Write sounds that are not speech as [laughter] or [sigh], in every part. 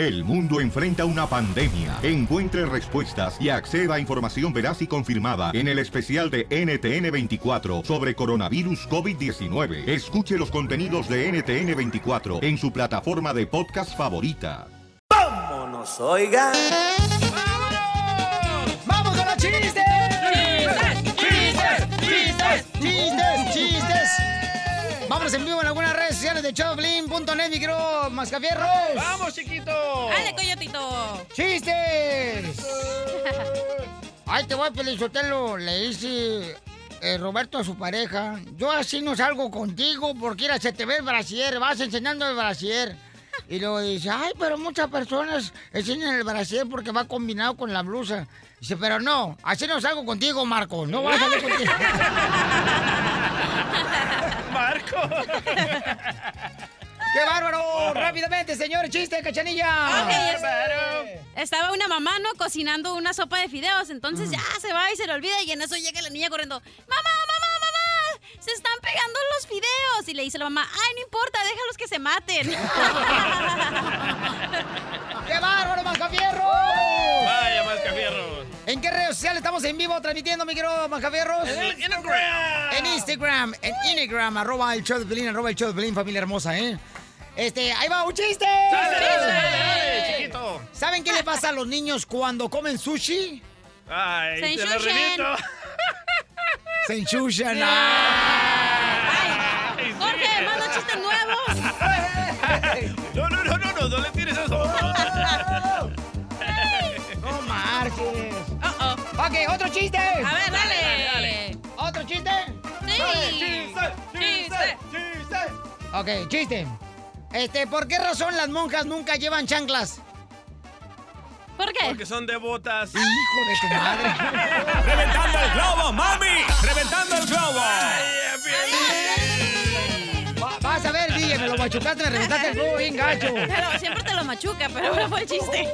El mundo enfrenta una pandemia. Encuentre respuestas y acceda a información veraz y confirmada en el especial de NTN24 sobre coronavirus COVID-19. Escuche los contenidos de NTN24 en su plataforma de podcast favorita. ¡Vámonos, oigan! ¡Vamos con los chistes! ¡Chistes! ¡Chistes! ¡Chistes! ¡Chistes! Vámonos en vivo en sociales de showblin.net, mi querido Mascafierros. ¡Vamos, chiquito! ¡Ale, coyotito! ¡Chistes! [laughs] Ay, te voy a pelizotelo. Le dice eh, Roberto a su pareja. Yo así no salgo contigo porque mira, se te ve el brasier. Vas enseñando el brasier. Y luego dice, ay, pero muchas personas enseñan el brasier porque va combinado con la blusa. Dice, pero no, así no salgo contigo, Marco. No vas a salir contigo. [laughs] ¡Marco! [laughs] ¡Qué bárbaro! Rápidamente, señores, chiste, cachanilla. Ok, es- Estaba una mamá, ¿no? Cocinando una sopa de fideos. Entonces ya se va y se le olvida. Y en eso llega la niña corriendo. ¡Mamá, mamá, mamá! ¡Se están pegando los fideos! Y le dice la mamá, ¡ay, no importa! Déjalos que se maten. [laughs] ¡Qué bárbaro, Mascafierros! ¡Vaya, Mascafierros! ¿En qué redes sociales estamos en vivo transmitiendo, mi querido Mascafierros? En el Instagram. En Instagram, en Instagram, arroba el show de Pelín, arroba el show de Pelín, familia hermosa, ¿eh? Este, ahí va, un chiste. ¡Dale, dale, chiquito! ¿Saben qué le pasa a los niños cuando comen sushi? ¡Ay, Se lo remito! Se enchuchan. [laughs] Ay. Jorge, manda chistes nuevos. [laughs] chiste. A ver, dale. ¿Otro chiste? Sí. Chiste. Ok, chiste. Este, ¿por qué razón las monjas nunca llevan chanclas? ¿Por qué? Porque son devotas. Hijo de tu madre. [laughs] ¡Reventando el globo, mami! ¡Reventando el globo! Va- vas a ver, DJ, me lo machucaste, me reventaste el globo bien gacho. Pero siempre te lo machuca, pero ahora fue el chiste.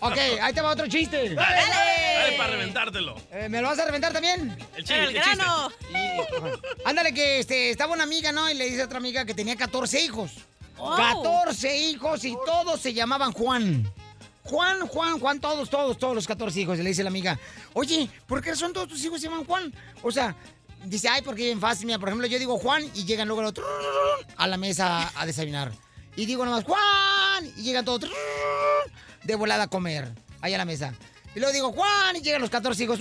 Ok, ahí te va otro chiste. Dale, Dale. para reventártelo. Eh, ¿Me lo vas a reventar también? El chiste, el el chiste. grano. Ándale, que este, estaba una amiga, ¿no? Y le dice a otra amiga que tenía 14 hijos. Oh. 14 hijos y todos se llamaban Juan. Juan, Juan, Juan, todos, todos, todos los 14 hijos. Y le dice la amiga, oye, ¿por qué son todos tus hijos se llaman Juan? O sea, dice, ay, porque bien fácil. Mira, por ejemplo, yo digo Juan y llegan luego los a la mesa a desayunar. Y digo nomás, Juan, y llegan todos de volada a comer, ahí a la mesa. Y luego digo, Juan, y llegan los 14 hijos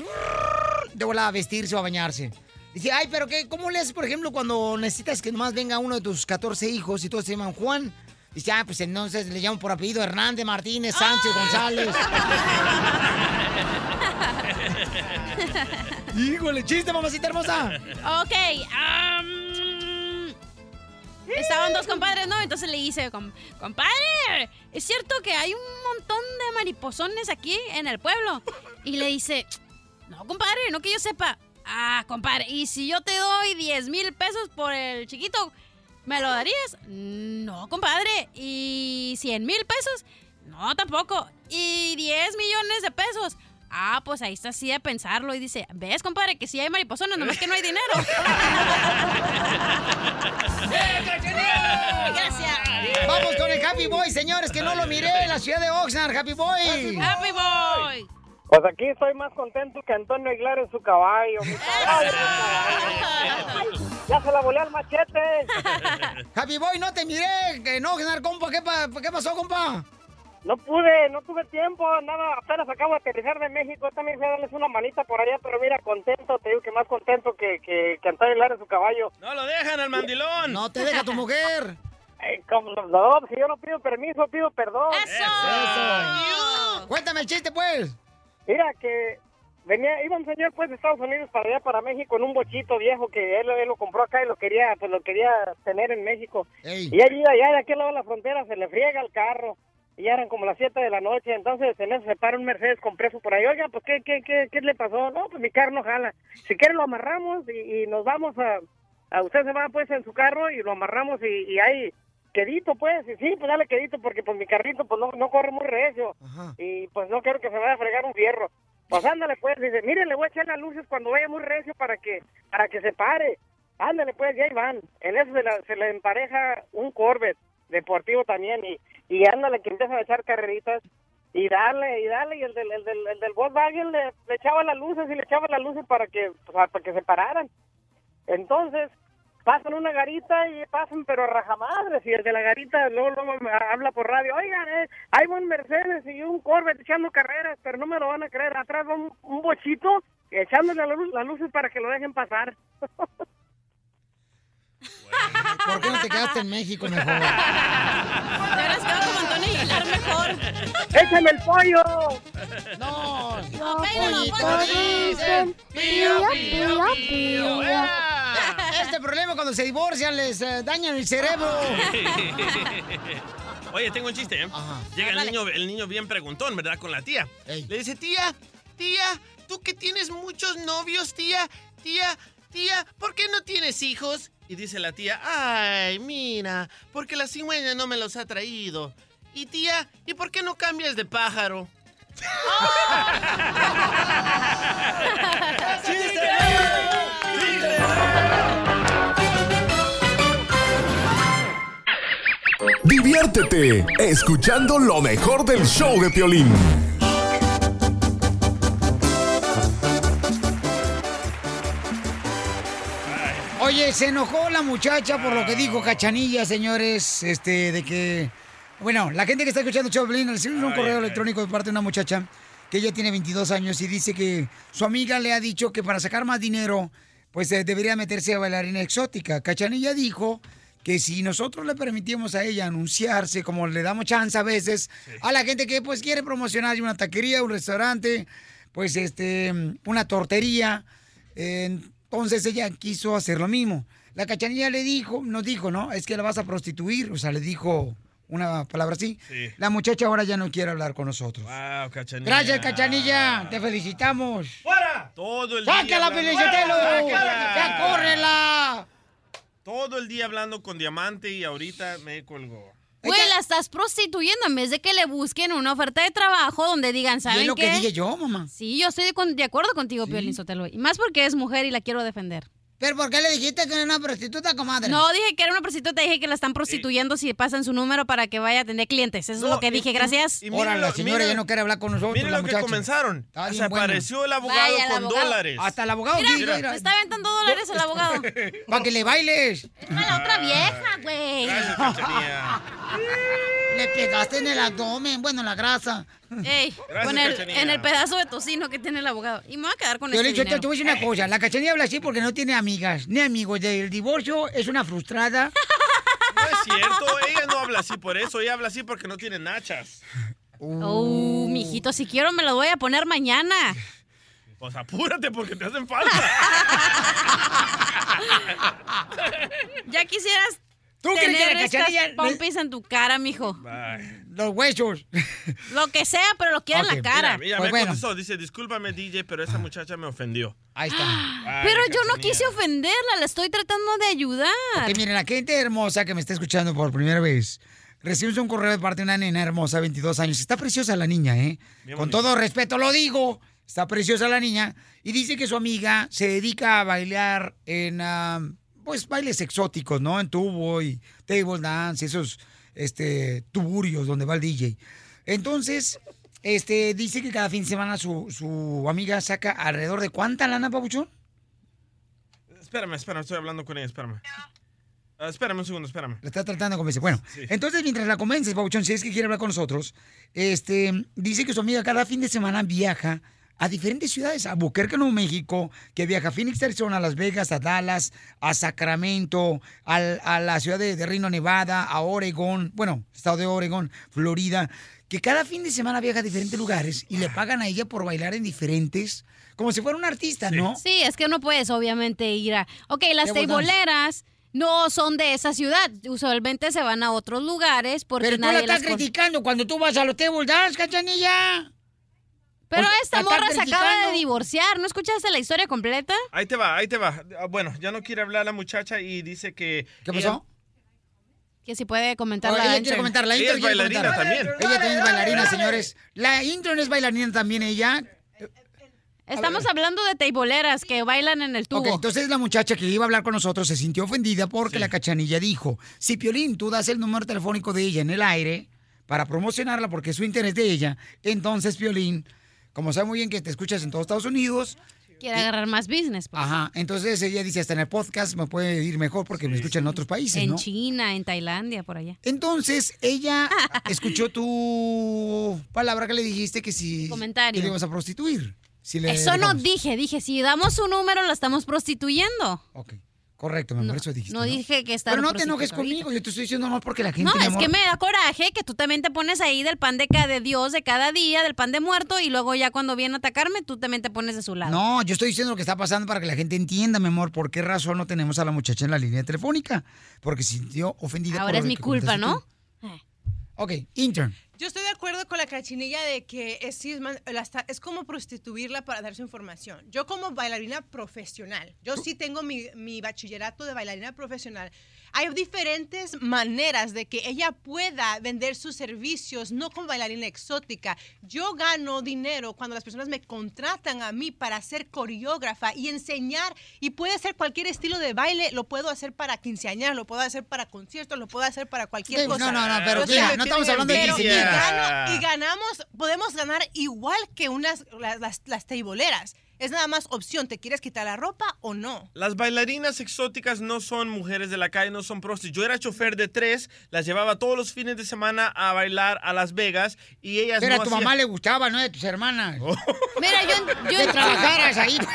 de volada a vestirse o a bañarse. Dice, ay, pero qué, ¿cómo le haces, por ejemplo, cuando necesitas que nomás venga uno de tus 14 hijos y todos se llaman Juan? Dice, ah, pues entonces le llamo por apellido Hernández, Martínez, Sánchez, González. [laughs] Híjole, chiste, mamacita hermosa. Ok. am, estaban dos compadres, ¿no? Entonces le "Com- compadre, ¿es cierto que hay un montón de mariposones aquí en el pueblo? Y le dice, no, compadre, no que yo sepa. Ah, compadre, ¿y si yo te doy 10 mil pesos por el chiquito, me lo darías? No, compadre. ¿Y 100 mil pesos? No, tampoco. ¿Y 10 millones de pesos? Ah, pues ahí está así de pensarlo y dice, ¿ves, compadre, que sí hay mariposones, nomás que no hay dinero? [laughs] Gracias. Vamos con el Happy Boy, señores, que no lo miré en la ciudad de Oxnard, Happy Boy. Happy Boy. Pues aquí estoy más contento que Antonio Aguilar en su caballo. mi caballo. ya se la volé al machete. Happy Boy, no te miré en Oxnard, compa. ¿Qué, pa- qué pasó, compa? No pude, no tuve tiempo, nada, apenas acabo de aterrizar de México, también fui a darles una manita por allá, pero mira, contento, te digo que más contento que, que, que Antonio en su caballo. No lo dejan al mandilón. No te deja tu mujer. [laughs] Eh, ¿cómo no, si yo no pido permiso, pido perdón. Eso. Cuéntame el chiste, pues. Mira que venía, iba un señor pues de Estados Unidos para allá, para México, en un bochito viejo que él, él lo compró acá y lo quería, pues lo quería tener en México. Ey. Y allí, allá de aquel lado de la frontera se le friega el carro. Y ya eran como las 7 de la noche, entonces en eso se para un Mercedes con preso por ahí. Oiga, pues, ¿qué, qué, qué, qué le pasó? No, pues mi carro no jala. Si quiere lo amarramos y, y nos vamos a, a... Usted se va pues en su carro y lo amarramos y, y ahí quedito pues. Y sí, pues dale quedito porque pues mi carrito pues no, no corre muy recio. Ajá. Y pues no quiero que se vaya a fregar un fierro. Pues ándale pues, dice, mire, le voy a echar las luces cuando vaya muy recio para que, para que se pare. Ándale pues, y ahí van. En eso se, la- se le empareja un Corvette deportivo también y, y ándale que empiezan a echar carreritas y darle y darle y el del, el del, el del Volkswagen le, echaba las luces y le echaba las luces para que para, que se pararan. Entonces pasan una garita y pasan pero a rajamadres y el de la garita luego, luego habla por radio, oigan, eh, hay un Mercedes y un Corvette echando carreras, pero no me lo van a creer, atrás va un, un bochito echándole las luces para que lo dejen pasar. [laughs] ¿Por qué no te quedaste en México mejor? Te hubieras quedado como Antonio Aguilar mejor. ¡Échame el pollo! No, No, pollito dicen, pío, pío, pío. pío. Este problema cuando se divorcian les eh, dañan el cerebro. [laughs] Oye, tengo un chiste, ¿eh? Ajá. Llega el niño, el niño bien preguntón, ¿verdad? Con la tía. Ey. Le dice, tía, tía, tú que tienes muchos novios, tía, tía, tía, ¿por qué no tienes hijos? Y dice la tía, ay, mira, porque la cigüeña no me los ha traído. Y tía, ¿y por qué no cambias de pájaro? [laughs] Diviértete escuchando lo mejor del show de Piolín. Oye, se enojó la muchacha por lo que dijo Cachanilla, señores, este, de que... Bueno, la gente que está escuchando Choplin recibe un correo electrónico de parte de una muchacha que ella tiene 22 años y dice que su amiga le ha dicho que para sacar más dinero, pues eh, debería meterse a bailarina exótica. Cachanilla dijo que si nosotros le permitimos a ella anunciarse, como le damos chance a veces, a la gente que pues quiere promocionar una taquería, un restaurante, pues este, una tortería, eh, entonces ella quiso hacer lo mismo. La cachanilla le dijo, nos dijo, ¿no? Es que la vas a prostituir, o sea, le dijo una palabra así. Sí. La muchacha ahora ya no quiere hablar con nosotros. Wow, cachanilla. Gracias, cachanilla, te felicitamos. Todo el día. ¡Sácala, hablando- Felicitelo! ¡Sácala! ¡Ya córrela! Todo el día hablando con Diamante y ahorita me colgó. Güey, la estás prostituyendo en vez de que le busquen una oferta de trabajo donde digan, ¿saben es lo qué? que dije yo, mamá. Sí, yo estoy de, con- de acuerdo contigo, Piolín Sotelo. Y más porque es mujer y la quiero defender. ¿Pero por qué le dijiste que era una prostituta, comadre? No dije que era una prostituta, dije que la están prostituyendo si pasan su número para que vaya a tener clientes. Eso es lo que y- dije, y- gracias. y mira la lo- señora mira- ya no quiere hablar con nosotros, Miren la lo que comenzaron. Está bien Se bueno. apareció el abogado Vaya, el con abogado. dólares. Hasta el abogado Mira, quiere ir a- me está aventando dólares el abogado. [laughs] Para que le bailes. A la otra vieja, güey. [laughs] Le pegaste en el abdomen, bueno, en la grasa. Ey, Gracias, con el, en el pedazo de tocino que tiene el abogado. Y me voy a quedar con Yo este le te dinero. voy a decir una cosa. La cachanilla habla así porque no tiene amigas, ni amigos. El divorcio es una frustrada. [laughs] No es cierto, ella no habla así por eso, ella habla así porque no tiene nachas. Oh, mijito, si quiero me lo voy a poner mañana. Pues apúrate porque te hacen falta. [laughs] Ya quisieras ¿Tú crees que tener la estas cachanilla... pompis en tu cara, mijo. Bye. Los huesos. [laughs] Lo que sea, pero lo quiero Ok, en la cara. Mira, ella Pues me bueno. contestó, dice, discúlpame DJ, pero esa muchacha me ofendió. Ahí está. Ay, Pero yo no quise ofenderla, la estoy tratando de ayudar. Que miren, la gente hermosa que me está escuchando por primera vez. Recibimos un correo de parte de una nena hermosa, 22 años. Está preciosa la niña, ¿eh? Bien Con todo respeto lo digo. Está preciosa la niña. Y dice que su amiga se dedica a bailar en, ah, pues, bailes exóticos, ¿no? En tubo y table dance, esos, este, tuburios donde va el DJ. Entonces, este, dice que cada fin de semana su, su amiga saca alrededor de cuánta lana, papuchón? Espérame, espérame, estoy hablando con ella, espérame. Ah, espérame un segundo, espérame. La está tratando de convencer. Bueno, Sí. entonces mientras la convences, Pauchón, si es que quiere hablar con nosotros, este, dice que su amiga cada fin de semana viaja a diferentes ciudades, a Buquerque, Nuevo México, que viaja a Phoenix, Arizona, a Las Vegas, a Dallas, a Sacramento, al- a, la ciudad de, de Reno, Nevada, a Oregón, bueno, estado de Oregón, Florida, que cada fin de semana viaja a diferentes lugares y le pagan a ella por bailar en diferentes, como si fuera un artista, ¿no? Sí, es que no puedes obviamente ir a... Ok, las teiboleras no son de esa ciudad. Usualmente se van a otros lugares porque Pero tú la nadie estás las... criticando cuando tú vas a los table dance, cachanilla. Pero O sea, esta morra se acaba de divorciar. ¿No escuchaste la historia completa? Ahí te va, ahí te va. Ah, Bueno, ya no quiere hablar la muchacha y dice que... ¿Qué ella- pasó? Que si puede comentar Oh, la ella quiere comentar, la Ella intro es quiere bailarina comentar. también. Ella también es bailarina, señores. La intro es bailarina también, ella. Estamos hablando de teiboleras que bailan en el tubo. Ok, entonces la muchacha que iba a hablar con nosotros se sintió ofendida porque la cachanilla dijo, si Piolín, tú das el número telefónico de ella en el aire, para promocionarla porque es su interés de ella. Entonces, Piolín, como sabe muy bien que te escuchas en todos Estados Unidos, Quiere agarrar más business. pues. ajá, entonces ella dice, hasta en el podcast me puede ir mejor porque me escuchan en otros países, En ¿no? China, en Tailandia, por allá. Entonces, ella [laughs] escuchó tu palabra que le dijiste que si Comentario. que le ibas a prostituir. Si le Eso no dije, dije, si damos su número, la estamos prostituyendo. Correcto, mi amor, eso dijiste. No dije que está Pero no te enojes conmigo, yo te estoy diciendo no porque la gente. No, mi es amor, que me da coraje que tú también te pones ahí del pan de, de Dios de cada día, del pan de muerto, y luego ya cuando viene a atacarme, tú también te pones de su lado. No, yo estoy diciendo lo que está pasando para que la gente entienda, mi amor, por qué razón no tenemos a la muchacha en la línea telefónica. Porque sintió ofendida por Ahora es mi culpa, ¿no? tú. Ok, intern. Yo estoy de acuerdo con la cachinilla de que es, como prostituirla para dar su información. Yo como bailarina profesional, yo sí tengo mi bachillerato de bailarina profesional. Hay diferentes maneras de que ella pueda vender sus servicios, no como bailarina exótica. Yo gano dinero cuando las personas me contratan a mí para ser coreógrafa y enseñar, y puede ser cualquier estilo de baile, lo puedo hacer para quinceañeras, lo puedo hacer para conciertos, lo puedo hacer para cualquier Sí, cosa. no, no, no, pero O no estamos hablando de y quinceañeras. y ganamos, podemos ganar igual que unas las, las, las teiboleras. Es nada más opción, ¿te quieres quitar la ropa o no? Las bailarinas exóticas no son mujeres de la calle, no son prostis. Yo era chofer de tres, las llevaba todos los fines de semana a bailar a Las Vegas y ellas Pero no a tu hacían- mamá le gustaba, ¿no? De tus hermanas. Mira, yo, yo que trabajaras ahí. [laughs]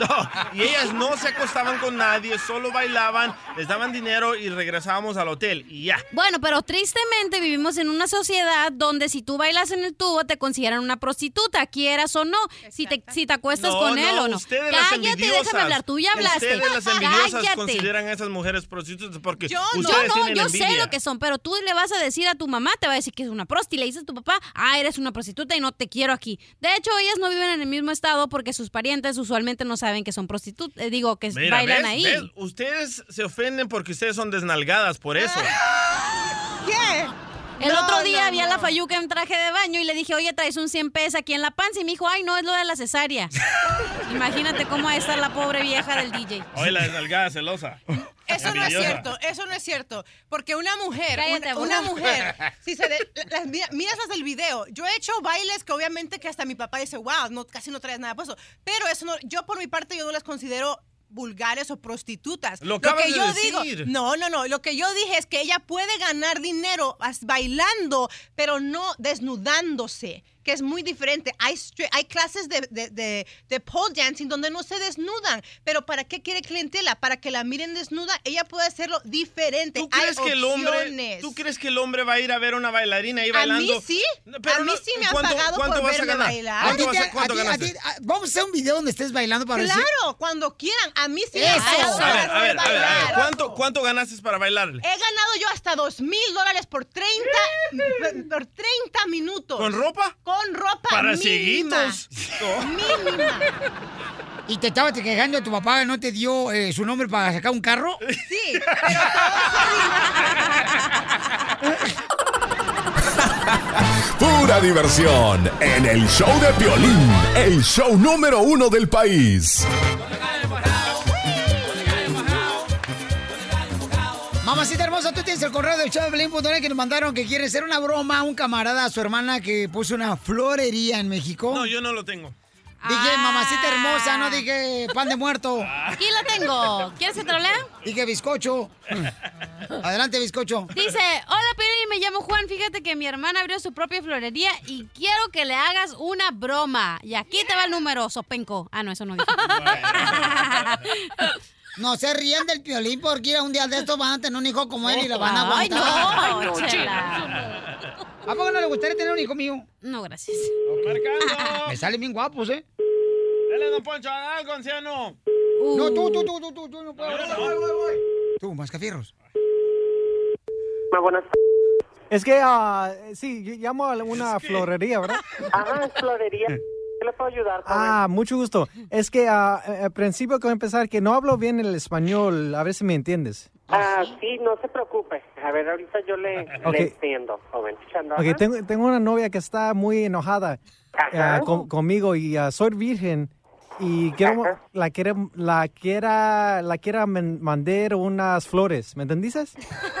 No, y ellas no se acostaban con nadie, solo bailaban, les daban dinero y regresábamos al hotel y ya. Bueno, pero tristemente vivimos en una sociedad donde si tú bailas en el tubo te consideran una prostituta, quieras o no, si te, si te acuestas No, con él no, o no. ustedes Cállate, déjame hablar, tú ya hablaste. Ustedes las envidiosas Cállate. consideran a esas mujeres prostitutas porque Yo ustedes no, tienen yo envidia. sé lo que son, pero tú le vas a decir a tu mamá, te va a decir que es una prosti, le dices a tu papá, ah, eres una prostituta y no te quiero aquí. De hecho, ellas no viven en el mismo estado porque sus parientes usualmente no saben que son prostitutas, eh, digo, que Mira, bailan ¿ves? ahí. ¿ves? Ustedes se ofenden porque ustedes son desnalgadas, por eso. [laughs] ¿Qué? El No, otro día no, vi a la. Fayuca en traje de baño y le dije, oye, traes un 100 pesos aquí en la panza. Y me dijo, ay, no, es lo de la cesárea. [laughs] Imagínate cómo va a estar la pobre vieja del DJ. Oye, la desnalgada celosa. Eso no es cierto, eso no es cierto. Porque una mujer, Cállate, una, mujer, [laughs] si se de- las, mira- miras las del video, yo he hecho bailes que obviamente que hasta mi papá dice, wow, no, casi no traes nada puesto. Pero eso no, yo por mi parte yo no las considero vulgares o prostitutas. Lo que de yo decir. digo, no, no, no, lo que yo dije es que ella puede ganar dinero bailando, pero no desnudándose que es muy diferente. Hay, hay clases de, de, de, de pole dancing donde no se desnudan, pero ¿para qué quiere clientela? Para que la miren desnuda, ella puede hacerlo diferente. ¿Tú Hay crees, que el hombre, opciones. ¿Tú crees que el hombre va a ir a ver a una bailarina ahí A mí bailando? sí. Pero a mí sí me han ¿cuánto- pagado cuánto por vas verme bailar. ¿Cuánto, A ti vas te- a- cuánto a ti- a ganaste? ti- a- vamos a hacer un video donde estés bailando para decir- Claro, cuando quieran. A mí sí me han pagado A ver, a ver, a ver, a ver. ¿Cuánto, ¿cuánto ganaste para bailarle? He ganado yo hasta dos mil dólares por 30, por 30 minutos. ¿Con ropa? Con ropa Para mínima. cieguitos. Mínima. ¿Y te estabas quejando tu papá no te dio eh, su nombre para sacar un carro? Sí, Pura diversión en el show de Piolín, el show número uno del país. Mamacita hermosa, tú tienes el correo del show de que nos mandaron que quiere hacer una broma a un camarada, a su hermana que puso una florería en México. No, yo no lo tengo. Dije, mamacita hermosa, no dije pan de muerto. [laughs] Aquí la tengo. ¿Quieres que te lo lea? Dije bizcocho. [laughs] Adelante, bizcocho. Dice, hola Piri, me llamo Juan, fíjate que mi hermana abrió su propia florería y quiero que le hagas una broma. Y aquí te va el número, Sopenco. Ah, no, eso no dije. [laughs] No se ríen del piolín porque un día de estos van a tener un hijo como él y lo van a Ay, aguantar. no, [laughs] chela. ¿A poco no le gustaría tener un hijo mío? No, gracias. Marcando. [laughs] Me salen bien guapos, ¿eh? Dale, don Poncho, algo, anciano. No, tú, tú, tú, tú, tú, tú, no puedo. Tú, mascafierros. buenas Es que, ah, sí, yo llamo a una florería, ¿verdad? Ajá, es florería. [laughs] ¿Qué le puedo ayudar? joven? Ah, mucho gusto. Es que eh, al principio que voy a empezar, que no hablo bien el español, a ver si me entiendes. Ah, sí, no se preocupe. A ver, ahorita yo le, Ok. le entiendo, joven. Chando, Ok, ajá. tengo, tengo una novia que está muy enojada ah, con- conmigo y ah, soy virgen y quiero, la quiere, la quiera, la quiera mandar unas flores, ¿me entendiste?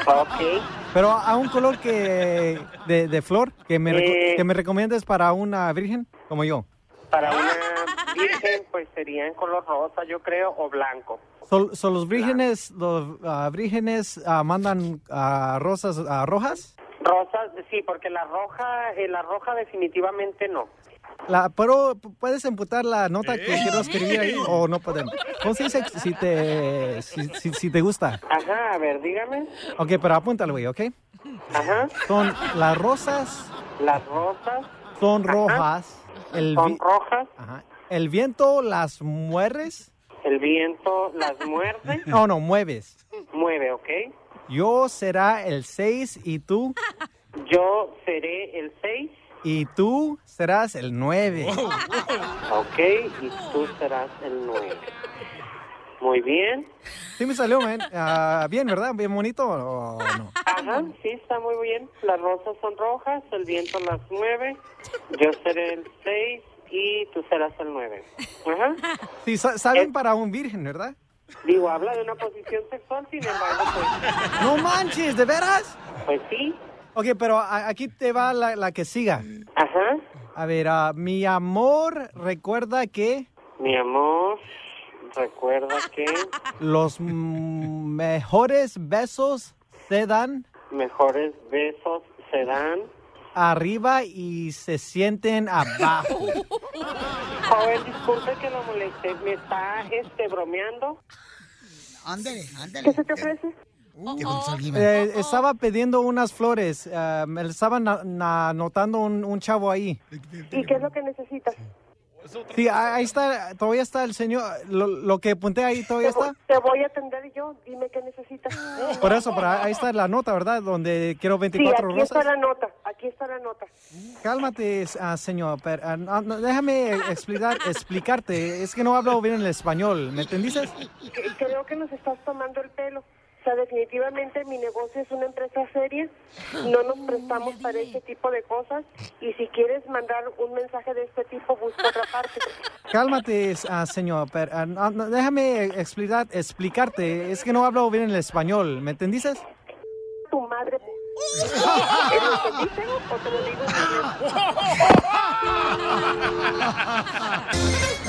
Ok. Pero a un color que de, de flor que me, Eh. que me recomiendes para una virgen como yo. Para una [laughs] virgen, pues sería en color rosa, yo creo, o blanco. Son son los vírgenes, los ah, vírgenes ah, mandan ah, rosas ah, rojas. Rosas, sí, porque la roja, eh, la roja definitivamente no. La, pero puedes emputar la nota que quiero escribir ahí o no podemos. ¿Cómo se dice si te, si, si- si te gusta? Ajá, a ver, dígame. Ok, pero apúntalo, güey, ¿ok? Ajá. Son las rosas, Las rosas son rojas. El, son rojas, Ajá. el viento las mueres. el viento las muerde, [laughs] No, no, mueves. mueve, ¿ok? Yo será el 6 y tú, Yo seré el 6, y tú serás el 9. ¿ok? Y tú serás el 9. Muy bien. Sí me salió, man. Ah, bien, ¿verdad? Bien bonito o no? Ajá, sí, está muy bien. Las rosas son rojas, el viento las mueve, yo seré el 6 y tú serás el 9. Ajá. Sí, sa- saben para un virgen, ¿verdad? Digo, habla de una posición sexual, sin embargo, pues, No manches, ¿de veras? pues sí. Ok, pero a- aquí te va la, la que siga. Ajá. A ver, ah, mi amor, recuerda que Mi amor, recuerda que los mejores besos se dan mejores besos se dan. arriba y se sienten abajo. [laughs] Joven, disculpe que lo moleste. ¿Me está este, bromeando? Ándale, ándale. ¿Qué se te ofrece? Alguien. Eh, estaba pidiendo unas flores. ah, me estaba na- na- anotando un, un chavo ahí. ¿Y qué es lo que necesitas? Sí, ah, ahí está, todavía está el señor. Lo, lo que apunté ahí todavía Te, está. te voy a atender yo. Dime qué necesitas. [laughs] Por eso, pero ahí está la nota, ¿verdad? Donde quiero Sí, 24 aquí está rosas. la nota. Aquí está la nota. Cálmate, ah, señor. pero, ah, no, déjame explicar, explicarte. Es que no hablo bien el español. ¿Me entendiste? Creo que nos estás tomando el pelo. O sea, definitivamente mi negocio es una empresa seria. No nos prestamos para este tipo de cosas. Y si quieres mandar un mensaje de este tipo, busca otra parte. Cálmate, ah, señor. pero, ah, no, no, déjame explicar, explicarte. Es que no hablo bien el español. ¿Me entendiste? Tu madre. ¿Lo entendiste o te lo digo en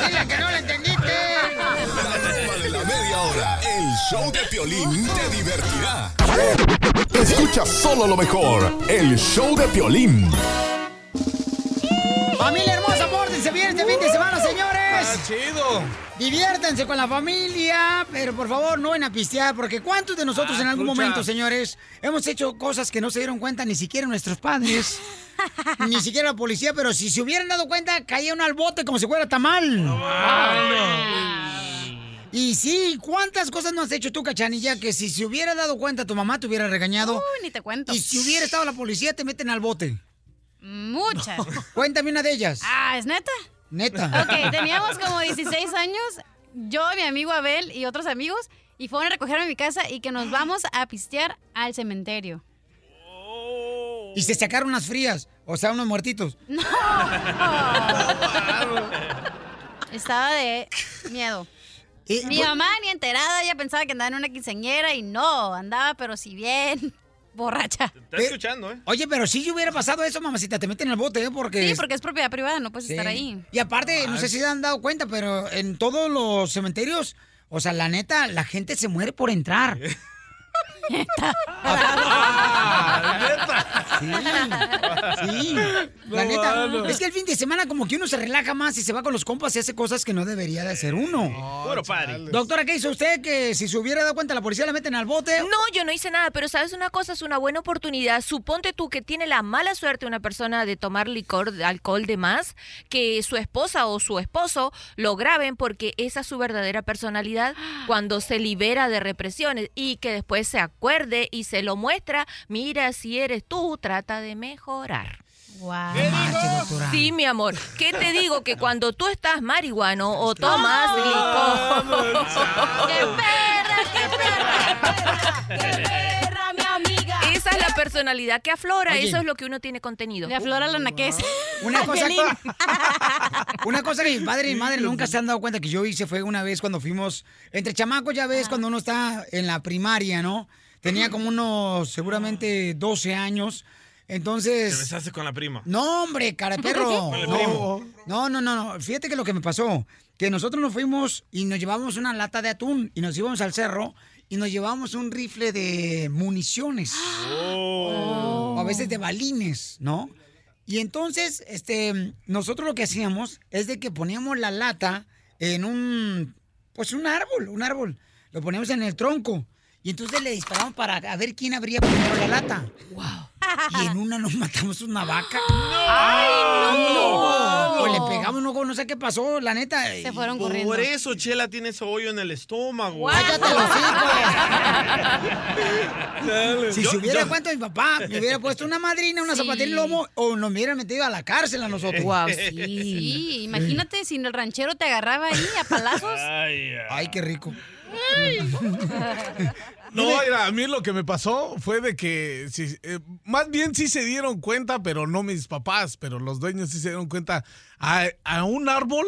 Dile que no lo entendiste. De la media hora. El show de Piolín te divertirá. Escucha solo lo mejor. El show de Piolín. Familia hermosa, pórtense bien este fin de semana, señores. Está chido. Diviértanse con la familia, pero por favor no en a pistear, porque ¿cuántos de nosotros Ah, en algún momento, señores, hemos hecho cosas que no se dieron cuenta ni siquiera nuestros padres, [laughs] ni siquiera la policía, pero si se hubieran dado cuenta, caía uno al bote como si fuera tamal. Y sí, ¿cuántas cosas no has hecho tú, cachanilla, que si se hubiera dado cuenta tu mamá te hubiera regañado? Uy, ni te cuento. Y si hubiera estado la policía, te meten al bote. Muchas. [laughs] Cuéntame una de ellas. Ah, ¿es neta? Neta. Ok, teníamos como 16 años, yo, mi amigo Abel y otros amigos, y fueron a recogerme a mi casa y que nos vamos a pistear al cementerio. Y se sacaron unas frías, o sea, unos muertitos. No. Estaba de miedo. Mi pues- mamá ni enterada, ella pensaba que andaba en una quinceañera y no, andaba pero si bien borracha. Está escuchando, ¿eh? Oye, pero si hubiera pasado eso, mamacita, te meten al bote, ¿eh? Porque... Sí, porque es propiedad privada, no puedes Sí. estar ahí. Y aparte, no sé si se han dado cuenta, pero en todos los cementerios, o sea, la neta, la gente se muere por entrar. Sí, sí, la No, neta. Es que el fin de semana como que uno se relaja más y se va con los compas y hace cosas que no debería de hacer uno. Puro party. Doctora, ¿qué hizo usted? Que si se hubiera dado cuenta la policía la meten al bote. No, yo no hice nada, pero sabes una cosa, es una buena oportunidad. Suponte tú que tiene la mala suerte una persona de tomar licor, alcohol de más, que su esposa o su esposo lo graben porque esa es su verdadera personalidad cuando se libera de represiones y que después se acuerde y se lo muestra, mira si eres tú, trata de mejorar. Sí, mi amor. ¿Qué te digo? Que cuando tú estás marihuano o tomas licor... ¡Qué perra, qué perra! ¡Qué perra, mi amiga! Esa es la personalidad que aflora, Oye. eso es lo que uno tiene contenido. Le aflora la naquez. Una cosa, Piolín. [laughs] una cosa que mi padre y mi madre [laughs] nunca se han dado cuenta que yo hice fue una vez cuando fuimos, entre chamacos ya ves, cuando uno está en la primaria, ¿no? Tenía como unos, seguramente 12 años. Te Entonces, besaste con la prima. no, hombre, cara perro. [laughs] No, no, no, no. Fíjate que lo que me pasó, que nosotros nos fuimos y nos llevamos una lata de atún y nos íbamos al cerro y nos llevamos un rifle de municiones. Oh. O a veces de balines, ¿no? Y entonces, este, nosotros lo que hacíamos es de que poníamos la lata en un, pues un árbol, un árbol. Lo poníamos en el tronco. Y entonces le disparamos para a ver quién abría primero la lata. ¡Wow! Y en una nos matamos una vaca. ¡Ay, no! O le pegamos, no, no sé qué pasó, la neta. Se fueron Por corriendo. eso Chela tiene ese hoyo en el estómago. ¡Cállate los Dale. Si Yo- se hubiera yo- cuento mi papá, me hubiera puesto una madrina, una Sí. zapatilla en el lomo, o nos hubieran metido a la cárcel a nosotros. Guau, sí. Sí, imagínate si el ranchero te agarraba ahí a palazos. Ay, ay. Ay, qué rico. [laughs] No, mira, a mí lo que me pasó fue de que, sí, eh, más bien sí se dieron cuenta, pero no mis papás, pero los dueños sí se dieron cuenta. A, a un árbol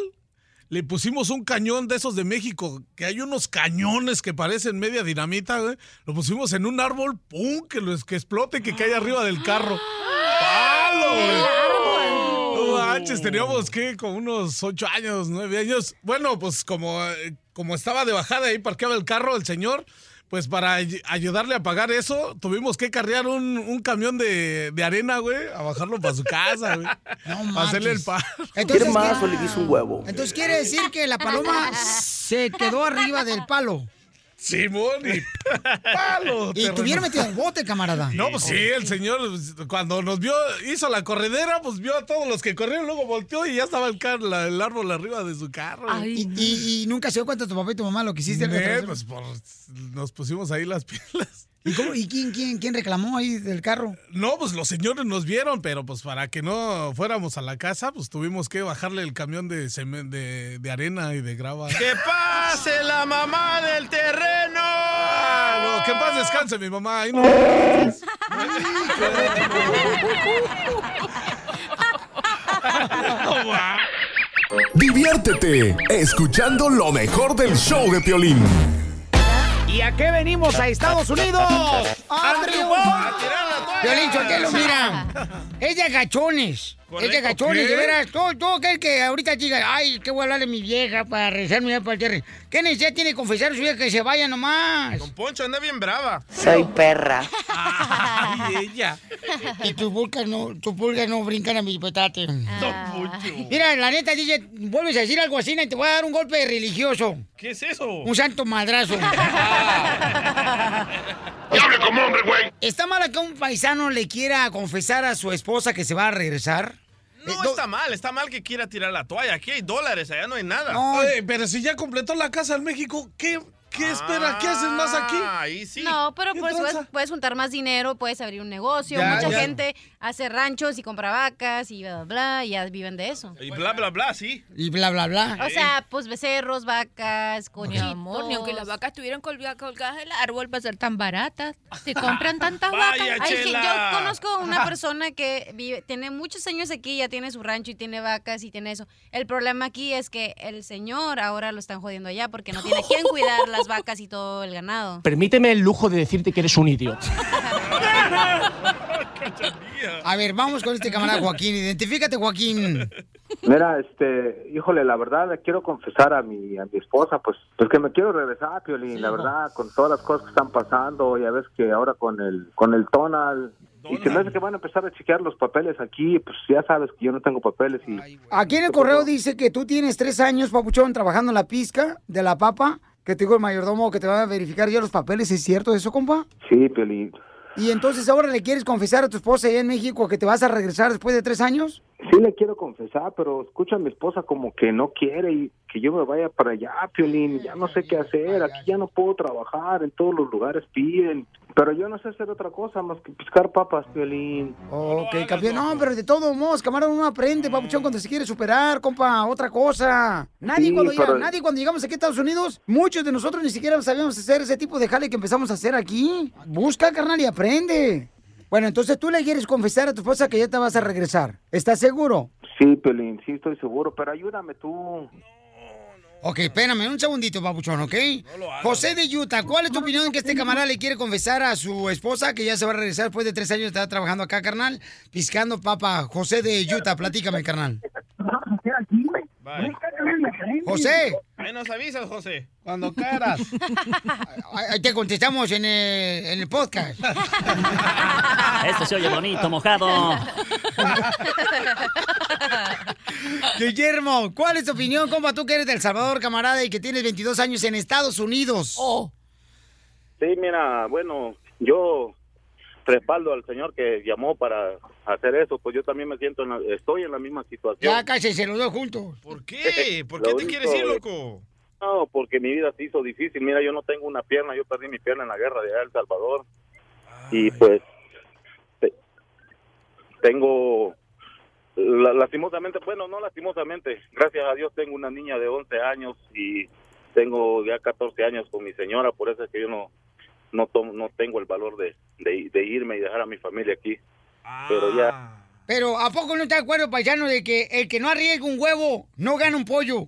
le pusimos un cañón de esos de México, que hay unos cañones que parecen media dinamita, güey. Lo pusimos en un árbol, ¡pum! Que, los, que explote, que caiga arriba del carro. ¡Palo, güey! No manches, teníamos que como unos ocho años, nueve años. Bueno, pues como, eh, como estaba de bajada ahí parqueaba el carro el señor, pues para ay- ayudarle a pagar eso, tuvimos que carrear un, un camión de, de arena, güey, a bajarlo para su casa, güey. [laughs] No Para hacerle el. Entonces, ¿Quiere más ¿qué- o le guiso un huevo? Entonces quiere decir que la paloma [laughs] se quedó arriba del palo. Simón y [laughs] palo. Y te hubiera metido al bote, camarada. No, pues sí, el señor pues, cuando nos vio, hizo la corredera, pues vio a todos los que corrieron, luego volteó y ya estaba el, car- la- el árbol arriba de su carro. güey. Y, y- y nunca se dio cuenta tu papá y tu mamá lo que hiciste. Net, pues por- nos pusimos ahí las [laughs] pilas. ¿Y, cómo- y quién, quién, quién reclamó ahí del carro? No, pues los señores nos vieron, pero pues para que no fuéramos a la casa, pues tuvimos que bajarle el camión de, semen- de, de arena y de grava. ¡Que pase la mamá del terreno! Ah, no, que en paz descanse mi mamá. ahí no- Diviértete escuchando lo mejor del show de Piolín. ¿Y a qué venimos a Estados Unidos? [laughs] ¡A triunfar! Violín mira. Es de gachones. Es gachones, ¿Qué? de veras. Todo, todo aquel que ahorita diga, ay, ¿qué voy a hablarle a mi vieja para rezarme ya para el terreno? ¿Qué necesidad tiene confesar a su vieja que se vaya nomás? Don Poncho anda bien brava. Soy perra. Ay, ella. [laughs] Y tus pulgas no, tus pulgas no brincan a mi petate. Don Poncho. Mira, la neta, DJ, vuelves a decir algo así y te voy a dar un golpe religioso. ¿Qué es eso? Un santo madrazo. [laughs] [laughs] ¡Hable como hombre, güey! ¿Está mal que un paisano le quiera confesar a su esposa que se va a regresar? No está mal, está mal que quiera tirar la toalla. Aquí hay dólares, allá no hay nada. Oye, pero si ya completó la casa en México, ¿qué, qué espera? ¿Qué haces más aquí? Ah, Ahí sí. No, pero ¿Qué pues puedes, puedes juntar más dinero, puedes abrir un negocio. Ya, Mucha ya. gente hace ranchos y compra vacas y bla, bla, bla, y ya viven de eso. Y bla, bla, bla, sí. Y bla, bla, bla. O sea, pues becerros, vacas, Mi cochitos. amor, ni aunque las vacas estuvieran colga- colgadas del árbol para ser tan baratas. Se compran [laughs] tantas Vaya, vacas. Ay, sí, yo conozco una [laughs] persona que vive, tiene muchos años aquí, ya tiene su rancho y tiene vacas y tiene eso. El problema aquí es que el señor ahora lo están jodiendo allá porque no tiene quien cuidar las vacas y todo el ganado. Permíteme el lujo de decirte que eres un idiota. A ver, vamos con este camarada Joaquín. Identifícate, Joaquín. Mira, este, híjole, la verdad le quiero confesar a mi a mi esposa, pues, pues que me quiero regresar, Piolín, la verdad, con todas las cosas que están pasando, ya ves que ahora con el con el tonal y se me hace que van a empezar a chequear los papeles aquí, pues ya sabes que yo no tengo papeles y Aquí en el correo dice que tú tienes tres años, papuchón, trabajando en la pizca de la papa, que te dijo el mayordomo que te va a verificar ya los papeles. ¿Es cierto eso, compa? sí, Piolín. Y entonces ahora le quieres confesar a tu esposa allá en México que te vas a regresar después de tres años? Sí le quiero confesar, pero escucha a mi esposa como que no quiere y que yo me vaya para allá, Piolín, ya no sé qué hacer, aquí ya no puedo trabajar, en todos los lugares piden, pero yo no sé hacer otra cosa más que piscar papas, Piolín. Ok, campeón. No, pero de todos modos, camarada, uno aprende, papuchón, cuando se quiere superar, compa, otra cosa. Nadie, Sí, cuando llega- pero- nadie cuando llegamos aquí a Estados Unidos, muchos de nosotros ni siquiera sabíamos hacer ese tipo de jale que empezamos a hacer aquí. Busca, carnal, y aprende. Bueno, entonces tú le quieres confesar a tu esposa que ya te vas a regresar. ¿Estás seguro? Sí, Piolín, sí estoy seguro, pero ayúdame tú. Ok, espérame un segundito, papuchón, ¿ok? José de Utah, ¿cuál es tu opinión en que este camarada le quiere confesar a su esposa que ya se va a regresar después de tres años de estar trabajando acá, carnal? Piscando papa. José de Utah, platícame, carnal. Bye. José. Ahí nos avisas, José. Cuando quieras. [laughs] Ahí te contestamos en el, en el podcast. [laughs] Esto se oye bonito, mojado. [laughs] Guillermo, ¿cuál es tu opinión, compa? Tú que eres de El Salvador, camarada, y que tienes 22 años en Estados Unidos. Oh. Sí, mira, bueno, yo respaldo al señor que llamó para hacer eso, pues yo también me siento, en la- estoy en la misma situación. Ya cállense los dos juntos. ¿Por qué? [laughs] ¿Por qué te único quieres ir, loco? No, porque mi vida se hizo difícil. Mira, yo no tengo una pierna, yo perdí mi pierna en la guerra de El Salvador. Y pues te- tengo, la- lastimosamente, bueno, no lastimosamente, gracias a Dios tengo una niña de 11 años y tengo ya 14 años con mi señora, por eso es que yo no no tomo, no tengo el valor de, de, de irme y dejar a mi familia aquí. Pero ya, Pero ¿a poco no está de acuerdo, paisano, de que el que no arriesga un huevo no gana un pollo?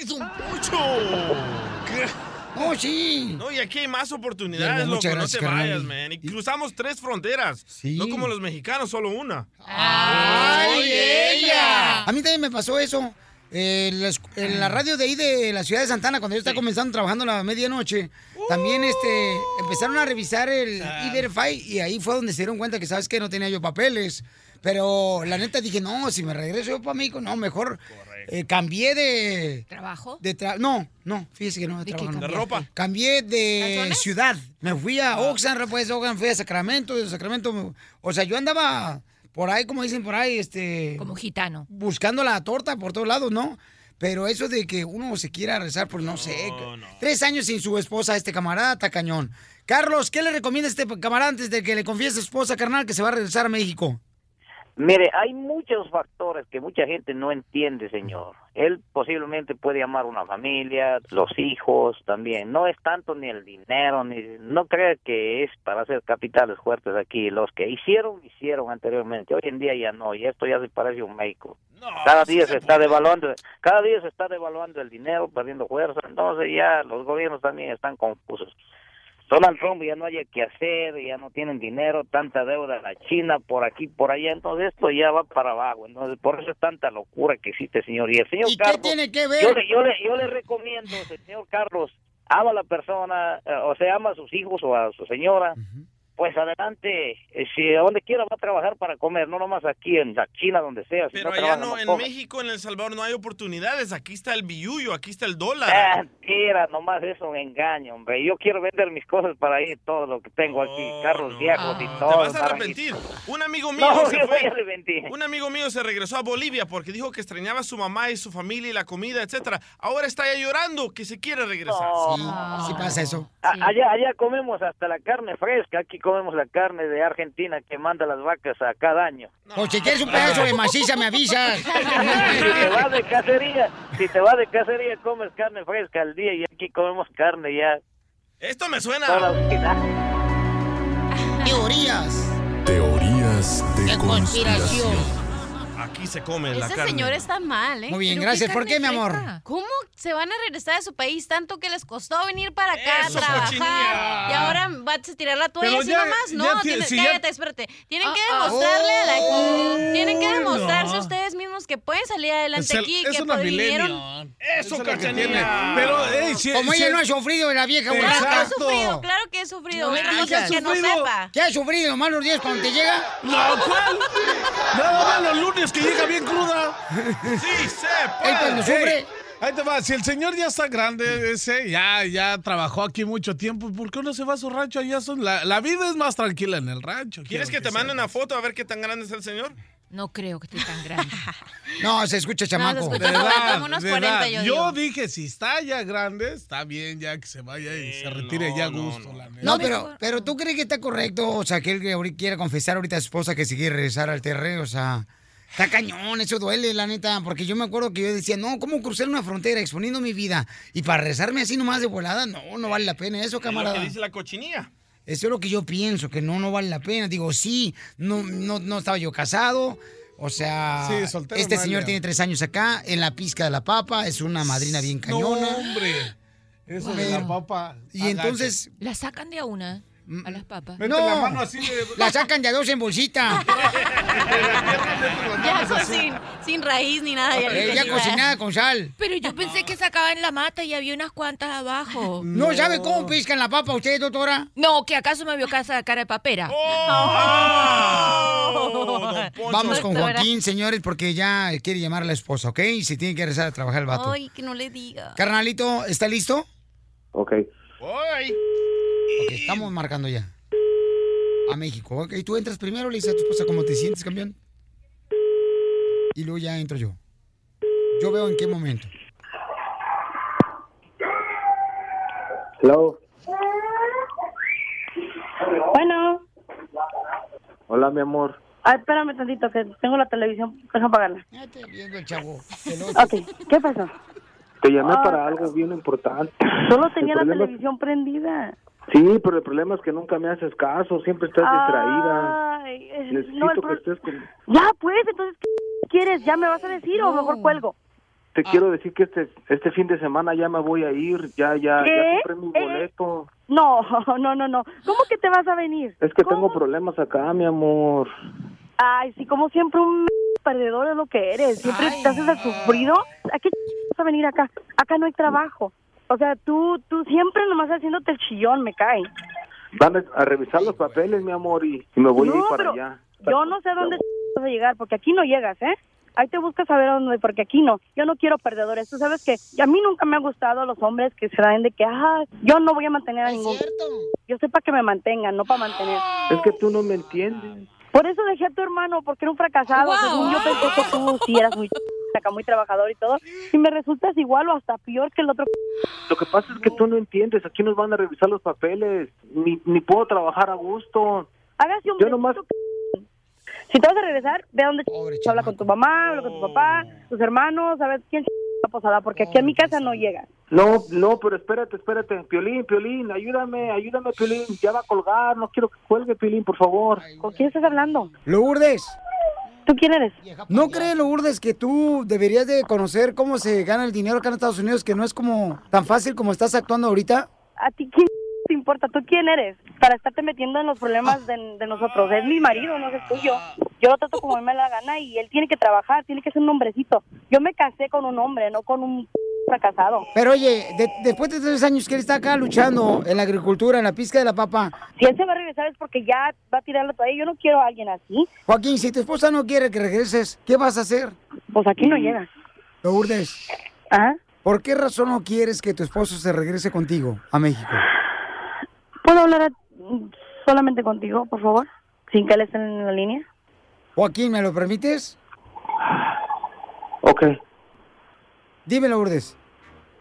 ¡Es un pocho! [laughs] No, sí. No, y aquí hay más oportunidades, Bien, loco. muchas no gracias, te carnal. vayas, man. Y cruzamos tres fronteras. No como los mexicanos, solo una. ¡Ay, ella! A mí también me pasó eso. Eh, En la, en la radio de ahí de la ciudad de Santana, cuando yo estaba comenzando trabajando a la medianoche, también este, empezaron a revisar el E-Verify y ahí fue donde se dieron cuenta que, ¿sabes que No tenía yo papeles. Pero la neta dije, no, si me regreso yo para México, no, mejor eh, cambié de... ¿Trabajo? De tra- no, no, fíjese que no de, trabajo, no. ¿De ropa? Cambié de ciudad. Me fui a Oxnard, después de Oxnard fui a Sacramento, de Sacramento, me- o sea, yo andaba por ahí, como dicen por ahí, este... Como gitano. Buscando la torta por todos lados, ¿no? Pero eso de que uno se quiera rezar, pues no, sé. Tres años sin su esposa, este camarada, está cañón. Carlos, ¿qué le recomienda a este camarada antes de que le confiese a su esposa, carnal, que se va a regresar a México? Mire, hay muchos factores que mucha gente no entiende, señor. Él posiblemente puede amar una familia, los hijos también. No es tanto ni el dinero, ni no cree que es para hacer capitales fuertes aquí. Los que hicieron, hicieron anteriormente. Hoy en día ya no, y esto ya se parece un médico. cada día se está devaluando, cada día se está devaluando el dinero, perdiendo fuerza. Entonces ya los gobiernos también están confusos. Donald Trump ya no haya que hacer, ya no tienen dinero, tanta deuda en la China, por aquí, por allá, entonces esto ya va para abajo, entonces por eso es tanta locura que existe, señor. Y el señor ¿Y qué Carlos, tiene que ver? Yo le, yo, le, yo le recomiendo, señor Carlos, ama a la persona, eh, o sea, ama a sus hijos o a su señora, pues adelante, eh, si a donde quiera va a trabajar para comer, no nomás aquí en la China, donde sea. si Pero no allá trabaja, no, no en come. México, en El Salvador, no hay oportunidades. Aquí está el billuyo, aquí está el dólar. Ah, Mentira, nomás es un engaño, hombre. Yo quiero vender mis cosas para ir, todo lo que tengo aquí, carros viejos y todo. Te vas a arrepentir. Un amigo [laughs] mío No, se fue. Un amigo mío se regresó a Bolivia porque dijo que extrañaba a su mamá y su familia y la comida, etcétera. Ahora está ya llorando que se quiere regresar. Sí, sí pasa eso. Allá, allá comemos hasta la carne fresca, aquí comemos la carne de Argentina que manda las vacas a cada año. O si quieres un pedazo de maciza, me avisas. [laughs] si te vas de cacería, si te vas de cacería comes carne fresca al día y aquí comemos carne ya. Esto me suena. Teorías. Teorías de De conspiración. conspiración. Aquí se come la Ese carne. señor está mal, ¿eh? Muy bien, gracias. qué ¿Por qué, mi amor? ¿Cómo se van a regresar a su país tanto que les costó venir para acá Eso, a trabajar? cochinilla. Y ahora vas a tirar la toalla así ya- nomás. ya No, si ya- cállate, espérate. Tienen que Ah, ah. demostrarle a la... Tienen que demostrarse no. ustedes mismos que pueden salir adelante Es el- aquí, es que millennial. Eso, es lo que Cachanilla. tiene. Pero, ey, si- Como si- ella no ha sufrido de la vieja borracha. Claro que he sufrido, claro que he sufrido. No, ¿qué que no sufrido? sepa. ¿Qué has sufrido los malos días cuando te llega? No, ¿cuál? Nada más los lunes que llega bien cruda. Sí, se Él cuando sufre. Ey, Ahí te va, si el señor ya está grande, ese, ya, ya trabajó aquí mucho tiempo, ¿por qué no se va a su rancho? Allá son, la, la vida es más tranquila en el rancho. ¿Quieres que te mande una foto a ver qué tan grande es el señor? No creo que esté tan grande. [laughs] No, se escucha chamaco. escucha De como- edad, como unos de 40 edad. yo dije, si está ya grande, está bien ya que se vaya y se retire ya a gusto. la neta. No, pero, pero tú crees que está correcto, o sea, que él quiera confesar ahorita a su esposa que se quiere regresar al terreno, o sea, está cañón, eso duele, la neta, porque yo me acuerdo que yo decía, no, ¿cómo cruzar una frontera exponiendo mi vida? Y para regresarme así nomás de volada, no, no vale la pena eso, Es lo camarada. que dice la cochinilla. Eso es lo que yo pienso, que no, no vale la pena. Digo, sí, no, no, no estaba yo casado. O sea, Sí, soltero este señor tiene tres años acá, en la pizca de la papa, es una madrina bien cañona. No, hombre. Eso de la papa. Y entonces, La sacan de a una a las papas. Mete la mano así de- la sacan de a dos en bolsita. [laughs] Ya con sin, sin raíz ni nada. Ya, Eh, ya cocinada con sal. Pero yo pensé que sacaban la mata y había unas cuantas abajo. ¿No sabe cómo pescan la papa usted, doctora? No, que acaso me vio casa cara de papera. Vamos con Doctora. Joaquín, señores, porque ya quiere llamar a la esposa, ¿ok? Y se tiene que regresar a trabajar el vato. Ay, que no le diga. Carnalito, ¿está listo? Ok. Ok, estamos marcando ya. A México. Ok, tú entras primero, le dices a tu esposa cómo te sientes, campeón. Y luego ya entro yo. Yo veo en qué momento. Hello. Bueno, Hola, mi amor. ah, espérame tantito, que tengo la televisión, deja apagarla. viendo el chavo. Ok, ¿qué pasó? Te llamé Ah. para algo bien importante. Solo tenía la televisión prendida. Sí, pero el problema es que nunca me haces caso, siempre estás distraída. Ay, es- Necesito no, que estés con... Ya, pues, entonces, ¿qué quieres? ¿Ya me vas a decir o mejor cuelgo? Te quiero decir que este este fin de semana ya me voy a ir, ya ya ¿Qué? ya compré mi ¿Eh? boleto. No, [laughs] no, no, no. ¿Cómo que te vas a venir? Es que tengo problemas acá, mi amor. Ay, sí, como siempre un perdedor es lo que eres. Siempre te haces el sufrido. ¿A qué vas a venir acá? Acá no hay trabajo. O sea, tú, tú siempre nomás haciéndote el chillón, me cae. Van a- revisar los papeles, mi amor, y, y me voy a ir para pero allá. Yo no sé dónde vas a llegar, porque aquí no llegas, ¿eh? Ahí te buscas a ver a dónde, porque aquí no. Yo no quiero perdedores. Tú sabes que y a mí nunca me han gustado los hombres que se dan de que, ah, yo no voy a mantener a ningún. Yo sé para que me mantengan, no para mantener. Es que tú no me entiendes. Por eso dejé a tu hermano, porque era un fracasado. Wow. Según yo pensé que tú sí eras muy [laughs] acá, muy trabajador y todo. Y me resultas igual o hasta peor que el otro. Lo que pasa es que tú no entiendes, aquí nos van a revisar los papeles, ni, ni puedo trabajar a gusto. Hágase un Yo nomás... Si te vas a regresar, ve a donde habla con tu mamá, habla con tu papá, tus hermanos, a ver quién posada, porque aquí a mi casa no llega. No, no, pero espérate, espérate. Piolín, Piolín, ayúdame, ayúdame, Piolín. Ya va a colgar, no quiero que cuelgue, Piolín, por favor. ¿Con quién estás hablando? Lourdes. ¿Tú quién eres? ¿No crees, Lourdes, que tú deberías de conocer cómo se gana el dinero acá en Estados Unidos, que no es como tan fácil como estás actuando ahorita? ¿A ti quién te importa? ¿Tú quién eres? Para estarte metiendo en los problemas de, de nosotros. Es mi marido, no es tuyo. Yo lo trato como a mí me la gana y él tiene que trabajar, tiene que ser un hombrecito. Yo me casé con un hombre, no con un fracasado. Pero oye, de- después de tres años que él está acá luchando en la agricultura, en la pizca de la papa, Si él se va a regresar es porque ya va a tirar la toalla. Yo no quiero a alguien así. Joaquín, si tu esposa no quiere que regreses, ¿qué vas a hacer? Pues aquí no llega. Lourdes. ¿Ah? ¿Por qué razón no quieres que tu esposo se regrese contigo a México? ¿Puedo hablar a- solamente contigo, por favor? Sin que él esté en la línea. Joaquín, ¿me lo permites? Ok. Dime, Lourdes.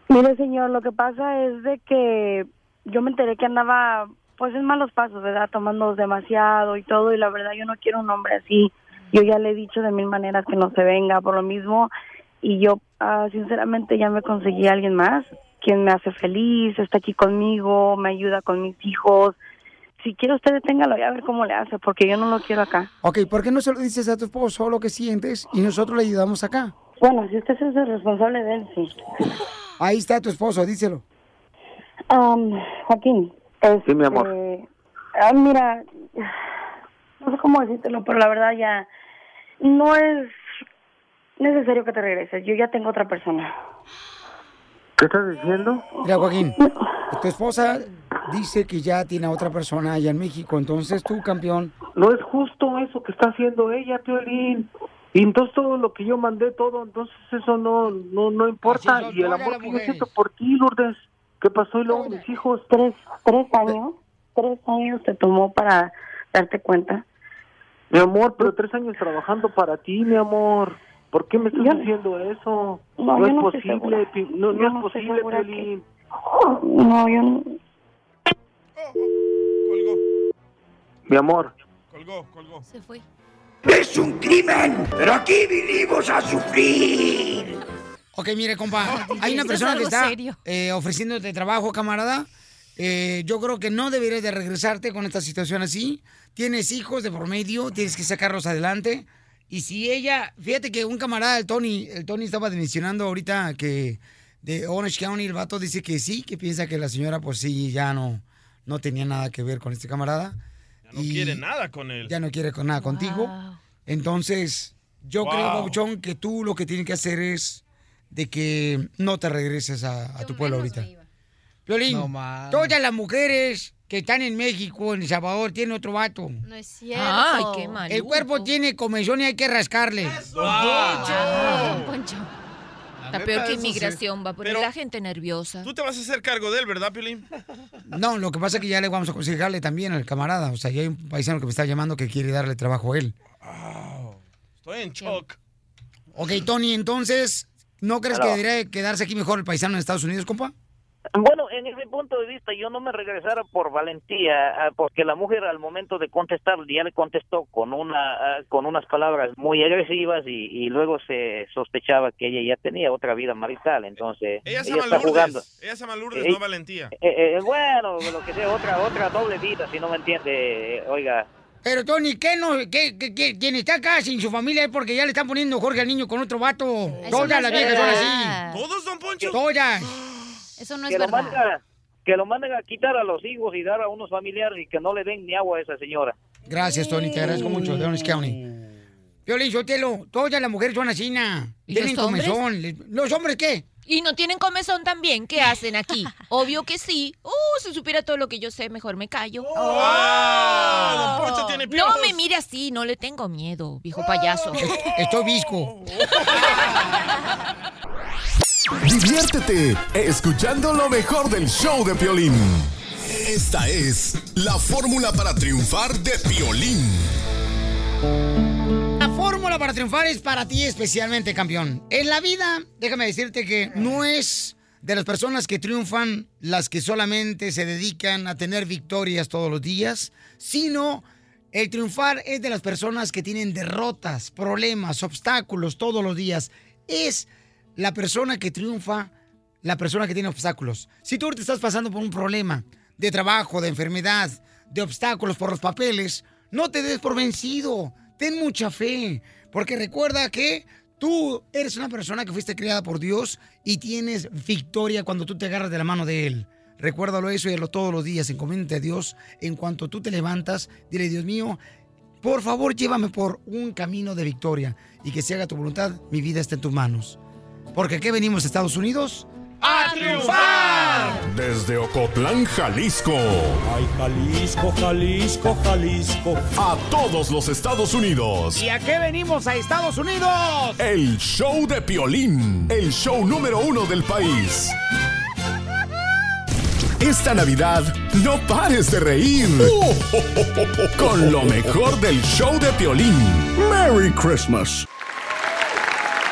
Mire, señor, lo que pasa es de que yo me enteré que andaba, pues, en malos pasos, ¿verdad? Tomando demasiado y todo, y la verdad yo no quiero un hombre así. Yo ya le he dicho de mil maneras que no se venga por lo mismo, y yo, ah, sinceramente, ya me conseguí a alguien más, quien me hace feliz, está aquí conmigo, me ayuda con mis hijos. Si quiere usted deténgalo y a ver cómo le hace, porque yo no lo quiero acá. Ok, ¿por qué no se lo dices a tu esposo lo que sientes y nosotros le ayudamos acá? Bueno, si usted es el responsable de él, sí. Ahí está tu esposo, díselo. Um, Joaquín. Sí, mi amor. este, ah, mira, no sé cómo decírtelo, pero la verdad ya no es necesario que te regreses. Yo ya tengo otra persona. ¿Qué estás diciendo? Mira, Joaquín, tu esposa dice que ya tiene a otra persona allá en México, entonces tú, campeón, No es justo eso que está haciendo ella, Piolín. Y entonces todo lo que yo mandé, todo, entonces eso no no no importa. Y el amor que yo siento por ti, Lourdes. ¿Qué pasó? Y luego mis hijos. Tres, tres años, tres años te tomó para darte cuenta. Mi amor, pero tres años trabajando para ti, mi amor. ¿Por qué me estás Yo- diciendo eso? No, es no posible, no, no es no posible, segura que- Piolín. No, yo no. Mi amor, Colgó, colgó. Se fue. ¡Es un crimen! ¡Pero aquí vinimos a sufrir! Ok, mire, compa, hay una persona que está eh, ofreciéndote trabajo, camarada. eh, yo creo que no deberías de regresarte con esta situación así. Tienes hijos de por medio, tienes que sacarlos adelante. Y si ella, fíjate que un camarada, el Tony, el Tony estaba mencionando ahorita que de Orange County, el vato dice que sí, que piensa que la señora, pues sí, ya no, no tenía nada que ver con este camarada. No quiere nada con él. Ya no quiere con nada contigo. Entonces, yo creo, Wow. Babuchón, que tú lo que tienes que hacer es de que no te regreses a, a tu pueblo ahorita. Violín, No más. todas las mujeres que están en México, en El Salvador, tienen otro vato. No es cierto. Ay, qué mal. El cuerpo tiene comezón y hay que rascarle. Ah, Poncho. Está peor que sí. inmigración, va a poner Pero- la gente nerviosa. Tú te vas a hacer cargo de él, ¿verdad, Piolín? No, lo que pasa es que ya le vamos a aconsejarle también al camarada. O sea, ya hay un paisano que me está llamando que quiere darle trabajo a él. Estoy en shock. Ok, Tony, entonces, ¿no crees que debería quedarse aquí mejor el paisano en Estados Unidos, compa? Bueno, en ese punto de vista yo no me regresara por valentía, ah, porque la mujer al momento de contestar ya le contestó con una ah, con unas palabras muy agresivas y, y luego se sospechaba que ella ya tenía otra vida marital, entonces Ella se llama está jugando. Ella se llama Lourdes, Eh, no Valentía. Eh, eh, bueno, lo que sea, otra otra doble vida, si no me entiende, eh, oiga. Pero, Tony, ¿qué no? ¿Qué, qué, qué- quien está acá sin su familia es porque ya le están poniendo Jorge al niño con otro vato? Todas las viejas son así. ¿Todos, don Poncho? Todas. Eso no es que lo verdad. manden que lo manden a quitar a los hijos y dar a unos familiares y que no le den ni agua a esa señora. Gracias, Tony, te agradezco mucho, de Orange County. Violín, Sotelo, todas las mujeres son así, na. ¿Y Tienen los hombres? comezón. ¿Los hombres qué? ¿Y no tienen comezón también? ¿Qué hacen aquí? [laughs] Obvio que sí. Uh, si supiera todo lo que yo sé, mejor me callo. Don Poncho tiene no me mire así, no le tengo miedo, viejo payaso. Estoy visco. [laughs] Diviértete escuchando lo mejor del show de Piolín. Esta es la fórmula para triunfar de Piolín. La fórmula para triunfar es para ti especialmente, campeón. En la vida, déjame decirte que no es de las personas que triunfan las que solamente se dedican a tener victorias todos los días, sino el triunfar es de las personas que tienen derrotas, problemas, obstáculos todos los días. Es la persona que triunfa, la persona que tiene obstáculos. Si tú te estás pasando por un problema de trabajo, de enfermedad, de obstáculos por los papeles, no te des por vencido. Ten mucha fe, porque recuerda que tú eres una persona que fuiste criada por Dios y tienes victoria cuando tú te agarras de la mano de Él. Recuérdalo eso y hazlo todos los días. Encomiéndate a Dios. En cuanto tú te levantas, dile, Dios mío, por favor, llévame por un camino de victoria y que se haga tu voluntad. Mi vida está en tus manos. Porque aquí venimos a Estados Unidos ¡A triunfar! Desde Ocotlán, Jalisco. Ay, Jalisco, Jalisco, Jalisco. A todos los Estados Unidos. ¿Y a qué venimos a Estados Unidos? El show de Piolín. El show número uno del país. Esta Navidad, no pares de reír. Con lo mejor del show de Piolín. Merry Christmas.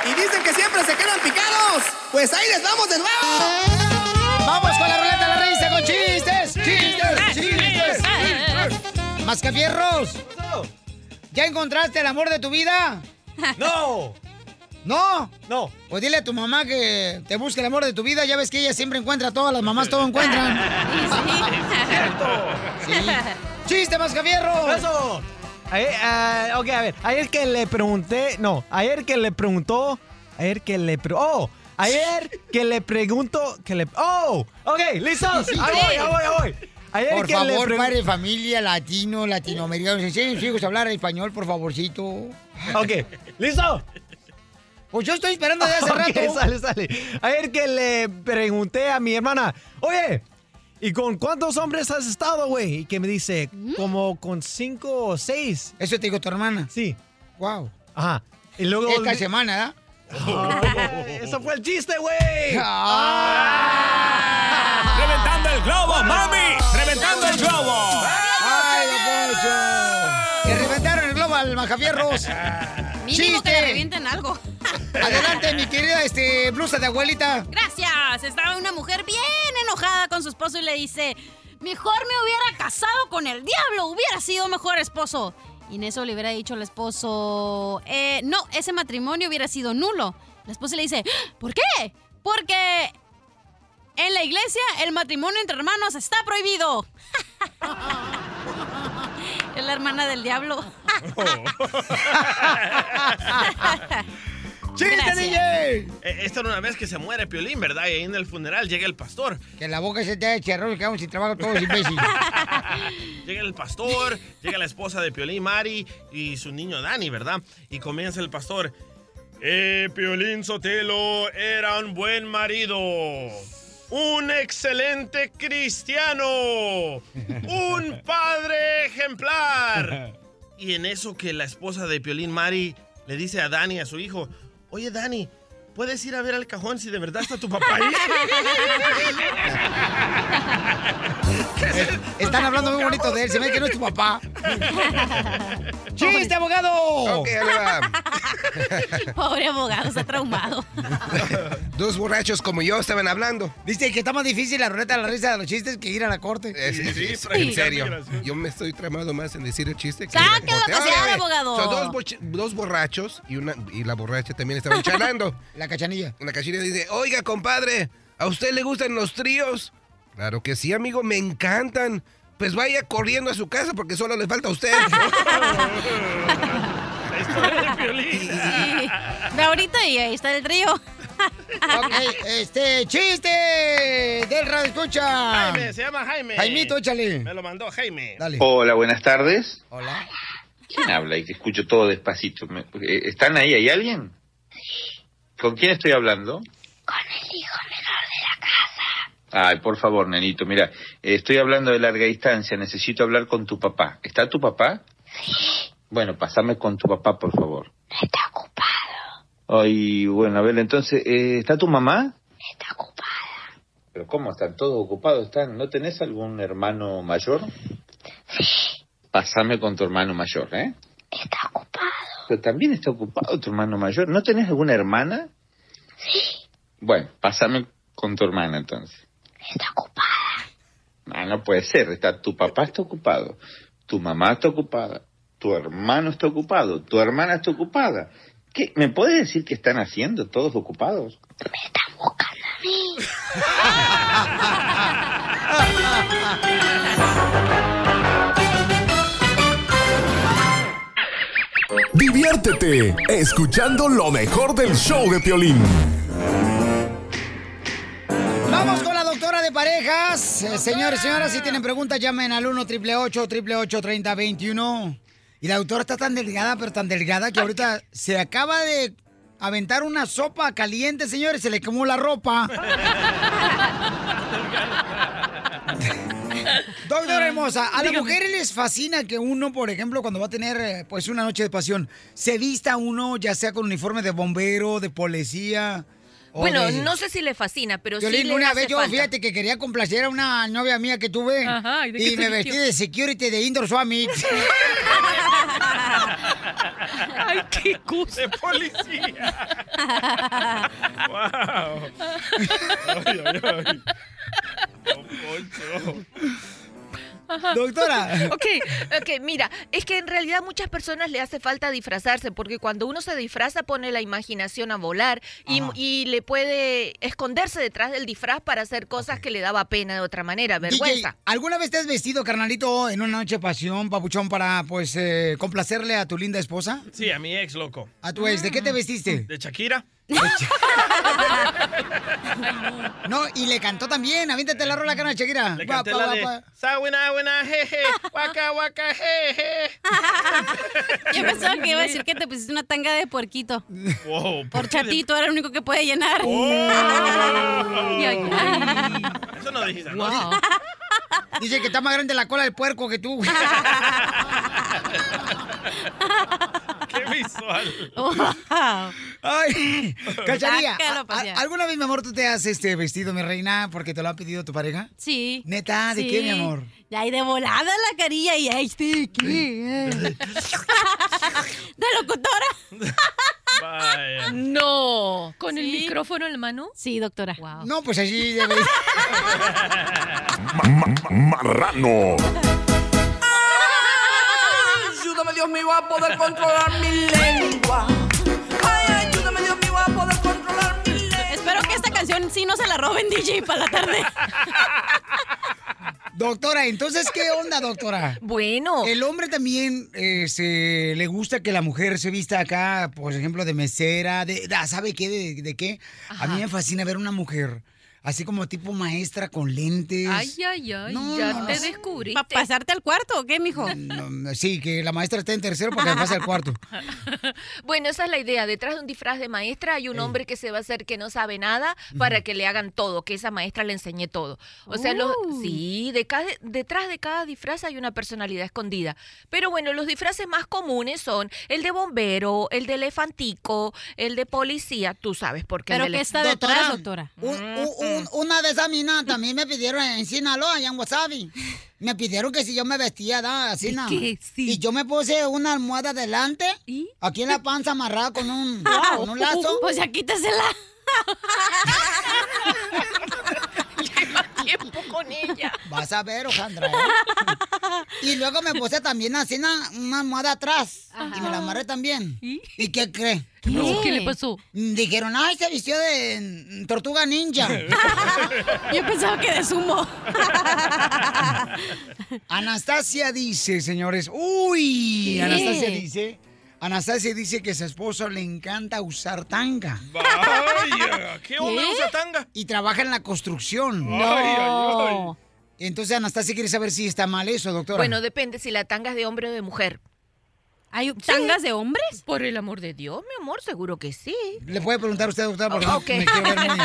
Y dicen que siempre se quedan picados. Pues ahí les vamos de nuevo. ¡Vamos con la ruleta de la risa con chistes! ¡Chistes! ¡Chistes! ¡Mascafierros! ¿Ya encontraste el amor de tu vida? [laughs] ¡No! ¿No? No. Pues dile a tu mamá que te busque el amor de tu vida. Ya ves que ella siempre encuentra, todas las mamás todo encuentran. [laughs] [laughs] Sí. ¡Chiste, Mascafierros! Eso. Ayer, ah, ok, a ver. Ayer que le pregunté. No, ayer que le preguntó. Ayer que le. pre- oh, ayer que le pregunto. Que le. Oh, ok, listos. Ahí voy, ahí voy, ahí voy. Ayer Por que le favor, pregun- padre de familia, latino, latinoamericano, enseñen a sus hijos a hablar español, por favorcito. Ok, ¿listo? Pues yo estoy esperando desde hace [laughs] Ok, rato. sale, sale. Ayer que le pregunté a mi hermana, oye, ¿y con cuántos hombres has estado, güey? Y que me dice, como con cinco o seis. Eso te digo tu hermana. Sí. Wow. Ajá. Y luego. Esta semana, Eso fue el chiste, güey. ¡Reventando el globo, mami! ¡Reventando el globo! ¡Ay, Poncho! ¡Le reventaron el globo al Majafierros! Mínimo que le revienten algo. [laughs] Adelante, mi querida este, blusa de abuelita. Gracias. Estaba una mujer bien enojada con su esposo y le dice, mejor me hubiera casado con el diablo, hubiera sido mejor esposo. Y en eso le hubiera dicho al esposo, "Eh, no, ese matrimonio hubiera sido nulo. La esposa le dice, ¿por qué? Porque En la iglesia, el matrimonio entre hermanos está prohibido. [laughs] es la hermana del diablo. [laughs] [laughs] ¡Chiste. DJ! Eh, Esta era una vez que se muere Piolín, ¿verdad? Y ahí en el funeral llega el pastor. Que la boca se te haga charrón y quedamos sin trabajo todos imbéciles. [laughs] Llega el pastor, llega la esposa de Piolín, Mari, y su niño Dani, ¿verdad? Y comienza el pastor. Eh, Piolín Sotelo era un buen marido. Un excelente cristiano. Un padre ejemplar. Y en eso que la esposa de Piolín, Mari, le dice a Dani, a su hijo, oye Dani, ¿puedes ir a ver al cajón si de verdad está tu papá ahí? [laughs] [laughs] Están hablando muy bonito de él. Se ve que no es tu papá. [laughs] ¡Chiste, abogado! Ok. [laughs] Pobre abogado, está traumado. Dos borrachos como yo estaban hablando. Dice que está más difícil la ruleta de la risa de los chistes que ir a la corte. Eh, sí, sí, Sí. en serio. Yo me estoy tramado más en decir el chiste. que Sáquelo pasear, abogado. Son dos, dos borrachos y, una, y la borracha también estaban charlando. La cachanilla. La cachanilla dice, oiga, compadre, ¿a usted le gustan los tríos? Claro que sí, amigo, me encantan. Pues vaya corriendo a su casa porque solo le falta a usted. [laughs] La historia de Piolín. Sí. Ve ahorita y ahí está el trío. [laughs] Ok, este, chiste del radio escucha. Jaime, se llama Jaime. Jaimito, échale. Me lo mandó Jaime. Dale. Hola, buenas tardes. Hola. ¿Quién habla? Y que escucho todo despacito. Eh, ¿Están ahí? ¿Hay alguien? ¿Con quién estoy hablando? Con el hijo de. Ay, por favor, nenito, mira, estoy hablando de larga distancia, necesito hablar con tu papá. ¿Está tu papá? Sí, Bueno, pasame con tu papá, por favor. está ocupado. Ay, bueno, a ver, entonces, eh, ¿está tu mamá? Está ocupada. ¿Pero cómo? ¿Están todos ocupados? ¿Están? ¿No tenés algún hermano mayor? Sí, Pasame con tu hermano mayor, ¿eh? está ocupado. Pero también está ocupado tu hermano mayor. ¿No tenés alguna hermana? Sí, Bueno, pásame con tu hermana entonces. Está ocupada. Ah, no puede ser. Está, tu papá está ocupado, tu mamá está ocupada, tu hermano está ocupado, tu hermana está ocupada. ¿Qué? ¿Me puedes decir qué están haciendo todos ocupados? A mí. Diviértete escuchando lo mejor del show de Piolín. De parejas. Eh, señores, señoras, si tienen preguntas, llamen al 1 888 3021 Y la doctora está tan delgada, pero tan delgada que ahorita se acaba de aventar una sopa caliente, señores. Se le quemó la ropa. [laughs] Doctora hermosa, a las mujeres les fascina que uno, por ejemplo, cuando va a tener eh, pues una noche de pasión, se vista uno ya sea con uniforme de bombero, de policía. Bueno, de- no sé si le fascina, pero sí Violín, le una hace vez yo, falta. fíjate que quería complacer a una novia mía que tuve Ajá, ¿y me vestí de security de Indoor Swami. [laughs] [laughs] Ay, qué cosa. De policía. [laughs] wow. Ay, ay, ay. Don Poncho. Doctora. Ok, ok, mira, es que en realidad a muchas personas le hace falta disfrazarse, porque cuando uno se disfraza pone la imaginación a volar y, le puede esconderse detrás del disfraz para hacer cosas que le daba pena de otra manera, vergüenza. DJ, ¿alguna vez te has vestido, carnalito, en una noche de pasión, papuchón, para, pues, eh, complacerle a tu linda esposa? Sí, a mi ex, loco. A tu ex, ¿de qué te vestiste? ¿De Shakira? No, y le cantó también, aviéntate la rola, cara, Shakira. Le Guapa, canté la de guapa. Sawina, wina, jeje, waka, waka, jeje. Yo pensaba que iba a decir que te pusiste una tanga de puerquito. Wow, Por de- chatito era el único que puede llenar. Oh. Eso no dijiste, ¿no? Wow. Dice que está más grande la cola del puerco que tú. [laughs] Qué visual. Ay, [laughs] Cachanilla, Sácalo a ¿a- pasear. a- ¿alguna vez, mi amor, tú te has este, vestido, mi reina, porque te lo ha pedido tu pareja? Sí. ¿Neta? ¿De Sí. qué, mi amor? Ya, y de volada la carilla y ahí sí, ¿qué? [laughs] De locutora. Vaya. No, con el micrófono en la mano. Sí, doctora. No, pues así debe. [laughs] Marrano. Dios mío, a poder controlar mi lengua. Ay, ayúdame, Dios mío, a poder controlar mi lengua. Espero que esta canción sí no se la roben, DJ, para la tarde. Doctora, entonces, ¿qué onda, doctora? Bueno. El hombre también eh, se, le gusta que la mujer se vista acá, por ejemplo, de mesera, de, de- ¿sabe qué? De, de qué? A mí me fascina ver una mujer así como tipo maestra con lentes. Ay, ay, ay, No, ya no, te no. descubriste. ¿Para pasarte al cuarto o qué, mijo? No, sí, que la maestra esté en tercero para que pase al cuarto. [laughs] Bueno, esa es la idea. Detrás de un disfraz de maestra hay un hombre que se va a hacer que no sabe nada para que le hagan todo, que esa maestra le enseñe todo. O sea, los- Uh. sí, de cada- detrás de cada disfraz hay una personalidad escondida. Pero bueno, los disfraces más comunes son el de bombero, el de elefantico, el de policía. Tú sabes por qué. ¿Pero qué está detrás, doctora? Un- un- un- una de esas minas también me pidieron en Sinaloa, allá en Wasabi. Me pidieron que si yo me vestía, ¿da? Así, ¿De ¿no? qué? Sí. Y yo me puse una almohada delante, aquí en la panza amarrada con un, [laughs] con un lazo. Pues ya quítasela. [laughs] Con ella. Vas a ver, Ojandra. ¿eh? Y luego me puse también así una, una almohada atrás. Y me la amarré también. ¿Y, qué cree? ¿Qué? No, ¿qué le pasó? Dijeron, ay, se vistió de mm, tortuga ninja. [laughs] Yo pensaba que de sumo. [laughs] Anastasia dice, señores. Uy, ¿Qué? Anastasia dice. Anastasia dice que a su esposo le encanta usar tanga. Vaya, ¿qué hombre usa tanga? Y trabaja en la construcción. Ay, ay, ay. Entonces Anastasia quiere saber si está mal eso, doctora. Bueno, depende si la tanga es de hombre o de mujer. ¿Hay tangas de hombres? Por el amor de Dios, mi amor, seguro que sí. Le puede preguntar a usted, doctora, porque no- Ok. me ver muy...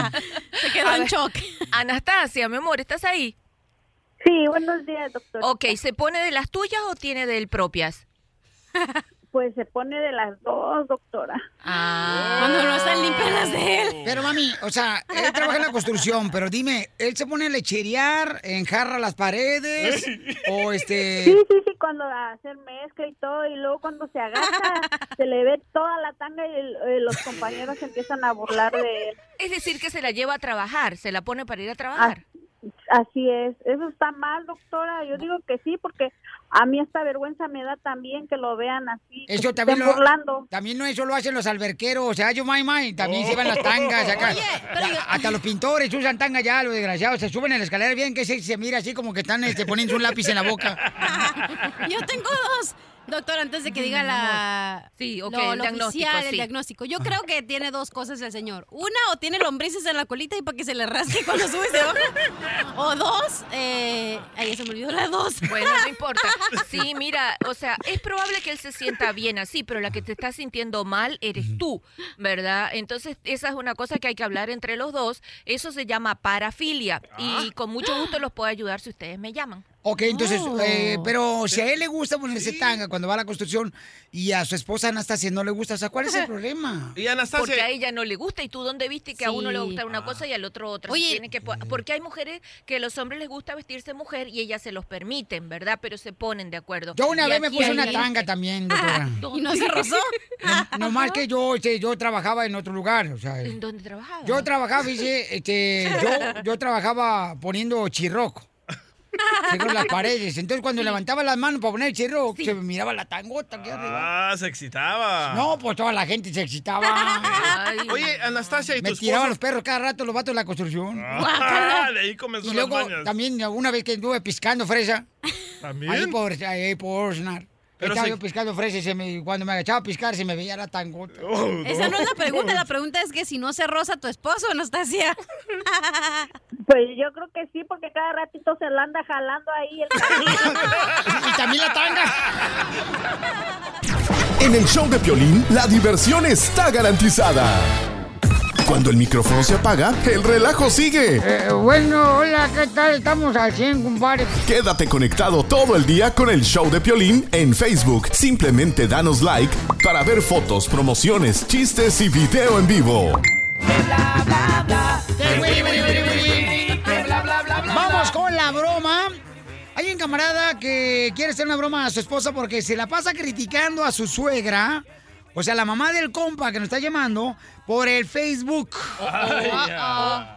[laughs] Se quedó en shock. Anastasia, mi amor, ¿estás ahí? Sí, buenos días, doctor. Ok, ¿se pone de las tuyas o tiene de él propias? [laughs] Pues se pone de las dos, doctora. Ah. Cuando no están limpias las de él. Pero mami, o sea, él trabaja en la construcción, pero dime, ¿él se pone a lecherear, enjarra las paredes? O este... Sí, sí, sí, cuando hacer mezcla y todo, y luego cuando se agacha, [laughs] se le ve toda la tanga y el- eh, los compañeros empiezan a burlar de él. Es decir, que se la lleva a trabajar, se la pone para ir a trabajar. Así es, eso está mal, doctora. Yo digo que sí, porque a mí esta vergüenza me da también que lo vean así, Eso también lo, burlando. también no eso lo hacen los alberqueros, o sea, yo may may, también se van las tangas acá. Hasta los pintores usan tanga ya, los desgraciados, se suben en la escalera bien que se, se mira así como que están este, poniendo un lápiz en la boca. [laughs] Yo tengo dos. Doctor, antes de que diga la... Sí, ok, lo- el lo diagnóstico, oficial, sí. el diagnóstico. Yo creo que tiene dos cosas el señor. Una, o tiene lombrices en la colita y para que se le rasque cuando sube se baja. O dos, eh... Ay, se me olvidó la dos. Bueno, no importa. [laughs] Sí, mira, o sea, es probable que él se sienta bien así, pero la que te está sintiendo mal eres tú, ¿verdad? Entonces, esa es una cosa que hay que hablar entre los dos. Eso se llama parafilia y con mucho gusto los puedo ayudar si ustedes me llaman. Ok, entonces, Oh. eh, pero si a él le gusta ponerse tanga cuando va a la construcción y a su esposa Anastasia no le gusta, o sea, ¿cuál es el [laughs] problema? Y Porque a ella no le gusta y tú dónde viste que a uno le Sí. gusta una cosa y al otro otra. Oye. Tiene que, po- porque hay mujeres que a los hombres les gusta vestirse mujer y ellas se los permiten, ¿verdad? Pero se ponen de acuerdo. Yo una Y vez me puse una gente- tanga también, [laughs] doctora. ¿Y no se [laughs] rozó? No, no más que yo, este, yo trabajaba en otro lugar, o sea, ¿En dónde trabajaba? yo trabajaba, dice, este, yo, yo trabajaba poniendo chirroco. En las [laughs] paredes. Entonces cuando levantaba las manos para poner el chirroco, se miraba la tangota aquí arriba. Ah, se excitaba. No, pues toda la gente se excitaba. [laughs] Oye, Anastasia, ¿y tu Me tiraban los perros cada rato los vatos de la construcción. Ah, [laughs] de ahí comenzó Y las luego mañas. también una vez que estuve piscando fresa. ¿También? Ahí por, ahí por Osnar. Pero Estaba se- yo piscando fresa y se me- cuando me agachaba a piscar se me veía la tangota. [laughs] Esa no es la pregunta. La [laughs] pregunta es que si no se roza tu esposo, Anastasia. [laughs] Pues yo creo que sí, porque cada ratito se la anda jalando ahí el y también la tanga. En el show de Piolín, la diversión está garantizada. Cuando el micrófono se apaga, el relajo sigue. Eh, bueno, hola, ¿qué tal? Estamos al 100, compadre. Quédate conectado todo el día con el show de Piolín en Facebook. Simplemente danos like para ver fotos, promociones, chistes y video en vivo. Vamos con la broma. Hay un camarada que quiere hacer una broma a su esposa porque se la pasa criticando a su suegra, o sea, la mamá del compa que nos está llamando, por el Facebook. Ay, ya.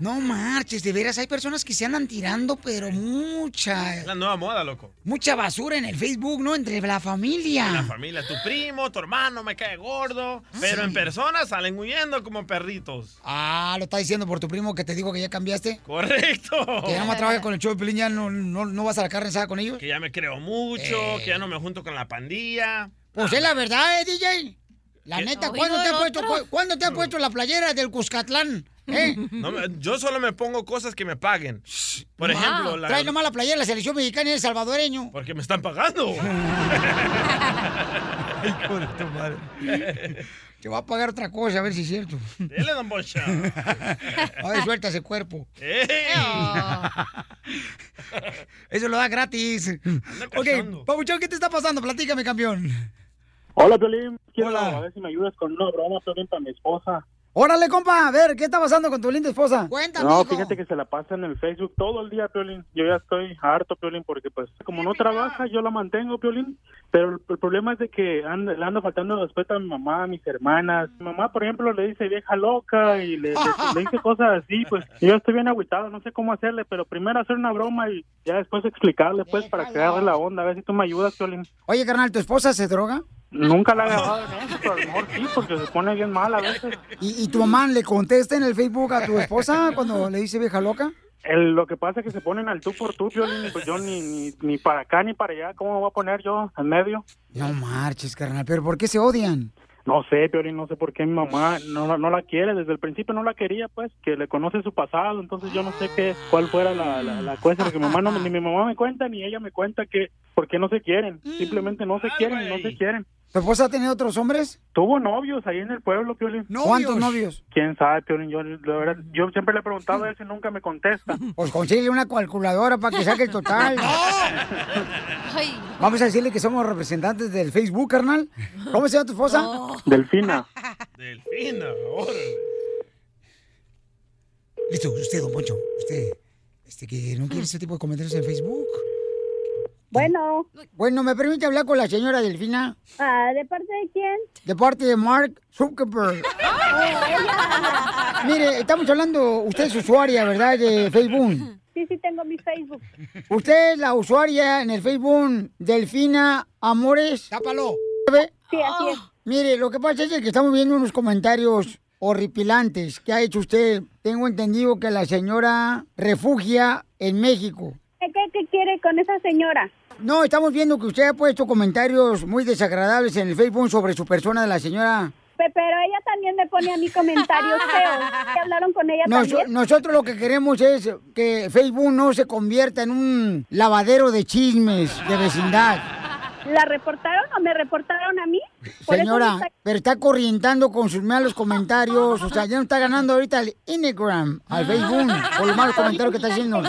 No marches, de veras, hay personas que se andan tirando, pero mucha, Es la nueva moda, loco. mucha basura en el Facebook, ¿no? Entre la familia. La familia, tu primo, tu hermano me cae gordo. Pero en persona salen huyendo como perritos. Ah, lo está diciendo por tu primo que te digo que ya cambiaste. Correcto. Que ya no más trabaja con el show de Pelín, ya no, no, no vas a la carne asada con ellos. Que ya me creo mucho, que ya no me junto con la pandilla. Pues es la verdad, ¿eh, DJ? La ¿Qué? neta, ¿cuándo te, ha puesto, otro. cu- ¿cuándo te ha puesto la playera del Cuscatlán? ¿Eh? [laughs] No yo solo me pongo cosas que me paguen. Por Wow. ejemplo, la, Trae nomás la playera de la selección mexicana y el salvadoreño. porque me están pagando. [laughs] [laughs] Te va a pagar otra cosa, a ver si es cierto. Dele, don Bocha. A ver, suelta ese cuerpo. Eso lo da gratis. Ok, Pabuchón, ¿qué te está pasando? Platícame, campeón. Hola, Piolín. Quiero Hola. a ver si me ayudas con una broma, Piolín, para mi esposa. Órale, compa, a ver, ¿qué está pasando con tu linda esposa? Cuéntame, No, hijo. fíjate que se la pasa en el Facebook todo el día, Piolín. Yo ya estoy harto, Piolín, porque pues como no trabaja, yo la mantengo, Piolín. Pero el, el problema es de que anda- le ando faltando respeto a mi mamá, a mis hermanas. Mi mamá, por ejemplo, le dice vieja loca y le, le- le [laughs] dice cosas así, pues yo estoy bien agüitado, no sé cómo hacerle, pero primero hacer una broma y ya después explicarle, pues, para que agarre la onda. A ver si tú me ayudas, Piolín. Oye, carnal, ¿tu esposa se droga? Nunca la he agarrado en eso, pero a lo mejor sí, porque se pone bien mal a veces. ¿Y, y tu mamá le contesta en el Facebook a tu [laughs] esposa cuando le dice vieja loca? El- lo que pasa es que se ponen al tú por tú, Piolín, pues yo ni, ni, ni para acá ni para allá, ¿cómo me voy a poner yo en medio? No marches, carnal, pero ¿por qué se odian? No sé, Piolín, no sé por qué mi mamá no, la- no la quiere, desde el principio no la quería, pues, que le conoce su pasado, entonces yo no sé qué, cuál fuera la, la, la cosa, porque mi mamá no, ni mi mamá me cuenta, ni ella me cuenta que, por qué no se quieren, simplemente no se quieren, no se quieren. ¿Tu esposa ha tenido otros hombres? Tuvo novios ahí en el pueblo, Piolín. ¿Cuántos novios? ¿Quién sabe, Piolín? Yo, la verdad, yo siempre le he preguntado a él y nunca me contesta. [laughs] Pues consigue una calculadora para que saque el total. [laughs] Vamos a decirle que somos representantes del Facebook, carnal. ¿Cómo se llama tu esposa? Delfina. [laughs] Delfina, órale. Listo, usted, don Poncho. Usted, este, que no quiere ese tipo de comentarios en Facebook. Bueno. Bueno, ¿me permite hablar con la señora Delfina? Ah, ¿De parte de quién? De parte de Mark Zuckerberg. [laughs] Mire, estamos hablando, usted es usuaria, ¿verdad? De Facebook. Sí, sí, tengo mi Facebook. Usted es la usuaria en el Facebook Delfina Amores. Tápalo. Sí, así es. Mire, lo que pasa es que estamos viendo unos comentarios horripilantes que ha hecho usted. Tengo entendido que la señora refugia en México. ¿Qué, qué, qué quiere con esa señora? No, estamos viendo que usted ha puesto comentarios muy desagradables en el Facebook sobre su persona de la señora. Pe- Pero ella también me pone a mí comentarios feos. ¿Qué hablaron con ella Nos- también? nosotros lo que queremos es que Facebook no se convierta en un lavadero de chismes de vecindad. ¿La reportaron o me reportaron a mí? Por Señora, está- pero está corrientando con sus malos comentarios. O sea, ya no está ganando ahorita el Instagram, al Facebook, por los malos comentarios que está haciendo.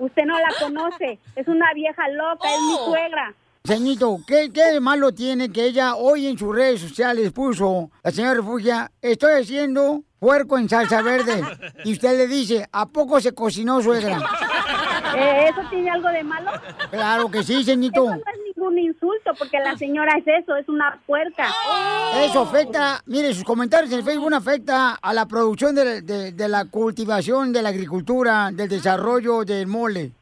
Usted no la conoce. Es una vieja loca, es mi suegra. Señito, ¿qué, ¿qué de malo tiene que ella hoy en sus redes sociales puso, la señora Refugia, estoy haciendo puerco en salsa verde? [laughs] Y usted le dice, ¿a poco se cocinó suegra? Eh, ¿Eso tiene algo de malo? Claro que sí, señito. Eso no es ningún insulto, porque la señora es eso, es una puerca. Eso afecta, mire, sus comentarios en Facebook afecta a la producción de, de- de la cultivación, de la agricultura, del desarrollo del mole.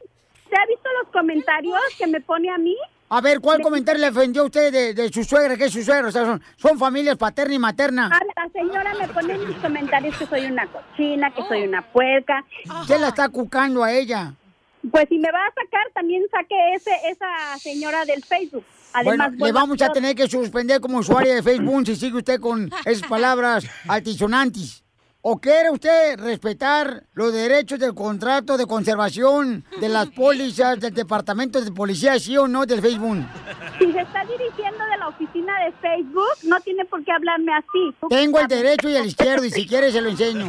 ¿Se ha visto los comentarios que me pone a mí? A ver, ¿cuál comentario le ofendió a usted de, de su suegra? que es su suegra? O sea, son, son familias paterna y materna. Ah, la señora me pone en mis comentarios que soy una cochina, que soy una puerca. Usted la está cucando a ella. Pues si me va a sacar, también saque ese, esa señora del Facebook. Además, bueno, le vamos a tener que suspender como usuaria de Facebook si sigue usted con esas palabras [laughs] altisonantes. ¿O quiere usted respetar los derechos del contrato de conservación de las [laughs] pólizas del Departamento de Policía, sí o no, del Facebook? Si se está dirigiendo de la oficina de Facebook, no tiene por qué hablarme así. Tengo el derecho y el izquierdo y si quiere se lo enseño.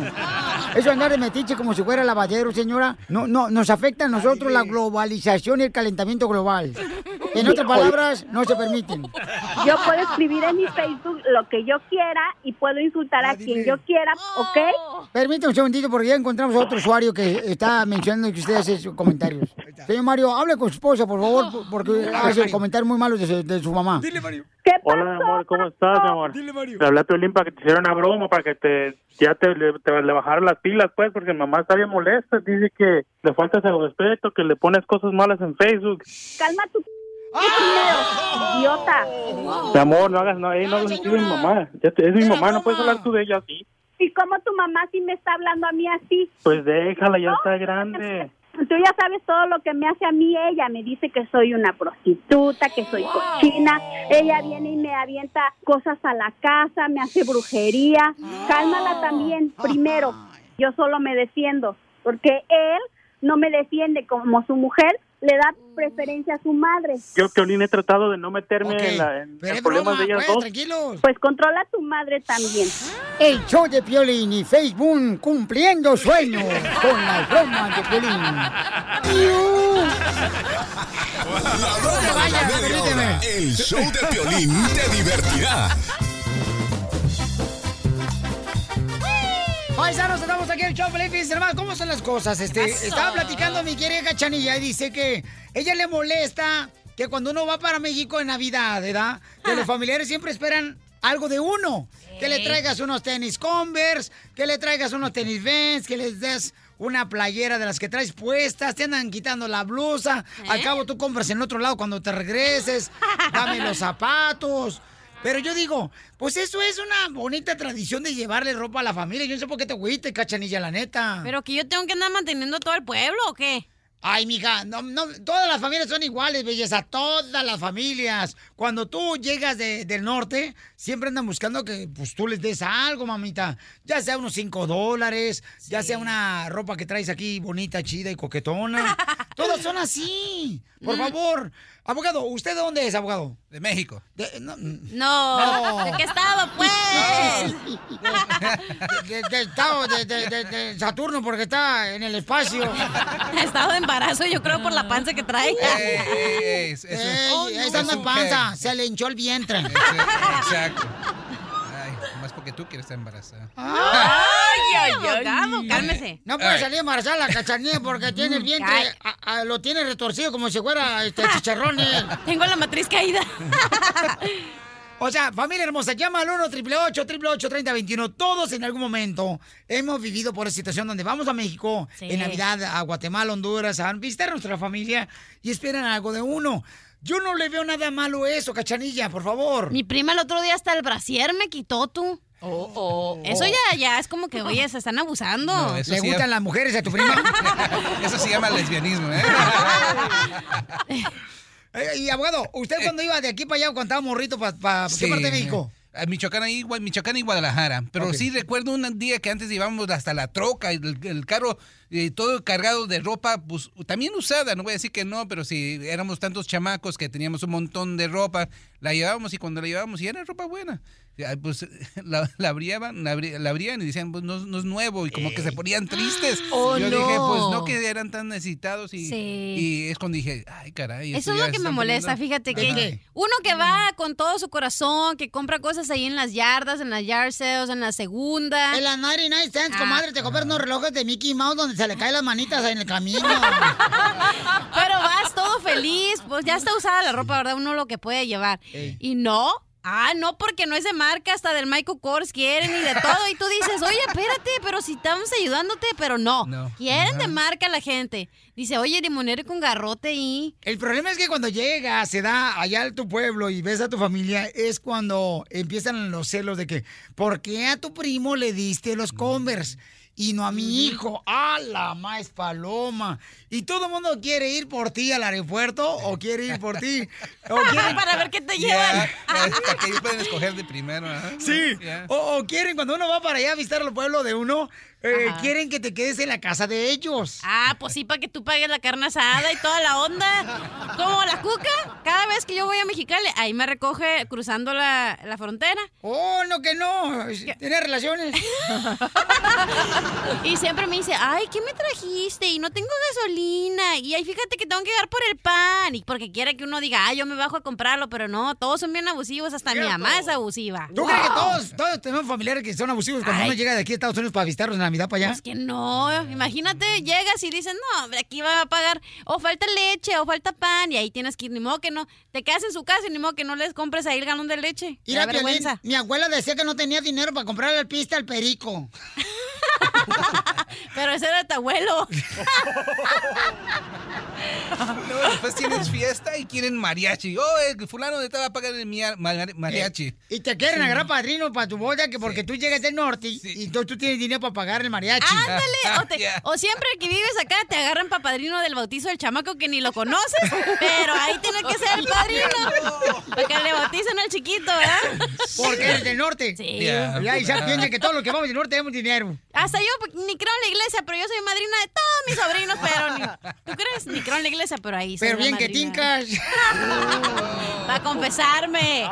Eso andar de metiche como si fuera lavadero, señora, no, no, nos afecta a nosotros la globalización y el calentamiento global. En otras palabras, no se permiten. Yo puedo escribir en mi Facebook lo que yo quiera y puedo insultar a quien yo quiera, ¿ok? Permítame un segundito porque ya encontramos a otro usuario que está mencionando que usted hace sus comentarios. Señor Mario, hable con su esposa, por favor, por- porque hace comentarios muy malos de su, de su mamá. Dile, Mario. Hola, mi amor, ¿cómo estás, mi amor? Le hablé a Piolín para que te hiciera una broma, para que te ya te, le, te le bajaran las pilas, pues, porque mi mamá está bien molesta. Dice que le faltas el respeto, que le pones cosas malas en Facebook. Calma tu primero, idiota. Mi amor, no hagas nada, no, no hagas así de mi mamá. Ya te- es mi mamá, no puedes hablar tú de ella así. ¿Y cómo tu mamá sí me está hablando a mí así? Pues déjala, ya está grande. Tú ya sabes todo lo que me hace a mí ella. Me dice que soy una prostituta, que soy cochina. Ella viene y me avienta cosas a la casa, me hace brujería. Cálmala también, primero. Yo solo me defiendo, porque él no me defiende como su mujer, le da preferencia a su madre. Yo, Piolín, he tratado de no meterme en, la- en de ellas pues, dos. tranquilos. Pues controla a tu madre también. El show de Piolín y Facebook cumpliendo sueños con las bromas de Piolín. La broma de la media hora. El show de Piolín te divertirá. Paisanos, estamos aquí en el show, nomás, ¿cómo son las cosas? Este, estaba platicando mi querida Cachanilla y dice que ella le molesta que cuando uno va para México en Navidad, ¿verdad? Que los familiares siempre esperan algo de uno. Que le traigas unos tenis Converse, que le traigas unos tenis Vans, que les des una playera de las que traes puestas, te andan quitando la blusa, al ¿Eh? cabo tú compras en otro lado cuando te regreses, dame los zapatos. Pero yo digo, pues eso es una bonita tradición de llevarle ropa a la familia. Yo no sé por qué te agüite, cachanilla, la neta. ¿Pero que yo tengo que andar manteniendo todo el pueblo o qué? Ay, mija, no, no, todas las familias son iguales, belleza, todas las familias. Cuando tú llegas de- del norte, siempre andan buscando que pues tú les des algo, mamita. Ya sea unos 5 dólares, ya sea una ropa que traes aquí bonita, chida y coquetona. [laughs] Todos son así. Por favor. Abogado, ¿usted de dónde es, abogado? De México. no, No. ¿De qué estado, pues? [laughs] de, de estado de, de- de- de Saturno porque está en el espacio. [laughs] Estado de embarazo, yo creo, por la panza que trae. Ey, eso- esa no es panza, se le hinchó el vientre. Exacto. Ay, porque tú quieres estar embarazada. Ay, ay, abogado, cálmese. No puede Ay. salir embarazada la cachanilla porque tiene el vientre, Ay. a- a- lo tiene retorcido como si fuera este, chicharrones. [laughs] Tengo la matriz caída. [laughs] O sea, familia hermosa, llama al 1 888 3021 Todos en algún momento hemos vivido por esa situación donde vamos a México Sí. en Navidad, a Guatemala, Honduras, a visitar a nuestra familia y esperan algo de uno. Yo no le veo nada malo eso, cachanilla, por favor. Mi prima el otro día hasta el brasier me quitó tú. Eso ya, ya es como que, oye, se están abusando. No, ¿Le sí gustan ya- las mujeres a tu prima? [laughs] Eso se llama lesbianismo, ¿eh? [laughs] Eh, y abogado, ¿usted cuando iba de aquí para allá cuando estaba morrito para qué parte de México? A Michoacán, ahí, Michoacán y Guadalajara. Pero sí recuerdo un día que antes llevábamos hasta la troca, el, el carro eh, todo cargado de ropa, pues también usada, no voy a decir que no, pero sí éramos tantos chamacos que teníamos un montón de ropa, la llevábamos y cuando la llevábamos y era ropa buena. Pues [laughs] la, la abriaban, la, abrían y decían, pues no, no es nuevo, y como que se ponían tristes. [gasps] Oh, Yo no. dije, pues no que eran tan necesitados, y, Sí. y es cuando dije, ay, caray. Eso es lo que me molesta, poniendo- fíjate Ajá. que uno que va con todo su corazón, que compra cosas ahí en las yardas, en las yard sales, en la segunda. En la 99 cents, Ah. comadre, te compras unos relojes de Mickey Mouse donde se le caen las manitas en el camino. [laughs] Pero vas todo feliz, pues ya está usada la ropa, ¿verdad? Uno lo que puede llevar. Y no, ah, no, porque no es de marca, hasta del Michael Kors quieren y de todo. Y tú dices, oye, espérate, pero si estamos ayudándote, pero no. Quieren de marca la gente. Dice, oye, limonero con garrote y... El problema es que cuando llega, se da allá a tu pueblo y ves a tu familia, es cuando empiezan los celos de que, ¿por qué a tu primo le diste los Converse? Y no a mi hijo, ¡a la más paloma! Y todo el mundo quiere ir por ti al aeropuerto o quiere ir por ti. O [laughs] quieren... Para ver qué te llevan. [laughs] hasta que ellos pueden escoger de primero. ajá. Sí, o, o quieren cuando uno va para allá a visitar el pueblo de uno, eh, quieren que te quedes en la casa de ellos. Ah, pues sí, para que tú pagues la carne asada y toda la onda. Como la cuca, cada vez que yo voy a Mexicali, ahí me recoge cruzando la, la frontera. Oh, no, que no. ¿Tienes relaciones? [laughs] y siempre me dice, ay, ¿qué me trajiste? Y no tengo gasolina. Y ahí fíjate que tengo que llegar por el pan. Y porque quiere que uno diga, ay, yo me bajo a comprarlo. Pero no, todos son bien abusivos. Hasta mi mamá es abusiva. ¿Tú crees que todos, todos tenemos familiares que son abusivos cuando Ay. uno llega de aquí a Estados Unidos para visitarlos en Navidad para allá? Es que no, imagínate, llegas y dicen, no, hombre, aquí va a pagar, o falta leche, o falta pan, y ahí tienes que ir, ni modo que no, te quedas en su casa y ni modo que no les compres ahí el galón de leche. Piolín, vergüenza. mi abuela decía que no tenía dinero para comprarle el pista al perico. [laughs] Pero ese era tu abuelo. [laughs] No, después tienes fiesta y quieren mariachi. Oh, el fulano de te va a pagar el mia- mariachi. Y te quieren Sí. agarrar padrino para tu boda que porque tú llegas del norte y, y tú, tú tienes dinero para pagar el mariachi. Ándale, o, te- o siempre que vives acá te agarran para padrino del bautizo del chamaco que ni lo conoces, pero ahí tiene que ser el padrino. Para que le bauticen al chiquito, ¿verdad? Porque eres del norte. Sí. Y ahí ya piensan que todos los que vamos del norte tenemos dinero. Hasta yo pues, ni creo en la iglesia, pero yo soy madrina de todos mis sobrinos, pero ni, ¿tú crees? Ni creo en la iglesia, pero ahí Pero bien que tincas. [laughs] Para confesarme.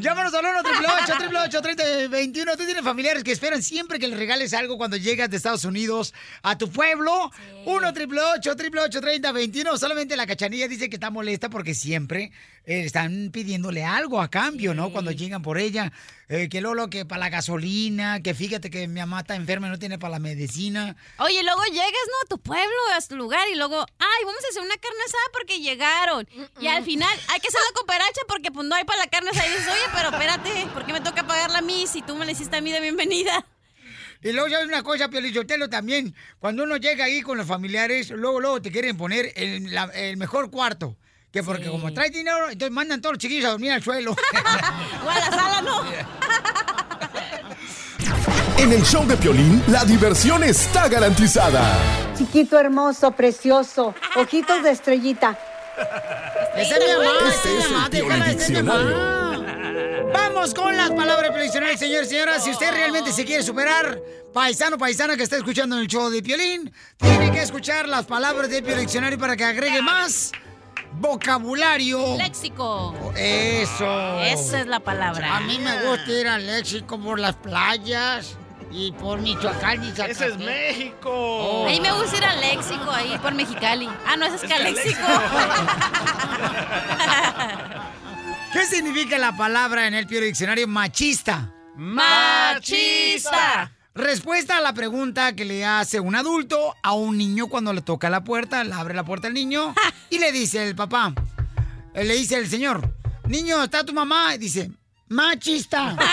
Llámanos al 1 888 3021 Tú tienes familiares que esperan siempre que les regales algo cuando llegas de Estados Unidos a tu pueblo. 1 888 3021 Solamente la cachanilla dice que está molesta porque siempre eh, están pidiéndole algo a cambio, ¿no? Cuando llegan por ella. Eh, que Lolo, que para la gasolina, que fíjate que mi mamá está enferma y no tiene para la medicina. Oye, luego llegas, ¿no? A tu pueblo, a tu lugar, y luego, ay, vamos a hacer una carne asada porque llegaron. Y al final hay que hacer la cooperacha porque pues no hay para la carne asada. Y dices, oye, pero espérate, ¿por qué me toca pagarla a mí si tú me la hiciste a mí de bienvenida? Y luego ya una cosa, Piolichotelo, también, cuando uno llega ahí con los familiares, luego, luego te quieren poner el, la- el mejor cuarto. Que porque como traes dinero, entonces mandan todos los chiquillos a dormir al suelo. [laughs] o a la sala, ¿no? [laughs] En el show de Piolín, la diversión está garantizada. Chiquito hermoso, precioso, ojitos de estrellita. Esa es mi mamá, Este es mi mamá, el déjala, esa es mi Piolín mamá. Vamos con las palabras previsionales, señores y señoras. Si usted realmente se quiere superar, paisano, paisana que está escuchando en el show de Piolín, tiene que escuchar las palabras de Piolín Diccionario para que agregue más vocabulario. Léxico. Eso. Esa es la palabra. A mí me gusta ir al léxico por las playas y por Michoacán y Ese es México. A mí me gusta ir al léxico ahí por Mexicali. Ah, no, ese es, Es Caléxico. [laughs] ¿Qué significa la palabra en el Pio Diccionario machista? Machista. Respuesta a la pregunta que le hace un adulto a un niño cuando le toca la puerta, le abre la puerta al niño [laughs] y le dice el papá, eh, le dice el señor, niño, ¿está tu mamá? Y dice, machista. [laughs]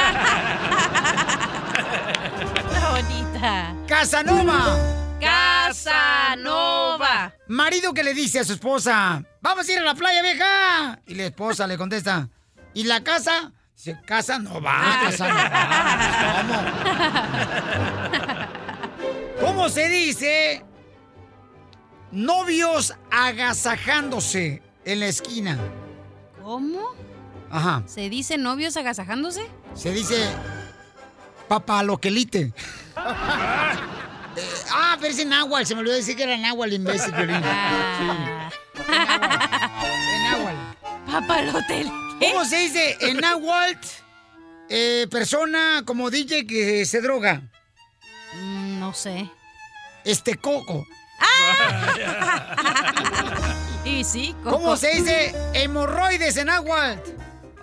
Está bonita. Casanova. Casanova. Marido que le dice a su esposa, vamos a ir a la playa, vieja. Y la esposa le contesta, ¿y la casa? Dice, casa no va, casa no va. ¿Cómo? [laughs] ¿Cómo se dice novios agasajándose en la esquina? ¿Cómo? Ajá. ¿Se dice novios agasajándose? Se dice papaloquelite. Eh, [laughs] ah, pero es en náhuatl. Se me olvidó decir que era náhuatl, imbécil. Ah. Sí. [laughs] En náhuatl. Papalotel. ¿Cómo se dice en náhuatl eh, persona como DJ que se droga? Mm, no sé. Este coco. [laughs] Y sí, Coco. ¿Cómo se dice hemorroides en náhuatl?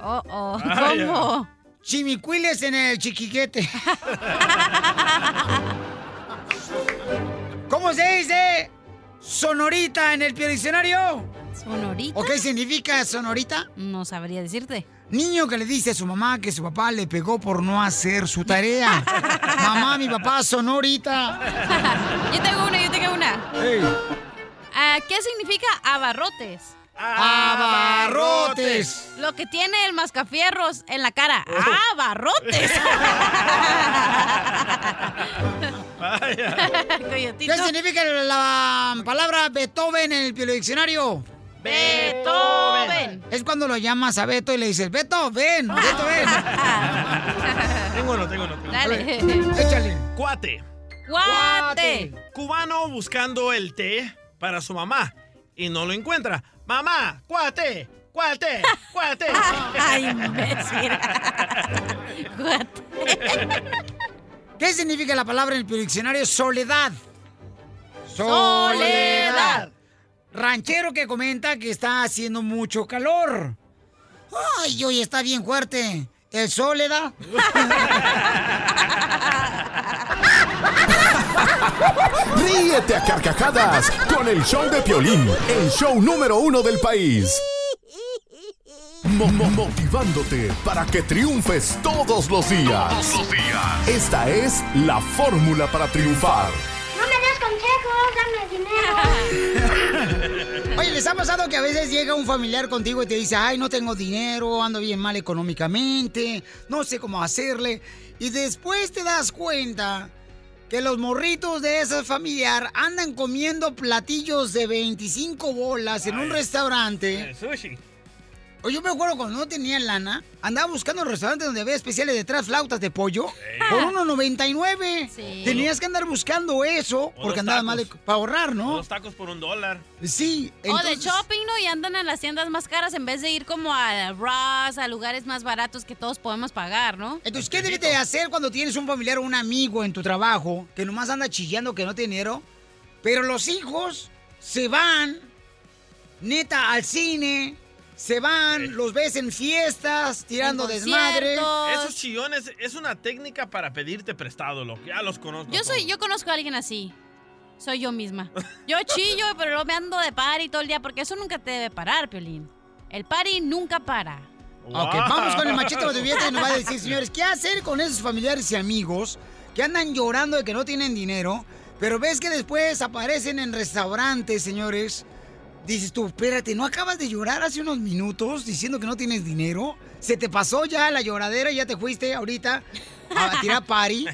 Oh, oh. Ah, ¿Cómo? Chimicuiles en el chiquiquete. [laughs] ¿Cómo se dice sonorita en el diccionario? ¿Sonorita? ¿O qué significa sonorita? No sabría decirte. Niño que le dice a su mamá que su papá le pegó por no hacer su tarea. [laughs] mamá, mi papá sonorita. [laughs] Yo tengo una, yo tengo una. Ah, ¿Qué significa abarrotes? Abarrotes. Lo que tiene el mascafierros en la cara. ¡Abarrotes! [laughs] Coyotito. ¿Qué significa la palabra Beethoven en el diccionario? Beethoven. Es cuando lo llamas a Beto y le dices, Beto, ven, Beto, ven. [laughs] Tengo uno, tengo uno. tengo uno. Dale. [laughs] Échale. Cuate. Guate. Cubano buscando el té para su mamá y no lo encuentra. Mamá, cuate, cuate, cuate. [laughs] Ay, imbécil. ¿Qué significa la palabra en el diccionario soledad? Soledad. Ranchero que comenta que está haciendo mucho calor. Ay, hoy está bien fuerte. ¿El soledad? [laughs] Ríete a carcajadas con el show de Piolín, el show número uno del país. Mo- mo- motivándote para que triunfes todos los días. Todos los días. Esta es la fórmula para triunfar. No me des consejos, dame dinero. [laughs] [laughs] Oye, ¿les ha pasado que a veces llega un familiar contigo y te dice, ay, no tengo dinero, ando bien mal económicamente, no sé cómo hacerle? Y después te das cuenta que los morritos de ese familiar andan comiendo platillos de 25 bolas en un restaurante. Eh, Sushi. O yo me acuerdo cuando no tenía lana, andaba buscando un restaurante donde había especiales de tres flautas de pollo por 1.99. Sí. Tenías que andar buscando eso porque andaba tacos. mal de- para ahorrar, ¿no? Dos tacos por un dólar. Sí. O de entonces- shopping, ¿no? Y andan en las tiendas más caras en vez de ir como a Ross, a lugares más baratos que todos podemos pagar, ¿no? Entonces, ¿qué debes de hacer cuando tienes un familiar o un amigo en tu trabajo que nomás anda chillando que no tiene dinero? Pero los hijos se van, neta, al cine, se van, los ves en fiestas, tirando desmadre. Esos chillones es una técnica para pedirte prestado, loco. Ya los conozco. Yo soy, yo conozco a alguien así. Soy yo misma. Yo [laughs] chillo, pero luego me ando de party todo el día, porque eso nunca te debe parar, Piolín. El party nunca para. Ok, vamos con el machito de billete y nos va a [laughs] decir, señores, ¿qué hacer con esos familiares y amigos que andan llorando de que no tienen dinero, pero ves que después aparecen en restaurantes, señores? Dices tú, espérate, ¿no acabas de llorar hace unos minutos diciendo que no tienes dinero? ¿Se te pasó ya la lloradera y ya te fuiste ahorita a [laughs] tirar party?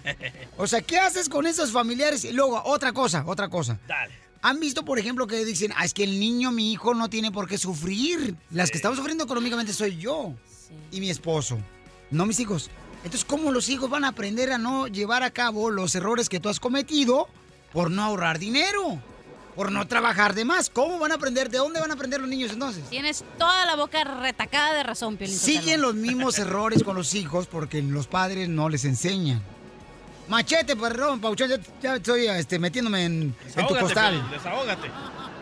O sea, ¿qué haces con esos familiares? Y luego, otra cosa, otra cosa. Dale. ¿Han visto, por ejemplo, que dicen, ah, es que el niño, mi hijo, no tiene por qué sufrir? Las que estamos sufriendo económicamente soy yo y mi esposo, no mis hijos. Entonces, ¿cómo los hijos van a aprender a no llevar a cabo los errores que tú has cometido por no ahorrar dinero? Por no trabajar de más. ¿Cómo van a aprender? ¿De dónde van a aprender los niños entonces? Tienes toda la boca retacada de razón, Piolín. Siguen los mismos errores con los hijos porque los padres no les enseñan. Machete, perdón, Pauchón, ya, ya estoy este, metiéndome en, en tu costal. Desahógate.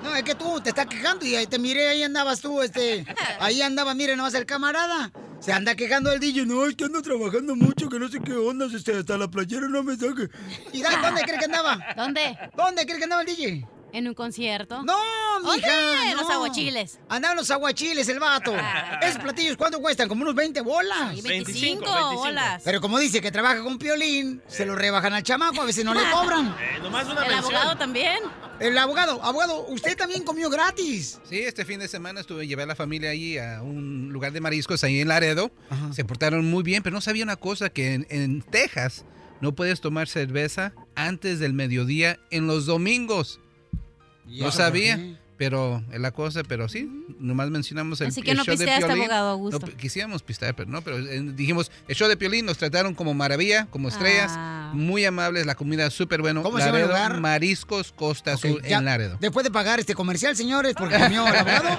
No, es que tú te estás quejando y ahí te miré, ahí andabas tú, este, ahí andaba, mire, no el camarada. Se anda quejando el DJ, no, es que ando trabajando mucho, que no sé qué onda, este, hasta la playera no me saque. ¿Y da- dónde crees que andaba? ¿Dónde? ¿Dónde crees que andaba el DJ? ¿En un concierto? No, ¿Dónde? mija, En los no. aguachiles. Andaba en los aguachiles el vato. Esos platillos, ¿cuánto cuestan? Como unos 20 bolas. Sí, 25 25. bolas. Pero como dice que trabaja con Piolín, se lo rebajan al chamaco, a veces no le cobran. [laughs] Eh, nomás una El mención. abogado también. El abogado, abogado, usted también comió gratis. Sí, este fin de semana estuve, llevé a la familia ahí a un lugar de mariscos ahí en Laredo. Se portaron muy bien, pero no sabía una cosa, que en, en Texas no puedes tomar cerveza antes del mediodía en los domingos. ¿Y No sabía, pero es la cosa, pero sí, nomás mencionamos el, Así que el no show de Piolín. abogado Augusto. No, quisiéramos pistear, pero no, pero eh, dijimos, el show de Piolín nos trataron como maravilla, como estrellas, Ah. muy amables, la comida súper bueno. ¿Cómo se llama el lugar? Mariscos Costa Ok, Azul ya, en Laredo. Después de pagar este comercial, señores, porque comió el abogado. [laughs]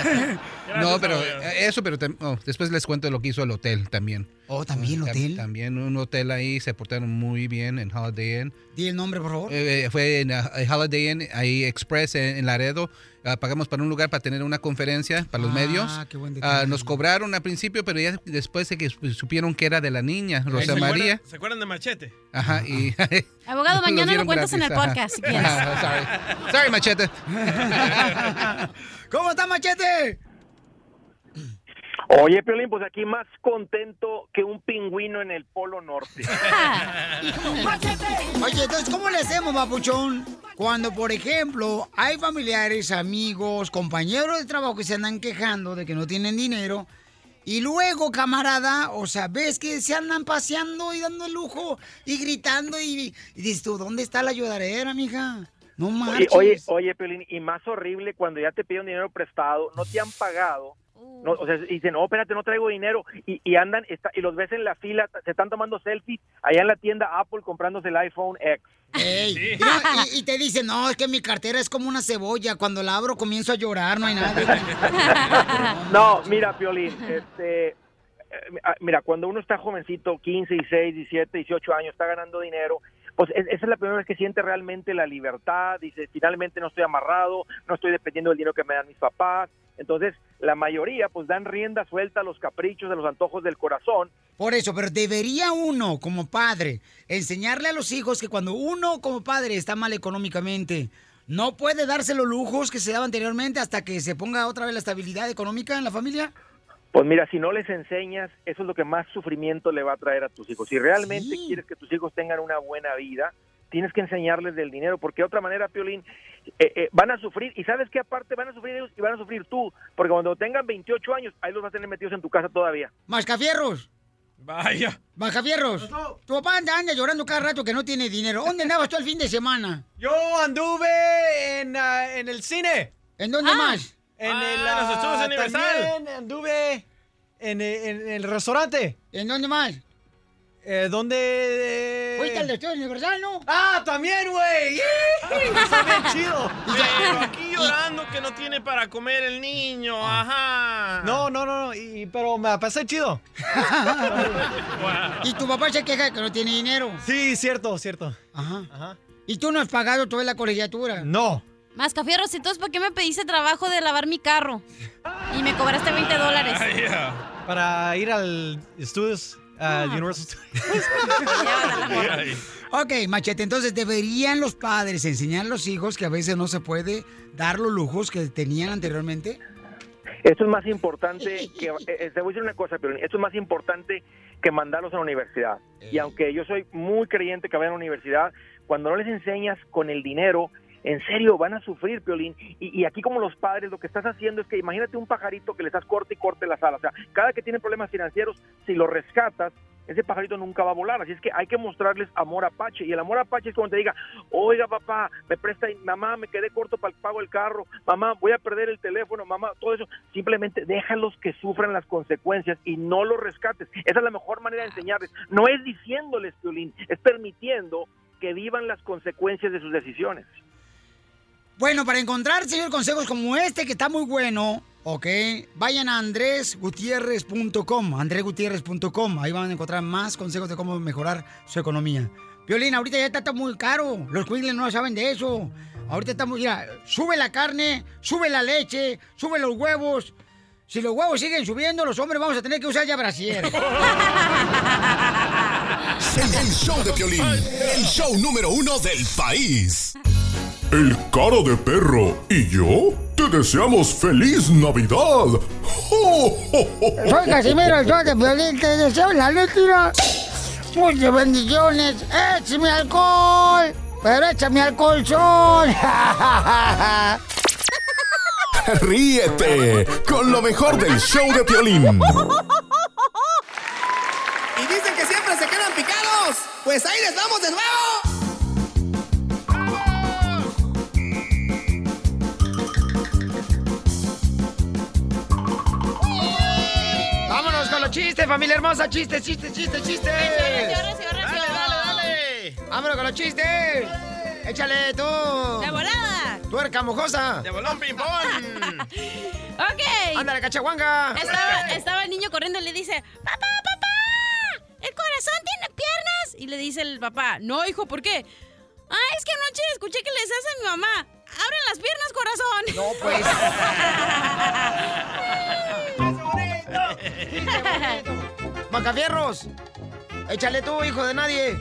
[laughs] No, pero eh, eso, pero tam- oh, después les cuento lo que hizo el hotel también. Oh, también Tam- hotel. También un hotel ahí, se portaron muy bien en Holiday Inn. Di el nombre, por favor. Eh, fue en ah, Holiday Inn, ahí Express en, en Laredo. Ah, pagamos para un lugar para tener una conferencia para los Ah, medios. qué buen detalle. nos cobraron al principio, pero ya después de que su- supieron que era de la niña, ¿Se Rosa acuerdan- María. ¿Se acuerdan de Machete? Ajá, y... [laughs] Abogado, mañana lo cuentas en el podcast, si quieres. Ajá, sorry. Sorry, Machete. [laughs] [laughs] ¿Cómo está, Machete? Oye, Piolín, pues aquí más contento que un pingüino en el Polo Norte. [laughs] Oye, entonces, ¿cómo le hacemos, papuchón? Cuando, por ejemplo, hay familiares, amigos, compañeros de trabajo que se andan quejando de que no tienen dinero. Y luego, camarada, o sea, ves que se andan paseando y dando el lujo y gritando y, y dices tú, ¿dónde está la ayudadera, mija? No Oye, marches. oye, oye, Piolín, y más horrible cuando ya te piden dinero prestado, no te han pagado No, o sea, y dicen, no, espérate, no traigo dinero. Y, y andan, está- y los ves en la fila, se están tomando selfies allá en la tienda Apple comprándose el iPhone X. Ey, y, no, y- y te dicen, no, es que mi cartera es como una cebolla. Cuando la abro comienzo a llorar, no hay nada. [laughs] No, mira, Piolín, este, eh, mira, cuando uno está jovencito, 15, 16, 17, 18 años, está ganando dinero, pues es- esa es la primera vez que siente realmente la libertad, dice, finalmente no estoy amarrado, no estoy dependiendo del dinero que me dan mis papás. Entonces, la mayoría pues dan rienda suelta a los caprichos, a los antojos del corazón. Por eso, pero debería uno, como padre, enseñarle a los hijos que cuando uno, como padre, está mal económicamente, no puede darse los lujos que se daba anteriormente hasta que se ponga otra vez la estabilidad económica en la familia. Pues mira, si no les enseñas, eso es lo que más sufrimiento le va a traer a tus hijos. Si realmente quieres que tus hijos tengan una buena vida, tienes que enseñarles del dinero, porque de otra manera, Piolín, eh, eh, van a sufrir. Y sabes que aparte van a sufrir ellos y van a sufrir tú, porque cuando tengan 28 años, ahí los vas a tener metidos en tu casa todavía. Mascafierros. Vaya. Mascafierros. Tu papá anda, anda llorando cada rato que no tiene dinero. ¿Dónde andabas tú el fin de semana? Yo anduve en, ah, en el cine. ¿En dónde más? En Ah, el, en los estudios ah, Universal. también anduve en, en el restaurante. ¿En dónde más? Eh, ¿Dónde? Fuiste al Estudio Universal, ¿no? ¡Ah, también, güey! Está bien chido. [laughs] Pero [laughs] aquí llorando que no tiene para comer el niño, ajá. No, no, no, no, y, pero me pasé chido. [laughs] Y tu papá se queja de que no tiene dinero. Sí, cierto, cierto. Ajá. ¿Y tú no has pagado toda la colegiatura? No. Mascafierros, entonces, ¿por qué me pediste trabajo de lavar mi carro? Y me cobraste 20 dólares. [laughs] Para ir al estudios, al Universal [laughs] Ok, machete, entonces deberían los padres enseñar a los hijos que a veces no se puede dar los lujos que tenían anteriormente. Esto es más importante que, eh, eh, te voy a decir una cosa, pero esto es más importante que mandarlos a la universidad. Y aunque yo soy muy creyente que vayan a la universidad, cuando no les enseñas con el dinero, en serio, van a sufrir, Piolín. Y, aquí como los padres, lo que estás haciendo es que imagínate un pajarito que le estás corte y corte las alas. O sea, cada que tiene problemas financieros, si lo rescatas, ese pajarito nunca va a volar. Así es que hay que mostrarles amor apache. Y el amor apache es cuando te diga, oiga papá, me presta, mamá, me quedé corto para el pago del carro, mamá, voy a perder el teléfono, mamá, todo eso. Simplemente déjalos que sufran las consecuencias y no los rescates. Esa es la mejor manera de enseñarles. No es diciéndoles, Piolín, es permitiendo que vivan las consecuencias de sus decisiones. Bueno, para encontrar, señor, consejos como este que está muy bueno, ¿ok? Vayan a andresgutierrez.com, andresgutierrez.com. Ahí van a encontrar más consejos de cómo mejorar su economía. Violín, ahorita ya está, muy caro. Los cuingles no saben de eso. Ahorita está muy... Mira, sube la carne, sube la leche, sube los huevos. Si los huevos siguen subiendo, los hombres vamos a tener que usar ya brasier. El, [laughs] el show de Piolín, el show número uno del país. El cara de perro y yo te deseamos feliz Navidad. Soy Casimiro, el show de violín, te deseo la letra. Muchas bendiciones. ¡Échame alcohol! Pero échame alcohol sol. [laughs] Ríete con lo mejor del show de Piolín. Y dicen que siempre se quedan picados. Pues ahí les vamos de nuevo. Los chistes, familia hermosa. Chistes, chistes, chistes, chistes. Dale, dale, dale. Vámonos con los chistes. Échale tú. ¡De volada! Tuerca mojosa. De bolón ping-pong. [laughs] Ok. Ándale, cachahuanga. Estaba, estaba el niño corriendo y le dice, papá, papá, ¿el corazón tiene piernas? Y le dice el papá, no, hijo, ¿por qué? Ah, es que anoche escuché que le decías a mi mamá, abren las piernas, corazón. No, pues. [laughs] [laughs] Macafierros. Échale tú, hijo de nadie.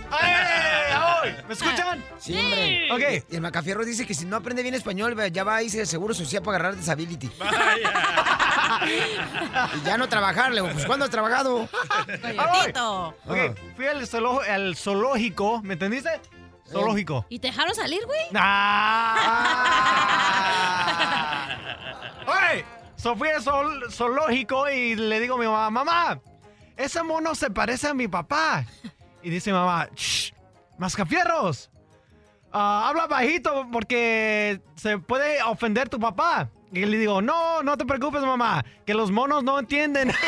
¿Me escuchan? Sí, hombre. Ok. Y el Macafierro dice que si no aprende bien español, ya va a irse al seguro social para agarrar disability. y ya no trabajar, le digo, pues ¿cuándo has trabajado? Coyotito. Ok, fui al, zoolo- al zoológico, ¿me entendiste? Zoológico. ¿Y te dejaron salir, güey? Ah. [laughs] Oye, so fui al zool- zoológico y le digo a mi mamá, mamá, ese mono se parece a mi papá. Y dice mi mamá, shh, mascafierros, ah, habla bajito porque se puede ofender tu papá. Y le digo, no, no te preocupes, mamá, que los monos no entienden. [laughs]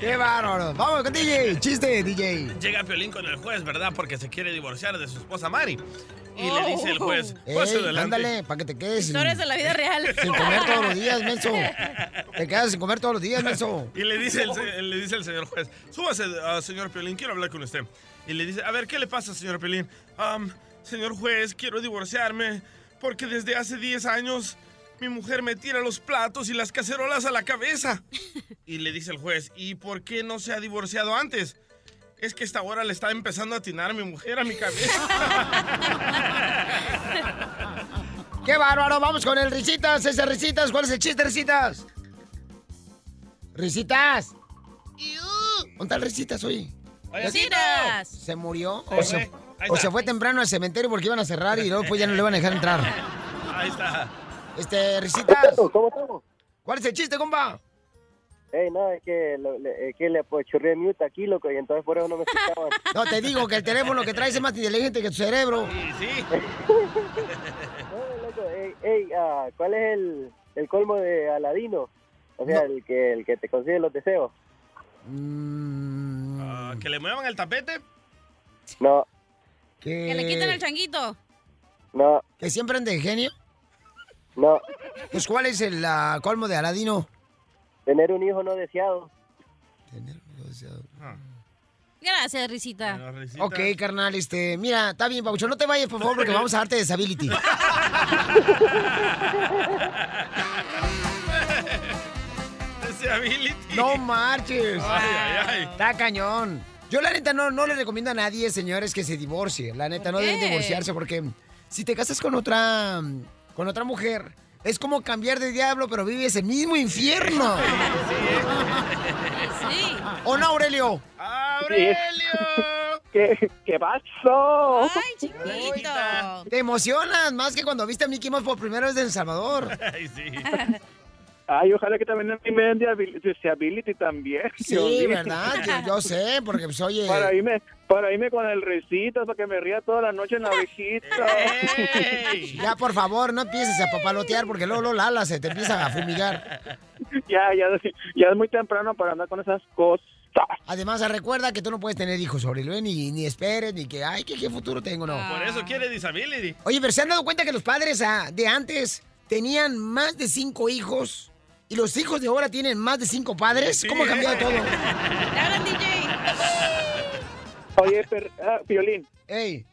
¡Qué bárbaro! Vamos con DJ. Chiste, DJ. Llega Piolín con el juez, ¿verdad? Porque se quiere divorciar de su esposa Mari. Y le dice el Oh. juez, pase Ey, adelante. ándale, para que te quedes. sin- Historias de la vida real. Sin comer todos los días, menso. Te quedas sin comer todos los días, menso. Y le dice el, se- le dice el señor juez, súbase, ah, señor Piolín, quiero hablar con usted. Y le dice, a ver, ¿qué le pasa, señor Piolín? "Am, señor juez, quiero divorciarme porque desde hace 10 años mi mujer me tira los platos y las cacerolas a la cabeza. [laughs] Y le dice el juez, ¿y por qué no se ha divorciado antes? Es que esta hora le está empezando a atinar mi mujer a mi cabeza. [laughs] ¡Qué bárbaro! Vamos con el Risitas. Ese Risitas. ¿Cuál es el chiste, Risitas? Risitas. ¿Dónde está el Risitas hoy? Risitas. ¿Se murió? ¿O se, fue. Ahí o está. se fue temprano al cementerio porque iban a cerrar y luego pues ya no le van a dejar entrar? [laughs] Ahí está. Este, Risitas. ¿Cómo estamos? ¿Cuál es el chiste, compa? Ey, no, es que, lo- le, es que le churré mute aquí, loco, y entonces por eso no me escuchaban. [laughs] No, te digo que el teléfono que traes es más inteligente que tu cerebro. Sí, [laughs] No, loco, ey, ey, ah, ¿cuál es el, el colmo de Aladino? O sea, el que el que te consigue los deseos. Ah, ¿Que le muevan el tapete? No, Que le quiten el changuito. no, ¿Que siempre ande de genio? No. Pues, ¿cuál es el ah, colmo de Aladino? Tener un hijo no deseado. Gracias, Risita. Ok, carnal, este, mira, está bien, Paucho, no te vayas, por favor, porque vamos a darte disability. [laughs] Disability. No marches. Ay, ay, ay. Está cañón. Yo la neta no, no le recomiendo a nadie, señores, que se divorcie. La neta, no deben divorciarse porque si te casas con otra con otra mujer, es como cambiar de diablo, pero vives el mismo infierno. [laughs] Sí. ¿O no, Aurelio? ¡Aurelio! ¿Qué, qué pasó? Ay, chiquito. Te emocionas más que cuando viste a Mickey Mouse por primera vez en El Salvador. [laughs] Ay, sí. Ay, ojalá que también a mí me den disability también. [laughs] Sí. ¿verdad? Yo, yo sé, porque pues oye... Para irme, para irme con el risito, para que me ría toda la noche en la viejita. [laughs] Ya, por favor, no empieces a papalotear porque luego, luego la ala se te empieza a fumigar. ya, ya, ya es muy temprano para andar con esas cosas. Además, recuerda que tú no puedes tener hijos, Aurelio, ¿eh? ni, ni esperes, ni que, ay, ¿qué, qué futuro tengo, no. Por eso quiere disability. Oye, pero ¿se han dado cuenta que los padres ah, de antes tenían más de cinco hijos? ¿Y los hijos de ahora tienen más de cinco padres? ¿Cómo ha cambiado todo? [laughs] DJ. Oye, per, ah, Violín. Ey.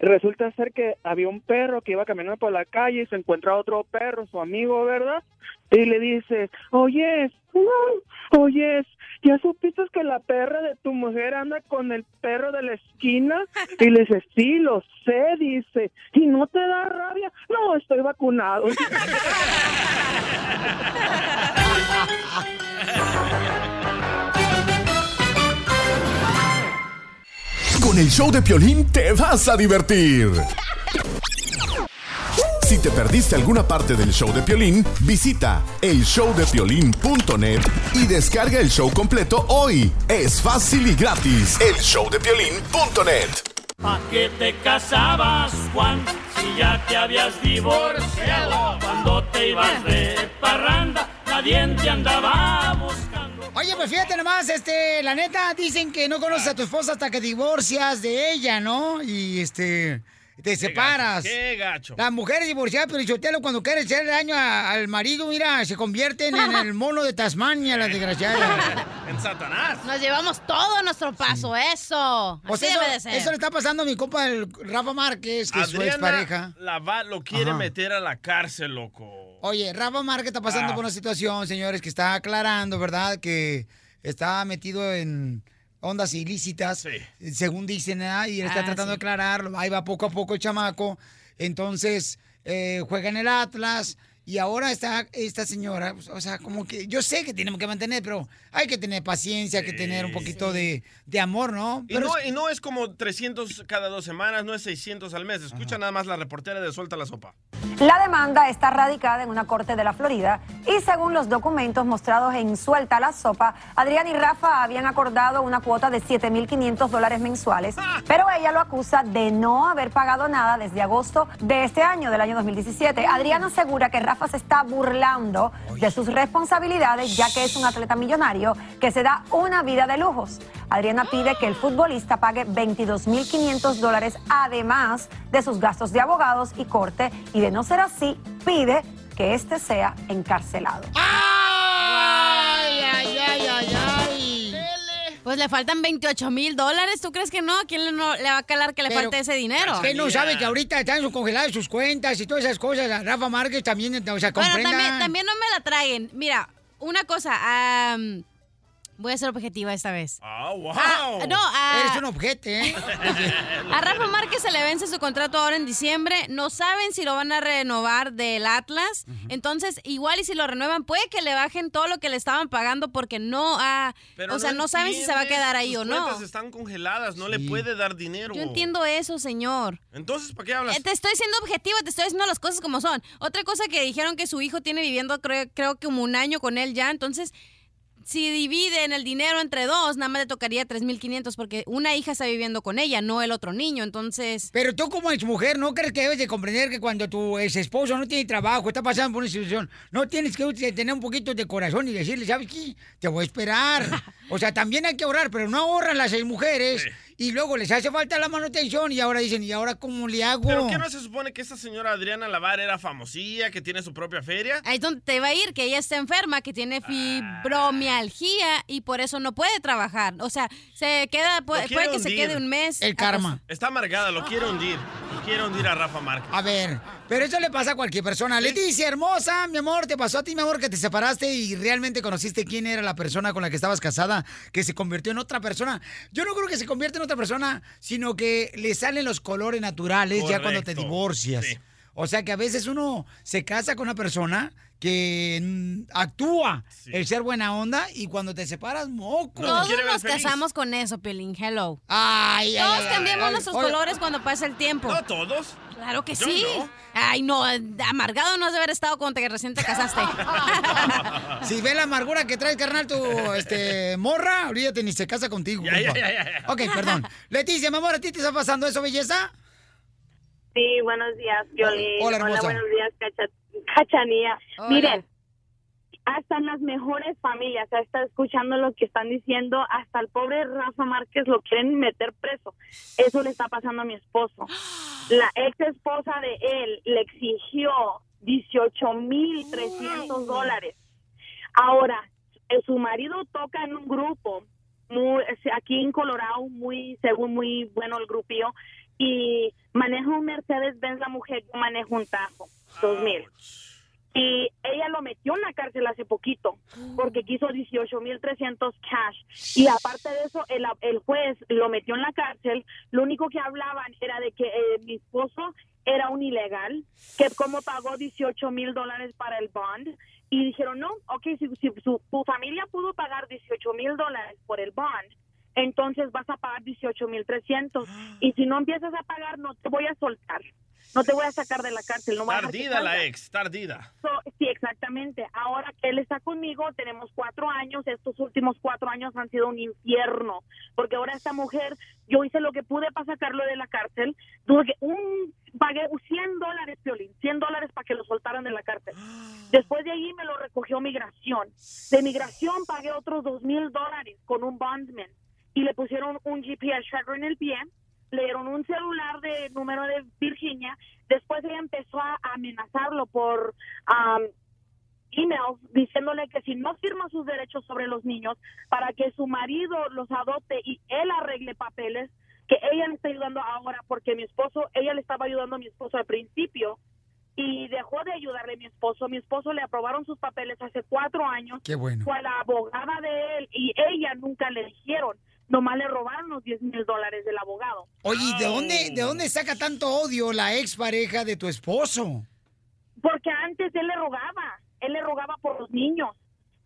Resulta ser que había un perro que iba caminando por la calle y se encuentra otro perro, su amigo, ¿verdad? Y le dice, oyes, mm, oyes, ¿ya supiste que la perra de tu mujer anda con el perro de la esquina? Y le dice, sí, lo sé, dice, ¿y no te da rabia? No, estoy vacunado. Con el show de Piolín te vas a divertir. Si te perdiste alguna parte del show de Piolín, visita elshowdepiolín.net y descarga el show completo hoy. Es fácil y gratis. Elshowdepiolín.net. ¿Pa' qué te casabas, Juan? Si ya te habías divorciado. Cuando te ibas de parranda, nadie te andaba buscando. Oye, pues fíjate nomás, este, la neta, dicen que no conoces a tu esposa hasta que divorcias de ella, ¿no? Y este, te separas. Qué gacho. Las mujeres divorciadas, pero Chotelo, cuando quieren hacerle daño a- al marido, mira, se convierten en el [laughs] mono de Tasmania, las desgraciadas. [laughs] En Satanás. Nos llevamos todo a nuestro paso, eso. Pues Así eso, debe de ser. eso le está pasando a mi compa, el Rafa Márquez, que es su expareja. Adriana la va- lo quiere Ajá. meter a la cárcel, loco. Oye, Rafa Márquez está pasando Ah. por una situación, señores, que está aclarando, ¿verdad? Que está metido en ondas ilícitas, según dicen, y él está Ah, tratando sí. de aclararlo. Ahí va poco a poco el chamaco. Entonces, eh, juega en el Atlas Y ahora está esta señora, pues, o sea, como que yo sé que tenemos que mantener, pero hay que tener paciencia, hay que tener un poquito de, de amor, ¿no? Y Pero no, es- y no es como 300 cada dos semanas, no es 600 al mes. Escucha nada más la reportera de Suelta la Sopa. La demanda está radicada en una corte de la Florida y según los documentos mostrados en Suelta la Sopa, Adrián y Rafa habían acordado una cuota de 7.500 dólares mensuales, pero ella lo acusa de no haber pagado nada desde agosto de este año, del año 2017. Adrián asegura que Rafa se está burlando de sus responsabilidades ya que es un atleta millonario que se da una vida de lujos. Adriana pide que el futbolista pague 22.500 dólares además de sus gastos de abogados y corte y de no ser así, pide que este sea encarcelado. ¡Ay, ay, ay, ay, ay! Pues le faltan 28 mil dólares. ¿Tú crees que no? ¿A quién le, no- le va a calar que le Pero, falte ese dinero? Que no sabe que ahorita están sus congeladas sus cuentas y todas esas cosas. A Rafa Márquez también, o sea, Bueno, comprenda. también, también no me la traigan. Mira, una cosa. am, voy a ser objetiva esta vez. ¡Ah, wow! Ah, no, a- Eres un objeto, ¿eh? [laughs] A Rafa Márquez se le vence su contrato ahora en diciembre. No saben si lo van a renovar del Atlas. Entonces, igual y si lo renuevan, puede que le bajen todo lo que le estaban pagando porque no ha... Pero o sea, no, saben si se va a quedar ahí sus o no. cuentas están congeladas, no le puede dar dinero. Yo entiendo eso, señor. Entonces, ¿para qué hablas? Eh, Te estoy siendo objetiva, te estoy diciendo las cosas como son. Otra cosa que dijeron que su hijo tiene viviendo, creo, creo que como un año con él ya, entonces si dividen el dinero entre dos, nada más le tocaría 3.500 porque una hija está viviendo con ella, no el otro niño, entonces... Pero tú como mujer, ¿no crees que debes de comprender que cuando tu ex esposo no tiene trabajo, está pasando por una situación, no tienes que tener un poquito de corazón y decirle, ¿sabes qué? Te voy a esperar. [laughs] O sea, también hay que ahorrar, pero no ahorran las seis mujeres y luego les hace falta la manutención y ahora dicen, ¿y ahora cómo le hago? ¿Pero qué no se supone que esta señora Adriana Lavar era famosilla, que tiene su propia feria? Ahí es donde te va a ir, que ella está enferma, que tiene fibromialgia y por eso no puede trabajar. O sea, se queda, puede, que se quede un mes. Está amargada, lo quiere hundir. Lo quiere hundir a Rafa Márquez. A ver, pero eso le pasa a cualquier persona. Leticia, hermosa, mi amor, te pasó a ti, mi amor, que te separaste y realmente conociste quién era la persona con la que estabas casada, que se convirtió en otra persona. Yo no creo que se convierta en otra persona, sino que le salen los colores naturales ya cuando te divorcias. sí. O sea que a veces uno se casa con una persona que actúa el ser buena onda y cuando te separas, moco. Todos nos casamos con eso, Pelín. Hello. Ay, ay, Todos ay, cambiamos ay, nuestros oye. colores cuando pasa el tiempo. No todos. Claro que Yo sí. no. Ay, no, amargado no has de haber estado cuando te recién te casaste. [laughs] Si ve la amargura que trae, carnal, tu este, morra, olvídate, ni se casa contigo. Ya, ya, ya, ya. Ok, perdón. [laughs] Leticia, mi amor, ¿a ti te está pasando eso, belleza? Sí, buenos días, Violín. Hola, hermosa. buenos días, Cacha- Cachanía. Hola. Miren, hasta en las mejores familias, hasta escuchando lo que están diciendo, hasta el pobre Rafa Márquez lo quieren meter preso. Eso le está pasando a mi esposo. La ex esposa de él le exigió 18 mil 300 dólares. Ahora, eh, su marido toca en un grupo muy, aquí en Colorado, muy, según muy bueno el grupillo, y maneja un Mercedes-Benz la mujer, yo manejo un Tajo 2000. Y ella lo metió en la cárcel hace poquito porque quiso 18.300 cash. Y aparte de eso, el, el juez lo metió en la cárcel. Lo único que hablaban era de que eh, mi esposo era un ilegal, que como pagó 18 mil dólares para el bond. Y dijeron, no, ok, si, si su, familia pudo pagar 18 mil dólares por el bond, entonces vas a pagar 18 mil 300. Y si no empiezas a pagar, no te voy a soltar. No te voy a sacar de la cárcel. No Tardida la ex, tardida. So, sí, exactamente. Ahora que él está conmigo, tenemos cuatro años. Estos últimos cuatro años han sido un infierno. Porque ahora esta mujer, yo hice lo que pude para sacarlo de la cárcel. Tuve que un, pagué 100 dólares, Piolín, 100 dólares para que lo soltaran de la cárcel. Después de ahí me lo recogió migración. De migración pagué otros dos mil dólares con un bondman. Y le pusieron un GPS tracker en el pie le dieron un celular de número de Virginia. Después ella empezó a amenazarlo por um, emails diciéndole que si no firma sus derechos sobre los niños para que su marido los adopte y él arregle papeles, que ella le está ayudando ahora porque mi esposo, ella le estaba ayudando a mi esposo al principio y dejó de ayudarle a mi esposo. Mi esposo le aprobaron sus papeles hace cuatro años. Qué bueno. Fue a la abogada de él y ella nunca le dijeron. Nomás le robaron los 10 mil dólares del abogado. Oye, ¿y ¿de dónde, ¿de dónde saca tanto odio la expareja de tu esposo? porque antes él le rogaba, él le rogaba por los niños.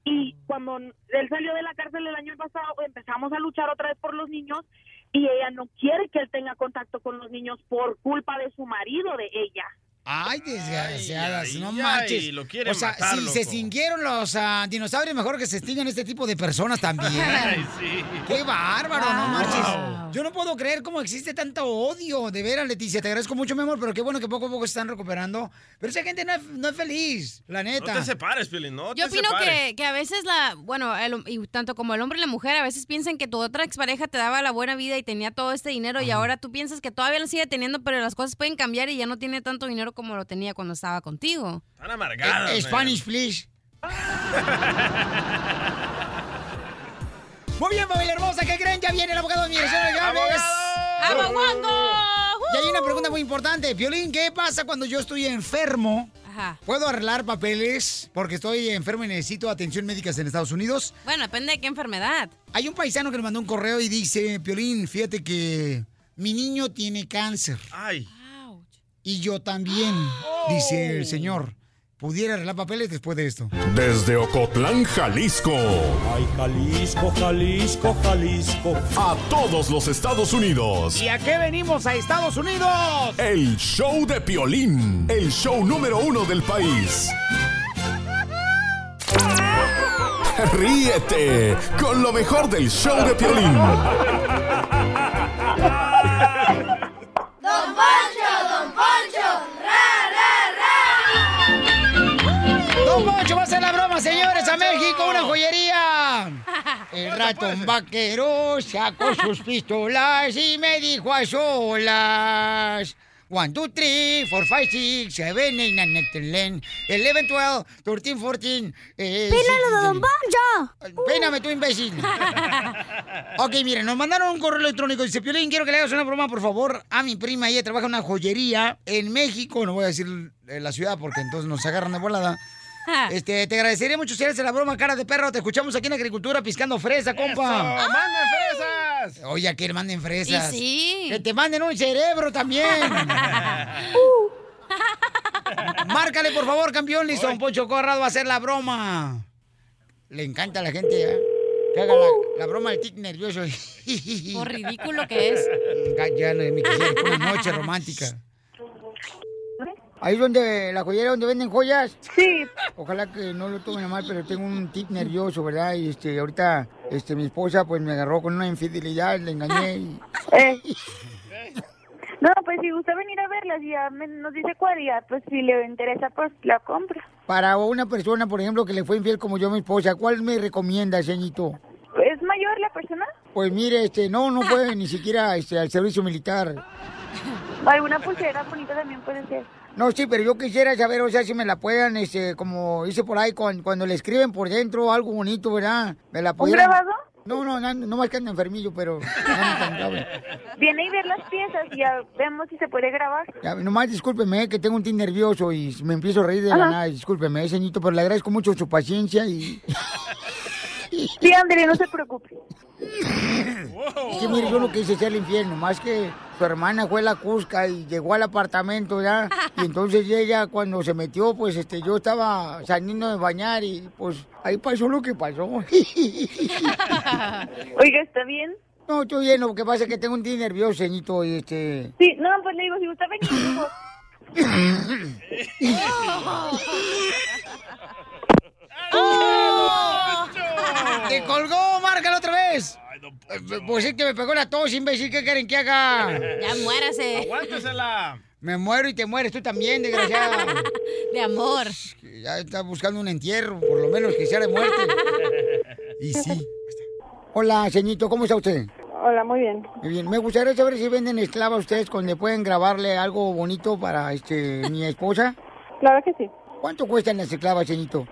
Y cuando él salió de la cárcel el año pasado, empezamos a luchar otra vez por los niños y ella no quiere que él tenga contacto con los niños por culpa de su marido, de ella. Ay, desgraciadas, Ay, no ay, manches. lo quiere o sea, matar, si se extinguieron los ah, dinosaurios, mejor que se extingan este tipo de personas también. [laughs] Ay, sí. ¡Qué bárbaro, no Wow. manches! Yo no puedo creer cómo existe tanto odio. De veras, Leticia, te agradezco mucho, mi amor, pero qué bueno que poco a poco se están recuperando. Pero esa gente no es, no es feliz, la No neta. te separes, Piolín, no Yo te opino que, que a veces la, bueno, el- y tanto como el hombre y la mujer, a veces piensan que tu otra expareja te daba la buena vida y tenía todo este dinero y ahora tú piensas que todavía lo sigue teniendo, pero las cosas pueden cambiar y ya no tiene tanto dinero como lo tenía cuando estaba contigo. Están amargadas. Eh, Spanish, please. [laughs] Muy bien, familia hermosa, ¿qué creen? Ya viene el abogado de migración legales. ¡Aboguango! Y hay una pregunta muy importante. Violín, ¿qué pasa cuando yo estoy enfermo? Ajá. ¿Puedo arreglar papeles porque estoy enfermo y necesito atención médica en Estados Unidos? Bueno, depende de qué enfermedad. Hay un paisano que me mandó un correo y dice, Piolín, fíjate que mi niño tiene cáncer. Ay. Y yo también, dice el señor. ¿Pudiera arreglar papeles después de esto? Desde Ocotlán, Jalisco. Ay, Jalisco, Jalisco, Jalisco. A todos los Estados Unidos. ¿Y a qué venimos a Estados Unidos? El show de Piolín. El show número uno del país. Ríete con lo mejor del show de Piolín. Poncho, Don Poncho, Don Poncho va a hacer la broma, señores, a México, una joyería. [laughs] El ratón vaquero sacó sus pistolas y me dijo a solas. One, two, three, four, five, six, seven, eight, nine, ten, eleven, eleven, twelve, thirteen, fourteen. Eh, Pínalo de sí, Don Poncho. Péname tú, imbécil. [laughs] ok, miren, nos mandaron un correo electrónico. Dice, Piolín, quiero que le hagas una broma, por favor, a mi prima. Ella trabaja en una joyería en México. No voy a decir eh, la ciudad porque entonces nos agarran de volada. [laughs] Este, te agradecería mucho si haces la broma, cara de perro. Te escuchamos aquí en Agricultura piscando fresa, compa. ¡Manden fresas! Oye, que le manden fresas. Y sí. Que te manden un cerebro también. [laughs] Márcale, por favor, campeón. Listo, don Poncho Corrado va a hacer la broma. Le encanta a la gente, ¿eh? Que haga la, la broma del tic nervioso. [laughs] Por ridículo que es. Ya, no es mi noche romántica. Ahí es donde, la joyera donde venden joyas. Sí. Ojalá que no lo tomen a mal, pero tengo un tic nervioso, ¿verdad? Y este, ahorita, este, mi esposa, pues me agarró con una infidelidad, le engañé y... [laughs] Eh. No, pues si gusta venir a verlas y ya me- nos dice cuál ya, pues si le interesa, pues la compra. Para una persona, por ejemplo, que le fue infiel como yo a mi esposa, ¿cuál me recomienda, señorito? ¿Es mayor la persona? Pues mire, este, no, no fue ni siquiera este, al servicio militar. Alguna pulsera bonita también puede ser. No, sí, pero yo quisiera saber, o sea, si me la puedan, este, como dice por ahí, cuando, cuando le escriben por dentro algo bonito, ¿verdad? ¿Me la pudieran- grabado? No, no, no, no más que ando enfermillo, pero... [laughs] Viene y ver las piezas y ya vemos si se puede grabar. Ya, nomás discúlpeme, que tengo un tic nervioso y me empiezo a reír de la nada. Discúlpeme, señorito, pero le agradezco mucho su paciencia y... Sí, André, no se preocupe. Es que mire, yo no quise ser el infierno, más que su hermana fue la Cusca y llegó al apartamento ya, y entonces ella cuando se metió, pues este, yo estaba saliendo de bañar y pues ahí pasó lo que pasó. [laughs] Oiga, ¿está bien? No, estoy bien, lo que pasa es que tengo un día nervioso, señorito, y este... Sí, no, pues le digo, si gusta venir, digo. [laughs] ¡Te colgó! ¡Márcalo Pues es que me pegó la tos, imbécil, ¿qué quieren que haga? [laughs] Ya muérase. Aguántesela. Me muero y te mueres tú también, desgraciado. [laughs] De amor. Ya está buscando un entierro, por lo menos que sea de muerte. [laughs] Y sí. Hola, señorito, ¿cómo está usted? Hola, muy bien. Muy bien. Me gustaría saber si venden esclavas ustedes donde pueden grabarle algo bonito para este mi esposa. Claro que sí. ¿Cuánto cuestan las esclavas, señorito?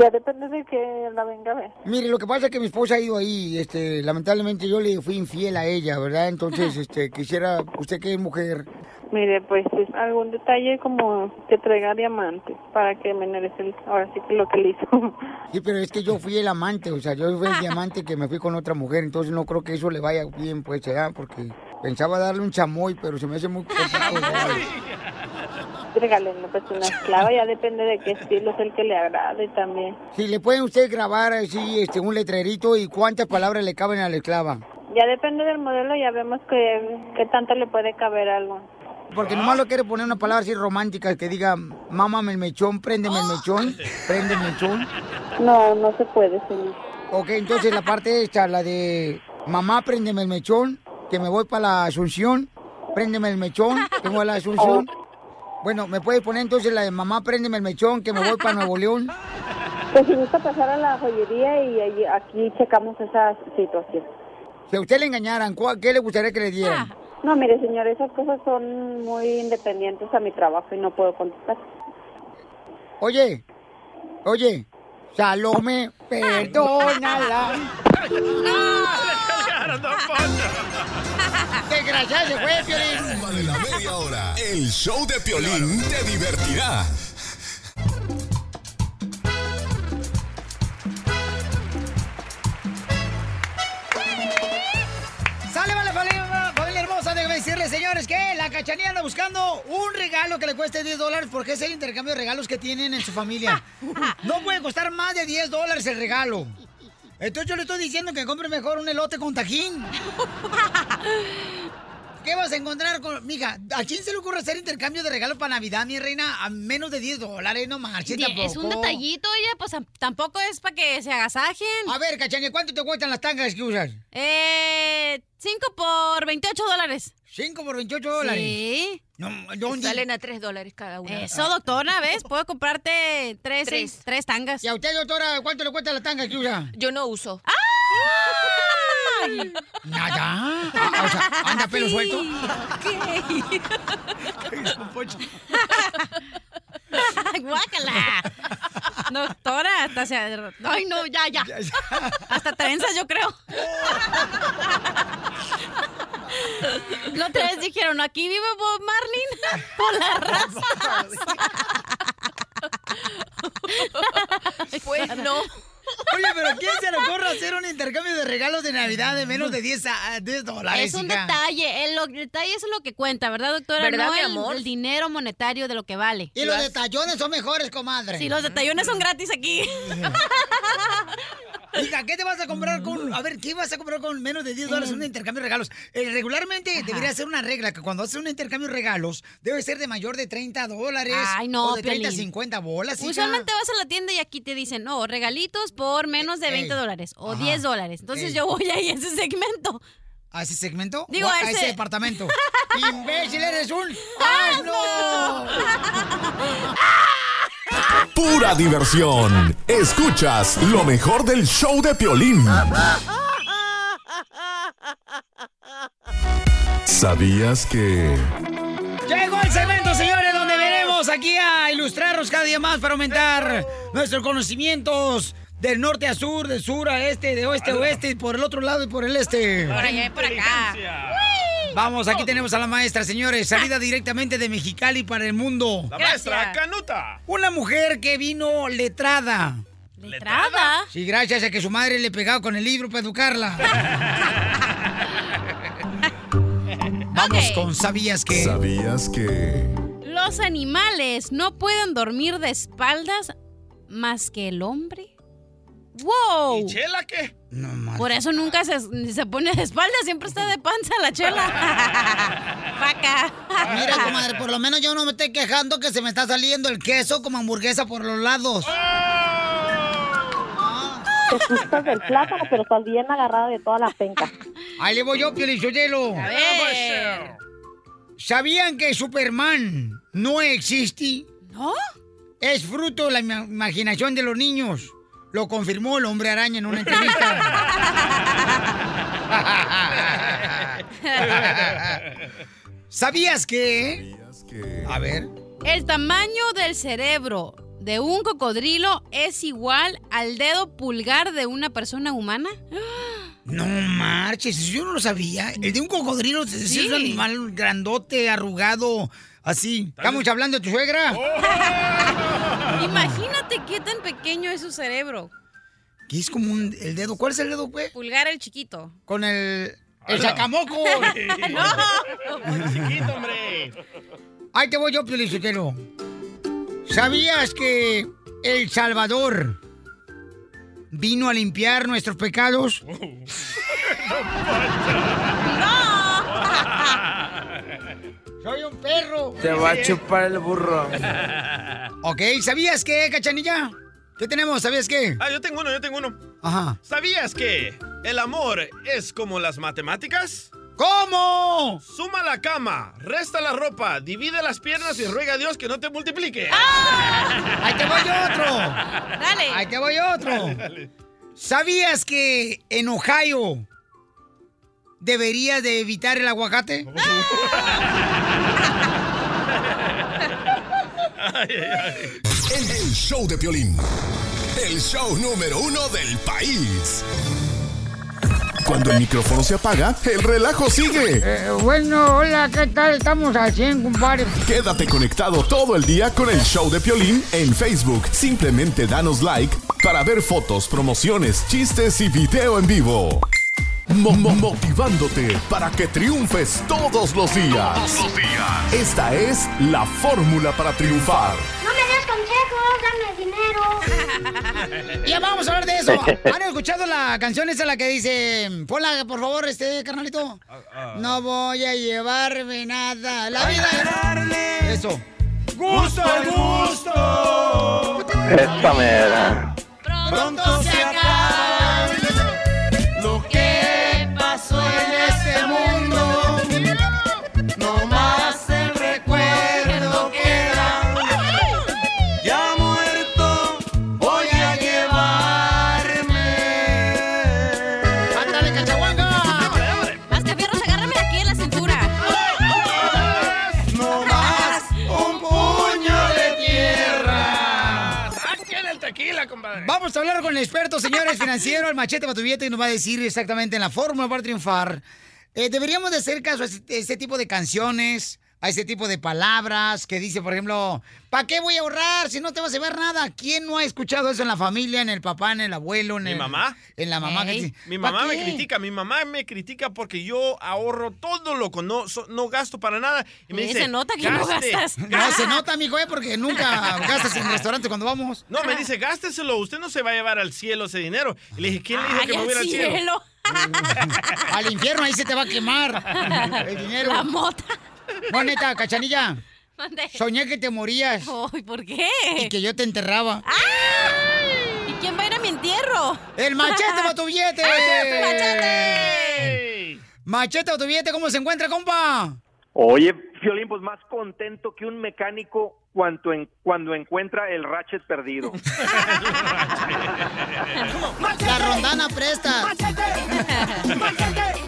Ya depende de que la venga a ver. Mire, lo que pasa es que mi esposa ha ido ahí, este, lamentablemente yo le fui infiel a ella, ¿verdad? Entonces, [laughs] este, quisiera, usted que es mujer, Mire, pues es algún detalle como que traiga diamantes para que me merece el- ahora sí que lo que le hizo. [laughs] Sí, pero es que yo fui el amante, o sea, yo fui el [laughs] diamante que me fui con otra mujer, entonces no creo que eso le vaya bien, pues, ¿verdad? Porque pensaba darle un chamoy, pero se me hace muy poquito. Regálenle pues [laughs] una esclava, ya depende de qué estilo es el que le agrade también. Si le pueden usted grabar así este, un letrerito y cuántas palabras le caben a la esclava. Ya depende del modelo, ya vemos que, qué tanto le puede caber algo. Porque nomás lo quiere poner una palabra así romántica que diga, mámame el mechón, préndeme el mechón, préndeme el mechón. No, no se puede, señor. Ok, entonces la parte esta, la de mamá, préndeme el mechón, que me voy para la Asunción, préndeme el mechón, que me voy a la Asunción. Bueno, ¿me puede poner entonces la de mamá, préndeme el mechón, que me voy para Nuevo León? [laughs] Pues si gusta pasar a la joyería y allí- aquí checamos esa situación. Si a usted le engañaran, ¿cuál- ¿qué le gustaría que le dieran? No, mire, señor, esas cosas son muy independientes a mi trabajo y no puedo contestar. Oye, oye, Salome, perdónala. [laughs] [laughs] Desgraciado se fue, Piolín. de la media hora. El show de Piolín te divertirá. Sale, vale, familia, familia hermosa. Déjame decirles, señores, que la cachanilla anda buscando un regalo que le cueste 10 dólares porque es el intercambio de regalos que tienen en su familia. [laughs] No puede costar más de 10 dólares el regalo. Entonces yo le estoy diciendo que compre mejor un elote con tajín. [laughs] ¿Qué vas a encontrar con.? Mija, ¿a quién se le ocurre hacer intercambio de regalos para Navidad, mi reina? A menos de 10 dólares, no marches tampoco. Es un detallito, oye, pues tam- tampoco es para que se agasajen. A ver, cachanilla, ¿cuánto te cuestan las tangas que usas? Eh, 5 por 28 dólares. 5 por 28 dólares. Sí. No, ¿dónde? Salen a 3 dólares cada una. Eso, doctora, ¿ves? Puedo comprarte tres, Tres. tres tangas. ¿Y a usted, doctora, cuánto le cuesta la tanga que usa? Yo no uso. ¡Ay! Nada. Ah, o sea, anda pelo suelto. Ay, guácala. Doctora, hasta se... Ay, no, ya, ya. Hasta trenzas, yo creo. La otra vez dijeron, aquí vive Bob Marlin por la raza. Pues no. Oye, pero ¿quién se le ocurre hacer un intercambio de regalos de Navidad de menos de 10, a- 10 dólares? Es un hija? detalle, el, lo- el detalle es lo que cuenta, ¿verdad, doctora? ¿Verdad, no mi el, amor? el dinero monetario de lo que vale. Y los detallones son mejores, comadre. Sí, los detallones son gratis aquí. [laughs] Hija, ¿qué te vas a comprar con.? A ver, ¿qué vas a comprar con menos de 10 dólares en un intercambio de regalos? Eh, regularmente debería ser una regla que cuando haces un intercambio de regalos debe ser de mayor de 30 dólares. Ay, no, O de 30 a Piolín. 50 bolas. hija. Usualmente vas a la tienda y aquí te dicen, no, regalitos por menos de 20 Ey. dólares o Ajá. 10 dólares. Entonces Ey. yo voy ahí a ese segmento. ¿A ese segmento? Digo, ¿O a, a ese- ese departamento? [laughs] ¡Imbécil, eres un asno! [laughs] Pura diversión. Escuchas lo mejor del show de Piolín. ¿Sabías que... Llegó el segmento, señores, donde veremos aquí a ilustrarnos cada día más para aumentar nuestros conocimientos del norte a sur, de sur a este, de oeste a oeste, y por el otro lado y por el este. Por allá y por acá. Vamos, aquí tenemos a la maestra, señores, salida directamente de Mexicali para el mundo. La maestra Canuta. Una mujer que vino letrada. ¿Letrada? Sí, gracias a que su madre le pegaba con el libro para educarla. [laughs] Vamos con ¿Sabías que? ¿Sabías que... Los animales no pueden dormir de espaldas más que el hombre. ¡Wow! ¿Y Chela qué? No más. Por eso nunca se, se pone de espaldas, siempre está de panza la chela. [laughs] Vaca. Mira, comadre, por lo menos yo no me estoy quejando que se me está saliendo el queso como hamburguesa por los lados. Te sustas del plátano, pero estás bien agarrada de toda la penca. Ahí le voy yo, Piolichotelo. ¿Sabían que Superman no existe? ¿No? Es fruto de la ima- imaginación de los niños. Lo confirmó el hombre araña en una entrevista. ¿Sabías que? A ver. El tamaño del cerebro de un cocodrilo es igual al dedo pulgar de una persona humana. No marches, yo no lo sabía. El de un cocodrilo es Sí. un animal grandote, arrugado, así. ¿Estamos hablando de tu suegra? Imagínate qué tan pequeño es su cerebro. Que es como un, el dedo. ¿Cuál es el dedo, pues? Pulgar el chiquito. Con el. ¡El sacamoco! [laughs] no. Chiquito, hombre. Ahí te voy yo, Piolichotelo. ¿Sabías que El Salvador vino a limpiar nuestros pecados? [laughs] Soy un perro. Te va a chupar el burro. [laughs] Ok, ¿sabías qué, cachanilla? ¿Qué tenemos? ¿Sabías qué? Ah, yo tengo uno, yo tengo uno. Ajá. ¿Sabías que el amor es como las matemáticas? ¿Cómo? Suma la cama, resta la ropa, divide las piernas y ruega a Dios que no te multiplique. Ahí te voy otro. Dale. Ahí te voy otro. [laughs] ¿Sabías que en Ohio deberías de evitar el aguacate? [laughs] El, el show de Piolín. El show número uno del país. Cuando el micrófono se apaga, el relajo sigue. Eh, bueno, hola, ¿qué tal? Estamos haciendo, compadre. Quédate conectado todo el día con el show de Piolín en Facebook. Simplemente danos like para ver fotos, promociones, chistes y video en vivo. Mo- mo- motivándote para que triunfes todos los días. Todos los días. Esta es la fórmula para triunfar. No me des consejos, dame dinero. [laughs] Ya vamos a hablar de eso. [laughs] ¿Han escuchado la canción esa la que dice, ponla por favor, este carnalito? No voy a llevarme nada. La vida es... Eso. Gusto al gusto. Esta mera. Pronto se acaba Vamos a hablar con el experto, señores, financiero, el machete Batubiete, y nos va a decir exactamente en la fórmula para triunfar. Eh, deberíamos de hacer caso a este, este tipo de canciones, a este tipo de palabras que dice, por ejemplo, ¿para qué voy a ahorrar si no te vas a llevar nada? ¿Quién no ha escuchado eso en la familia, en el papá, en el abuelo, en ¿Mi el- mamá? En la mamá. que dice, Mi ¿pa' mamá me critica, mi mamá me critica porque yo ahorro todo loco, no, so- no gasto para nada. Y me dice, se nota que no gastas. No, se nota, mijo, eh, porque nunca gastas en el restaurante cuando vamos. No, me dice, gásteselo, usted no se va a llevar al cielo ese dinero. Y le dije, ¿quién le dijo Ay, que me al hubiera al cielo? cielo. [laughs] Al infierno, ahí se te va a quemar el dinero. La mota. No, neta, cachanilla. Mande. Soñé que te morías. Ay, ¿por qué? Y que yo te enterraba. ¿Y quién va a ir a mi entierro? ¡El machete va tu billete! ¡Machete, machete! Machete o tu billete, ¿cómo se encuentra, compa? Oye, Fiolín, pues más contento que un mecánico cuando, en, cuando encuentra el ratchet perdido. [laughs] La rondana presta.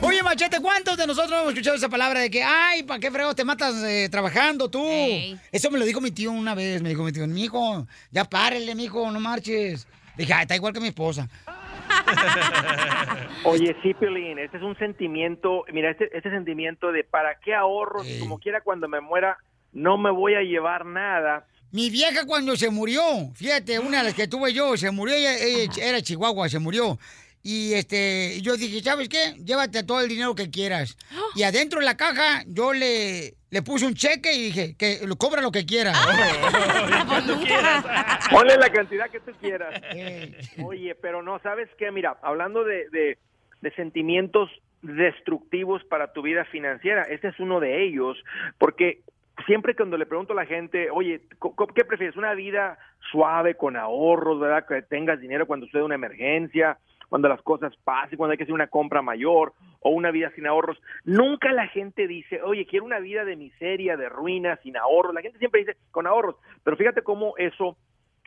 Oye, Machete, ¿cuántos de nosotros hemos escuchado esa palabra de que, ay, ¿para qué fregos te matas eh, trabajando tú? Eso me lo dijo mi tío una vez. Me dijo mi tío, mijo, ya párele, mijo, no marches. Dije, ay, está igual que mi esposa. [laughs] Oye, sí, Piolín, este es un sentimiento, mira, este, este sentimiento de ¿para qué ahorro? Si Como quiera, cuando me muera, no me voy a llevar nada. Mi vieja cuando se murió, fíjate, una de las que [gasps] tuve yo, se murió, ella, ella era Chihuahua, se murió. Y este, yo dije, ¿sabes qué? Llévate todo el dinero que quieras. [gasps] Y adentro de la caja yo le, le puse un cheque y dije, que lo cobra lo que quiera. [laughs] Ponle la cantidad que tú quieras. Oye, pero no, ¿sabes qué? Mira, hablando de, de, de sentimientos destructivos para tu vida financiera, este es uno de ellos, porque siempre cuando le pregunto a la gente, oye, ¿qué prefieres? ¿Una vida suave, con ahorros, verdad? Que tengas dinero cuando sucede una emergencia, cuando las cosas pasen, cuando hay que hacer una compra mayor, o una vida sin ahorros. Nunca la gente dice, oye, quiero una vida de miseria, de ruina, sin ahorros. La gente siempre dice, con ahorros. Pero fíjate cómo eso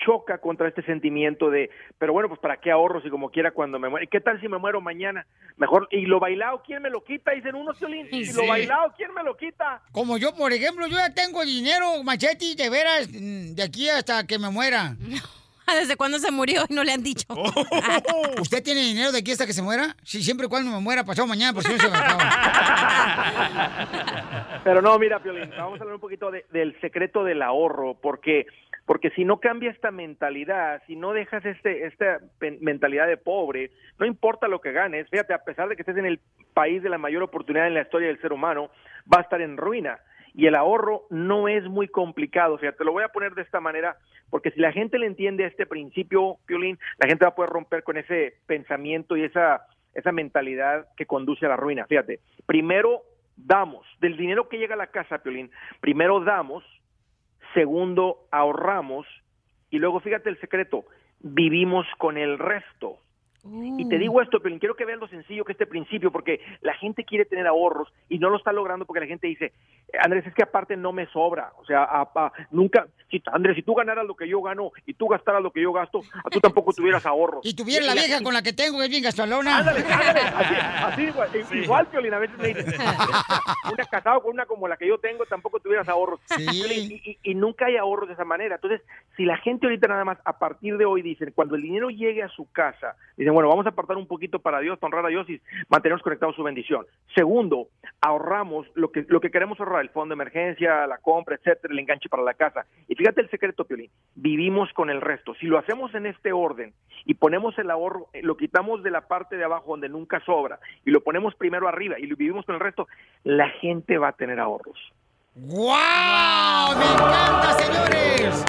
choca contra este sentimiento de, pero bueno, pues para qué ahorro si como quiera cuando me muero. ¿Qué tal si me muero mañana? Mejor, y lo bailado, ¿quién me lo quita? Dicen unos, Piolín. Y Sí. lo bailado, ¿quién me lo quita? Como yo, por ejemplo, yo ya tengo dinero, Machete, de veras, mm, de aquí hasta que me muera. [laughs] [laughs] ¿Desde cuándo se murió y no le han dicho? [laughs] [laughs] ¿Usted tiene dinero de aquí hasta que se muera? Sí, siempre y cuando me muera, pasado mañana, por si no se me acaba. Pero no, mira, Piolín, vamos a hablar un poquito de- del secreto del ahorro, porque porque si no cambia esta mentalidad, si no dejas este esta mentalidad de pobre, no importa lo que ganes, fíjate, a pesar de que estés en el país de la mayor oportunidad en la historia del ser humano, va a estar en ruina. Y el ahorro no es muy complicado. O sea, te lo voy a poner de esta manera, porque si la gente le entiende este principio, Piolín, la gente va a poder romper con ese pensamiento y esa, esa mentalidad que conduce a la ruina. Fíjate, primero damos, del dinero que llega a la casa, Piolín, primero damos, segundo ahorramos, y luego fíjate el secreto, vivimos con el resto. Y te digo esto, pero quiero que vean lo sencillo que este principio, porque la gente quiere tener ahorros y no lo está logrando porque la gente dice, Andrés, es que aparte no me sobra. O sea, a- a- nunca, si, Andrés, si tú ganaras lo que yo gano y tú gastaras lo que yo gasto, a tú tampoco tuvieras ahorros. Y tuviera la vieja con la que tengo, que es bien gastalona. Ándale, ándale, así, así igual, igual, Piolín, a veces me dicen, [laughs] una casado con una como la que yo tengo, tampoco tuvieras ahorros. Y, y- y nunca hay ahorros de esa manera. Entonces, si la gente ahorita nada más, a partir de hoy, dicen, cuando el dinero llegue a su casa, dicen, bueno, vamos a apartar un poquito para Dios, para honrar a Dios y mantenernos conectados a su bendición. Segundo, ahorramos lo que, lo que queremos ahorrar, el fondo de emergencia, la compra, etcétera, el enganche para la casa. Y fíjate el secreto, Piolín, vivimos con el resto. Si lo hacemos en este orden y ponemos el ahorro, eh, lo quitamos de la parte de abajo donde nunca sobra y lo ponemos primero arriba y lo vivimos con el resto, la gente va a tener ahorros. ¡Guau! ¡Me encanta, señores!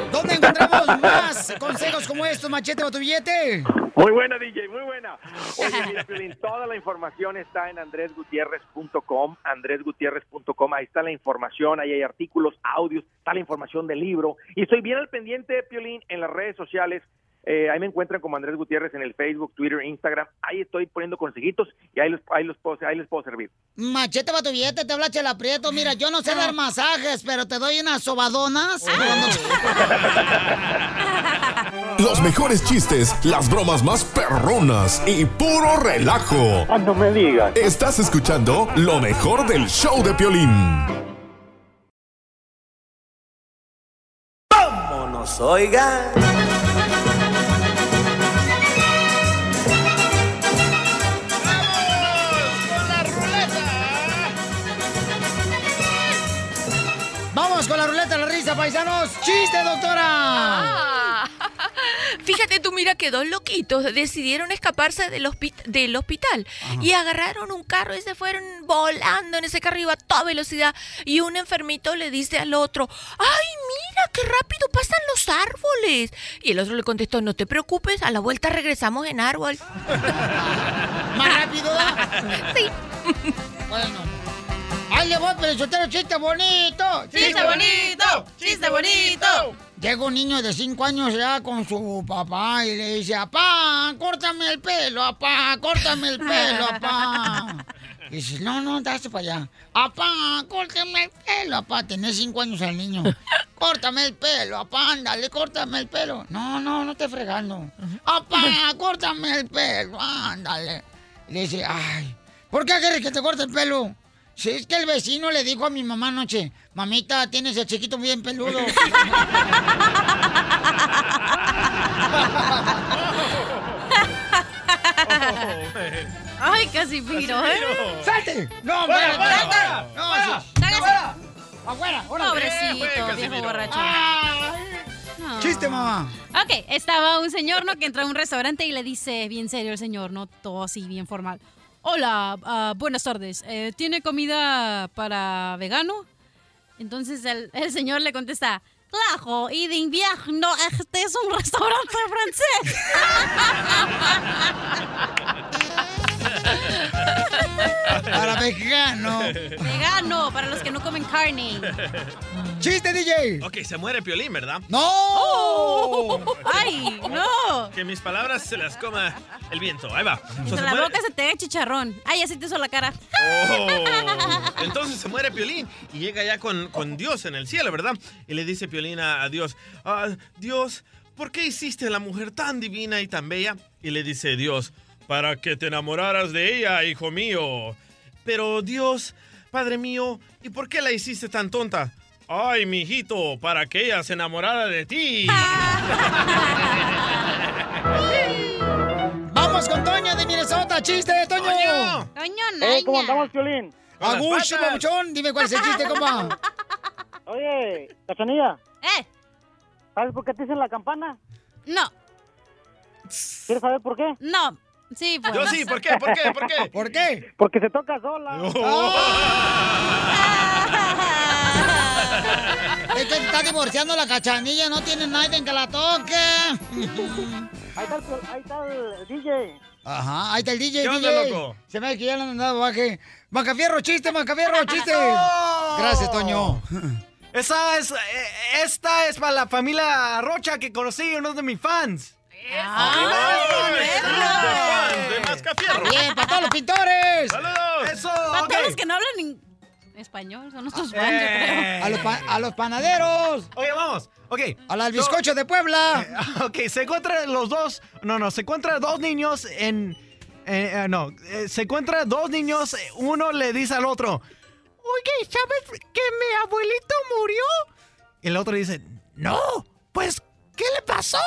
[laughs] ¿Dónde encontramos más consejos como estos, Machete o tu billete? Muy buena, DJ, muy buena. [laughs] Oye, mira, Piolín, toda la información está en andresgutierrez.com, andresgutierrez.com, ahí está la información, ahí hay artículos, audios, está la información del libro. Y estoy bien al pendiente, Piolín, en las redes sociales. Eh, ahí me encuentran como Andrés Gutiérrez en el Facebook, Twitter, Instagram. Ahí estoy poniendo consejitos y ahí, los, ahí, los puedo, ahí les puedo servir. Machete para tu billete, te habla Chela Prieto. Mira, yo no sé dar masajes, pero te doy unas sobadonas. [laughs] Los mejores chistes, las bromas más perronas y puro relajo. No me digas. Estás escuchando lo mejor del show de Piolín. Vámonos, oiga. Risa, paisanos. ¡Chiste, doctora! Ah. [laughs] Fíjate tú, mira que dos loquitos decidieron escaparse del, hospi- del hospital y agarraron un carro y se fueron volando en ese carro iba a toda velocidad y un enfermito le dice al otro, ¡ay, mira qué rápido pasan los árboles! Y el otro le contestó, no te preocupes, a la vuelta regresamos en árbol. [laughs] ¿Más rápido? Sí. Bueno. ¡Ahí le voy, pero soltero, chiste bonito! ¡Chiste bonito! ¡Chiste bonito! Llega un niño de 5 años ya con su papá y le dice, apá, córtame el pelo, apá, córtame el pelo, apá. [laughs] Y dice, no, no, date para allá. Apá, córtame el pelo, apá. Tenés 5 años al niño. [laughs] Córtame el pelo, apá, ándale, córtame el pelo. No, no, no esté fregando. Apá, córtame el pelo, ándale. Y le dice, ay, ¿por qué quieres que te corte el pelo? Si es que el vecino le dijo a mi mamá anoche, mamita, tienes el chiquito bien peludo. [laughs] Ay, casi piro, ¿eh? ¡Salte! ¡No, ¡Fuera, fuera, fuera! ¡No, ¡Fuera! sí! ¡Afuera! órale. Pobrecito, viejo borracho. No. Chiste, mamá. Ok, estaba un señor, ¿no? Que entra a un restaurante y le dice, bien serio el señor, ¿no? Todo así, bien formal. Hola, ah, buenas tardes. Eh, ¿Tiene comida para vegano? Entonces el, el señor le contesta, claro, y de invierno, este es un restaurante francés. [laughs] Para vegano. Vegano, para los que no comen carne. ¡Chiste, DJ! Ok, se muere Piolín, ¿verdad? ¡No! Oh, ¡Ay, no! Que mis palabras se las coma el viento. Ahí va. Se la muere- boca se te ve chicharrón. Ay, así te hizo la cara. Oh. [laughs] Entonces se muere Piolín y llega ya con, con Dios en el cielo, ¿verdad? Y le dice Piolín a, a Dios, "Ah, Dios, ¿por qué hiciste a la mujer tan divina y tan bella? Y le dice Dios, para que te enamoraras de ella, hijo mío. Pero Dios, Padre mío, ¿y por qué la hiciste tan tonta? Ay, mi hijito, para que ella se enamorara de ti. [laughs] ¡Vamos con Toño de Minnesota! ¡Chiste, Toño! Toño, Eh, ¿cómo andamos, Piolín? Agucho, papuchón, dime cuál es el chiste, compa. [laughs] Oye, Cachanilla. ¿Eh? ¿Sabes por qué te dicen la campana? No. ¿Quieres saber por qué? No. Sí, pues. Yo sí, ¿por qué? ¿Por qué? ¿Por qué? ¿Por qué? Porque se toca sola. [laughs] Es que está divorciando la cachanilla, no tiene nadie en que la toque. [laughs] Ahí está el, ahí está el DJ. Ajá, ahí está el DJ. ¿Qué onda, DJ. loco? Se me hace que ya le han dado baje. Macafierro, chiste, Macafierro, chiste. [laughs] Gracias, Toño. Esa es, eh, esta es para la familia Rocha que conocí, uno de mis fans. Bien, para todos los pintores. ¡Saludos! Eso, Para todos los que no hablan in- español, son nuestros fans, yo creo. A los, pa- a los panaderos. Oye, vamos. Ok. A las bizcochos de Puebla. [laughs] Ok, se encuentran los dos. No, no, se encuentran dos niños en. eh, eh, no, eh, se encuentran dos niños. eh, Uno le dice al otro: Oye, ¿sabes que mi abuelito murió? Y el otro dice: No, pues, ¿qué le pasó?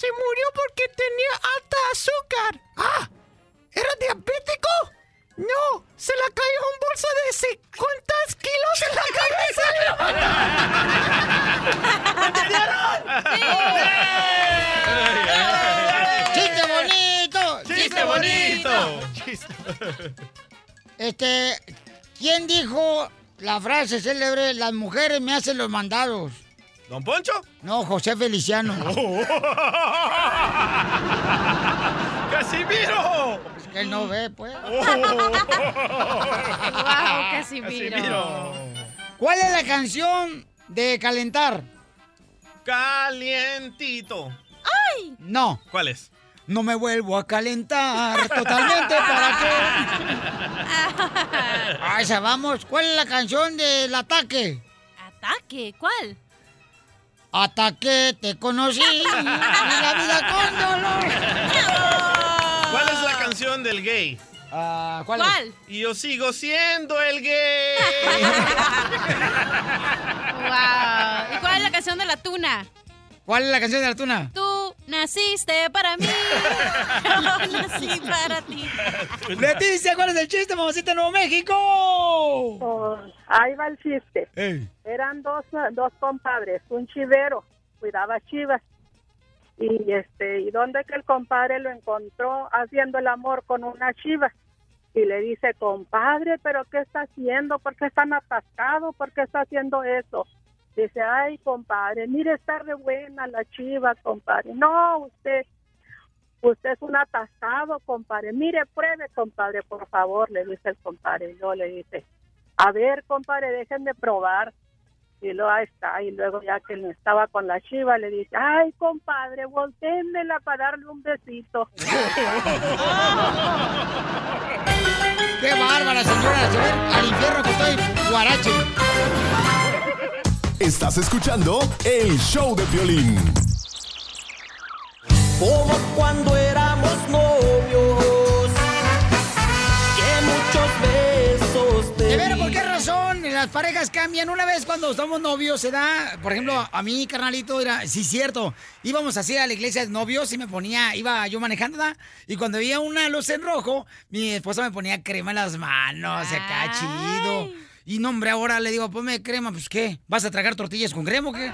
Se murió porque tenía alta azúcar. Ah, ¿era diabético? No, se le cayó un bolso de 50 kilos en la cabeza. ¡Chiste bonito! ¡Chiste bonito! Este, ¿quién dijo la frase célebre, las mujeres me hacen los mandados? ¿Don Poncho? No, José Feliciano. [laughs] ¡Casimiro! Es que él no ve, pues. [laughs] Wow, Casimiro. ¿Cuál es la canción de calentar? Calientito. ¡Ay! No. ¿Cuál es? No me vuelvo a calentar totalmente para qué. Ay, [laughs] esa vamos. ¿Cuál es la canción del ataque? ¿Ataque? ¿Cuál? Ataque, te conocí. y la vida con dolor. ¿Cuál es la canción del gay? Ah, ¿Cuál? ¿Cuál? Y yo sigo siendo el gay. [laughs] Wow. ¿Y cuál es la canción de la tuna? ¿Cuál es la canción de la tuna? Tú naciste para mí. [laughs] Yo nací para ti. Leticia, ¿cuál es el chiste, mamacita de Nuevo México? Pues, ahí va el chiste. Eran dos, dos compadres, un chivero, cuidaba chivas. Y este, ¿y dónde que el compadre lo encontró haciendo el amor con una chiva? Y le dice, compadre, ¿pero qué está haciendo? ¿Por qué están atascados? ¿Por qué está haciendo eso? Dice, ay, compadre, mire, está re buena la chiva, compadre. No, usted, usted es un atascado, compadre. Mire, pruebe, compadre, por favor, le dice el compadre. Y luego le dice, a ver, compadre, dejen de probar. Y luego ahí está, y luego ya que no estaba con la chiva, le dice, ay, compadre, voltéenmela para darle un besito. [laughs] ¡Qué bárbara, señora! Se al infierno todo el guarache. Estás escuchando el show de violín. Como cuando éramos novios. Que muchos besos te De di. ¿por qué razón las parejas cambian? Una vez cuando somos novios se da, por ejemplo, a mí, carnalito, era, sí, cierto, íbamos así a la iglesia de novios y me ponía, iba yo manejando, ¿verdad? y cuando veía una luz en rojo, mi esposa me ponía crema en las manos, acá chido. Y no, hombre, ahora le digo, ponme crema, pues ¿qué? ¿Vas a tragar tortillas con crema o qué?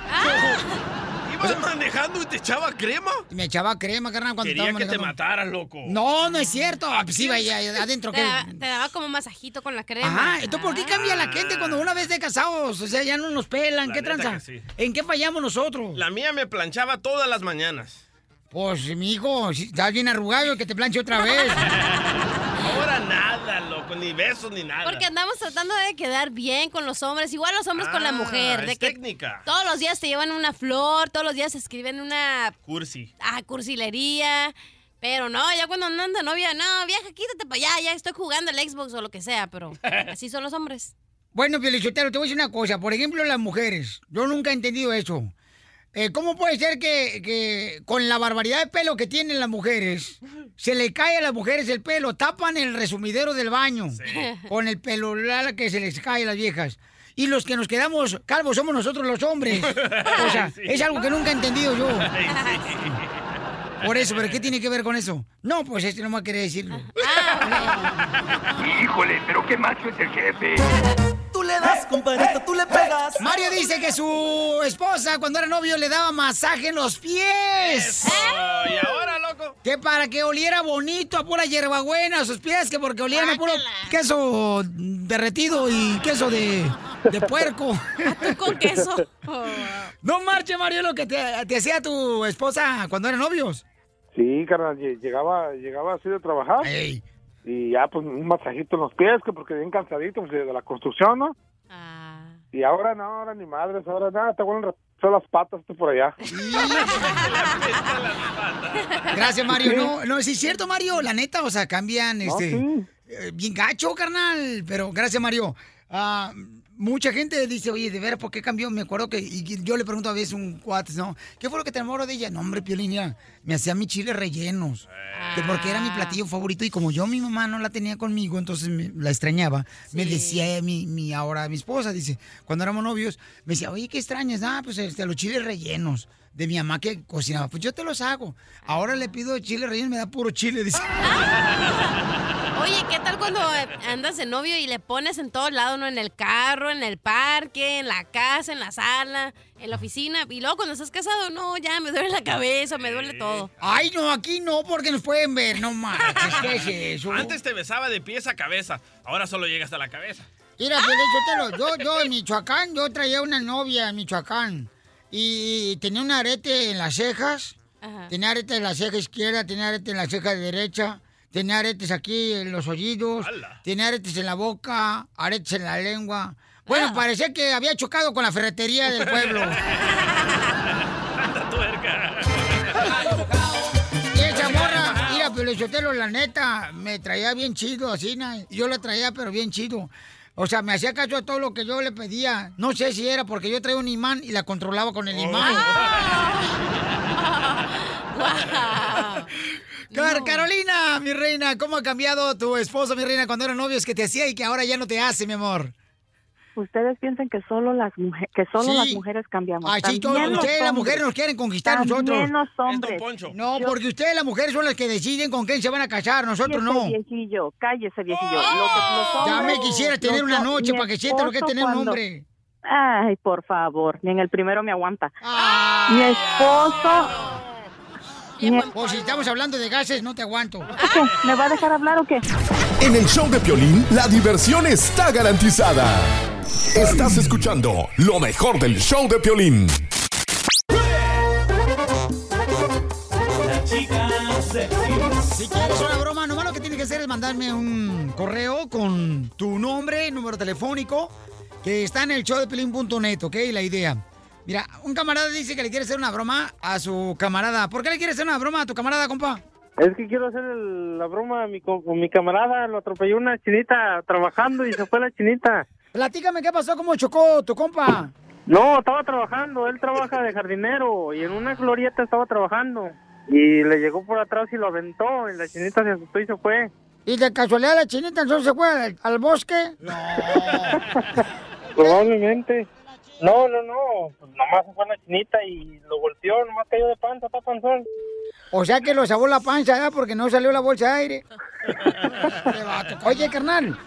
¿Ibas manejando y te echaba crema? Me echaba crema, carnal, cuando Quería estaba que te manejando. mataras, loco. No, no es cierto. Ah, Pues iba ahí adentro. Te, que te daba como masajito con la crema. Ajá, entonces ¿por qué cambia la gente cuando una vez de casados? O sea, ya no nos pelan, La ¿qué tranza? sí. ¿En qué fallamos nosotros? La mía me planchaba todas las mañanas. Pues, mi hijo, si estás bien arrugado, que te planche otra vez. [laughs] Nada, loco, ni besos ni nada. Porque andamos tratando de quedar bien con los hombres, igual los hombres con la Ah, mujer. De es que técnica. todos los días te llevan una flor, todos los días escriben una Cursi. ah, cursilería. Pero no, ya cuando andan de novia, no, vieja, quítate para allá, ya estoy jugando el Xbox o lo que sea, pero [laughs] así son los hombres. Bueno, Pielichotero, te voy a decir una cosa. Por ejemplo, las mujeres. Yo nunca he entendido eso. Eh, ¿Cómo puede ser que, que con la barbaridad de pelo que tienen las mujeres, se le cae a las mujeres el pelo, tapan el resumidero del baño [laughs] con el pelo que se les cae a las viejas? Y los que nos quedamos calvos somos nosotros los hombres. [laughs] O sea, Sí. es algo que nunca he entendido yo. Por eso, ¿pero qué tiene que ver con eso? No, pues este no me quería decirlo. [laughs] Híjole, pero qué macho es el jefe. Tú le das, compadrito, tú le pegas. Mario dice que su esposa, cuando era novio, le daba masaje en los pies. Eso, ¿y ahora, loco? Que para que oliera bonito a pura hierbabuena a sus pies, que porque olían a puro queso derretido y queso de, de puerco. [laughs] ¿Tú con queso? No marche, Mario, lo que te, te hacía tu esposa cuando eran novios. Sí, carnal, lle- llegaba, llegaba así de trabajar. Y ya, pues, un masajito en los pies, que porque bien cansadito pues, de la construcción, ¿no? Y ahora no, ahora ni madres, ahora nada, te vuelven a las patas tú por allá. [laughs] Gracias, Mario. No, no, sí es cierto, Mario. La neta, o sea, cambian, este, sí. eh, bien gacho, carnal. Pero gracias, Mario. Ah, mucha gente dice, oye, de veras, ¿por qué cambió? Me acuerdo que, y yo le pregunto a veces un cuate, ¿no? ¿Qué fue lo que te enamoró de ella? No, hombre, Piolín, me hacía mis chiles rellenos. Que porque era mi platillo favorito y como yo mi mamá no la tenía conmigo, entonces me- la extrañaba. Me decía mi, mi ahora mi esposa, dice, cuando éramos novios, me decía, oye, ¿qué extrañas? Ah, pues este, los chiles rellenos de mi mamá que cocinaba. Pues yo te los hago. Ahora le pido chiles rellenos, me da puro chile, dice. Oye, ¿qué tal cuando andas de novio y le pones en todos lados, ¿no? En el carro, en el parque, en la casa, en la sala, en la oficina. Y luego cuando estás casado, no, ya me duele la cabeza, me duele todo. Ay, no, aquí no, porque nos pueden ver, no ¿qué es eso? Antes te besaba de pies a cabeza, ahora solo llegas a la cabeza. Mira, Piolín, Sotelo, yo, yo en Michoacán, yo traía una novia en Michoacán y tenía un arete en las cejas, tenía arete en la ceja izquierda, tenía arete en la ceja derecha, tenía aretes aquí en los oídos, tenía aretes en la boca, aretes en la lengua. Bueno, parecía que había chocado con la ferretería del pueblo. [laughs] Y esa morra, mira, Piolichotelo, la neta, me traía bien chido, así, yo la traía, pero bien chido. O sea, me hacía caso a todo lo que yo le pedía. No sé si era porque yo traía un imán y la controlaba con el imán. [laughs] [laughs] Car- Carolina, mi reina, ¿cómo ha cambiado tu esposo, mi reina, cuando eran novios que te hacía y que ahora ya no te hace, mi amor? Ustedes piensan que solo las mujeres, que solo Sí. las mujeres cambiamos. Ay, sí, También los ustedes las hombres. mujeres nos quieren conquistar a nosotros. También los hombres. No, porque ustedes las mujeres son las que deciden con quién se van a casar, nosotros Cállese, no. viejillo, cállese, viejillo. Lo que los Ya me hombres- quisiera tener los una noche para que sienta lo que es tener un hombre. Ay, por favor, ni en el primero me aguanta. Mi esposo... mi- O si estamos hablando de gases, no te aguanto. ¿Qué? ¿Me va a dejar hablar o qué? En el show de Piolín, la diversión está garantizada. Estás escuchando lo mejor del show de Piolín. Si quieres una broma, nomás lo que tienes que hacer es mandarme un correo con tu nombre, número telefónico, que está en el showdepelín.net, ¿ok? La idea. Mira, un camarada dice que le quiere hacer una broma a su camarada. ¿Por qué le quiere hacer una broma a tu camarada, compa? Es que quiero hacer el- la broma a mi, co- con mi camarada. Lo atropelló una chinita trabajando y se fue la chinita. Platícame qué pasó, cómo chocó tu compa. No, estaba trabajando. Él trabaja de jardinero y en una glorieta estaba trabajando. Y le llegó por atrás y lo aventó. Y la chinita se asustó y se fue. ¿Y de casualidad la chinita entonces se fue al, al bosque? [laughs] Probablemente. No, no, no. Pues nomás se fue la chinita y lo volteó. Nomás cayó de panza, está panzón. O sea que lo sabó la panza, ¿verdad? Porque no salió la bolsa de aire. [laughs] Oye, carnal.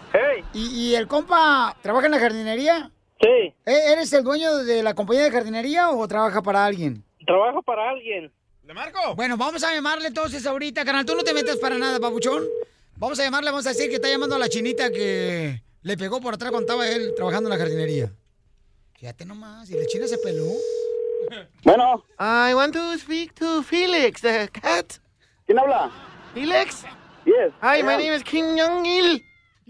¿Y, y el compa trabaja en la jardinería? Sí. ¿E- ¿Eres el dueño de la compañía de jardinería o trabaja para alguien? Trabajo para alguien. ¿Le marco? Bueno, vamos a llamarle entonces ahorita, carnal. Tú no te metes para nada, babuchón. Vamos a llamarle, vamos a decir que está llamando a la chinita que le pegó por atrás cuando estaba él trabajando en la jardinería. Fíjate nomás, y la china se peló. Bueno. I want to speak to Felix, the cat. ¿Quién habla? Felix? Yes. Hi, my am. name is Kim Jong-il.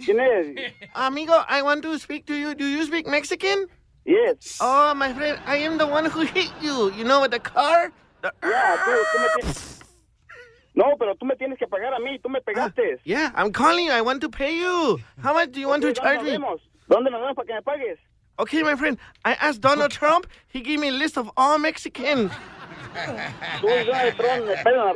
¿Quién es? Amigo, I want to speak to you. Do you speak Mexican? Yes. Oh, my friend, I am the one who hit you. You know, with the car? The- Ya, tú, tú me tienes... No, pero tú me tienes que pagar a mí. Tú me pegaste. Yeah, I'm calling you. I want to pay you. How much do you want to Ok, ¿dónde charge me? ¿Dónde nos vemos para que me pagues? Okay, my friend, I asked Donald Trump. He gave me a list of all Mexicans. [laughs] Tú, Donald Trump, espera,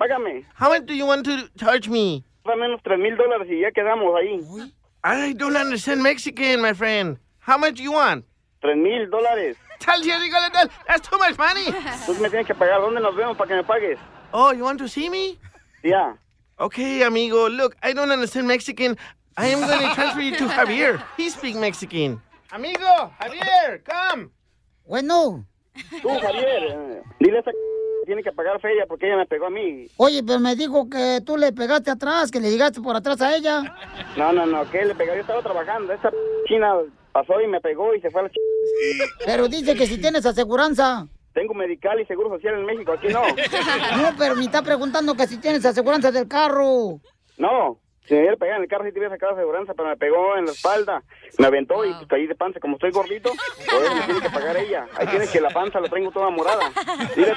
págame. How much do you want to charge me? Dame unos tres mil dólares y ya quedamos ahí. I don't understand Mexican, my friend. How much do you want? Tres mil dólares. Tell Jerry Galadel, that's too much money. [laughs] Tú me tienes que pagar. ¿Dónde nos vemos para que me pagues? Oh, you want to see me? Yeah. Okay, amigo, look, I don't understand Mexican. I am going to transfer you to [laughs] Javier. He speaks Mexican. Amigo, Javier, come. Bueno. Tú, Javier, eh, dile a esa tiene que pagar feria porque ella me pegó a mí. Oye, pero me dijo que tú le pegaste atrás, que le llegaste por atrás a ella. No, no, no, que le pegó. Yo estaba trabajando. Esa china pasó y me pegó y se fue a la ch... Pero dice que si tienes aseguranza. Tengo medical y seguro social en México, aquí no. [laughs] No, pero me está preguntando que si tienes aseguranza del carro. No, si me hubiera pegado en el carro sí te hubiera sacado aseguranza, pero me pegó en la espalda, me aventó y pues, caí de panza. Como estoy gordito, pues me tiene que pagar ella. Ahí tienes que la panza la tengo toda morada. Dile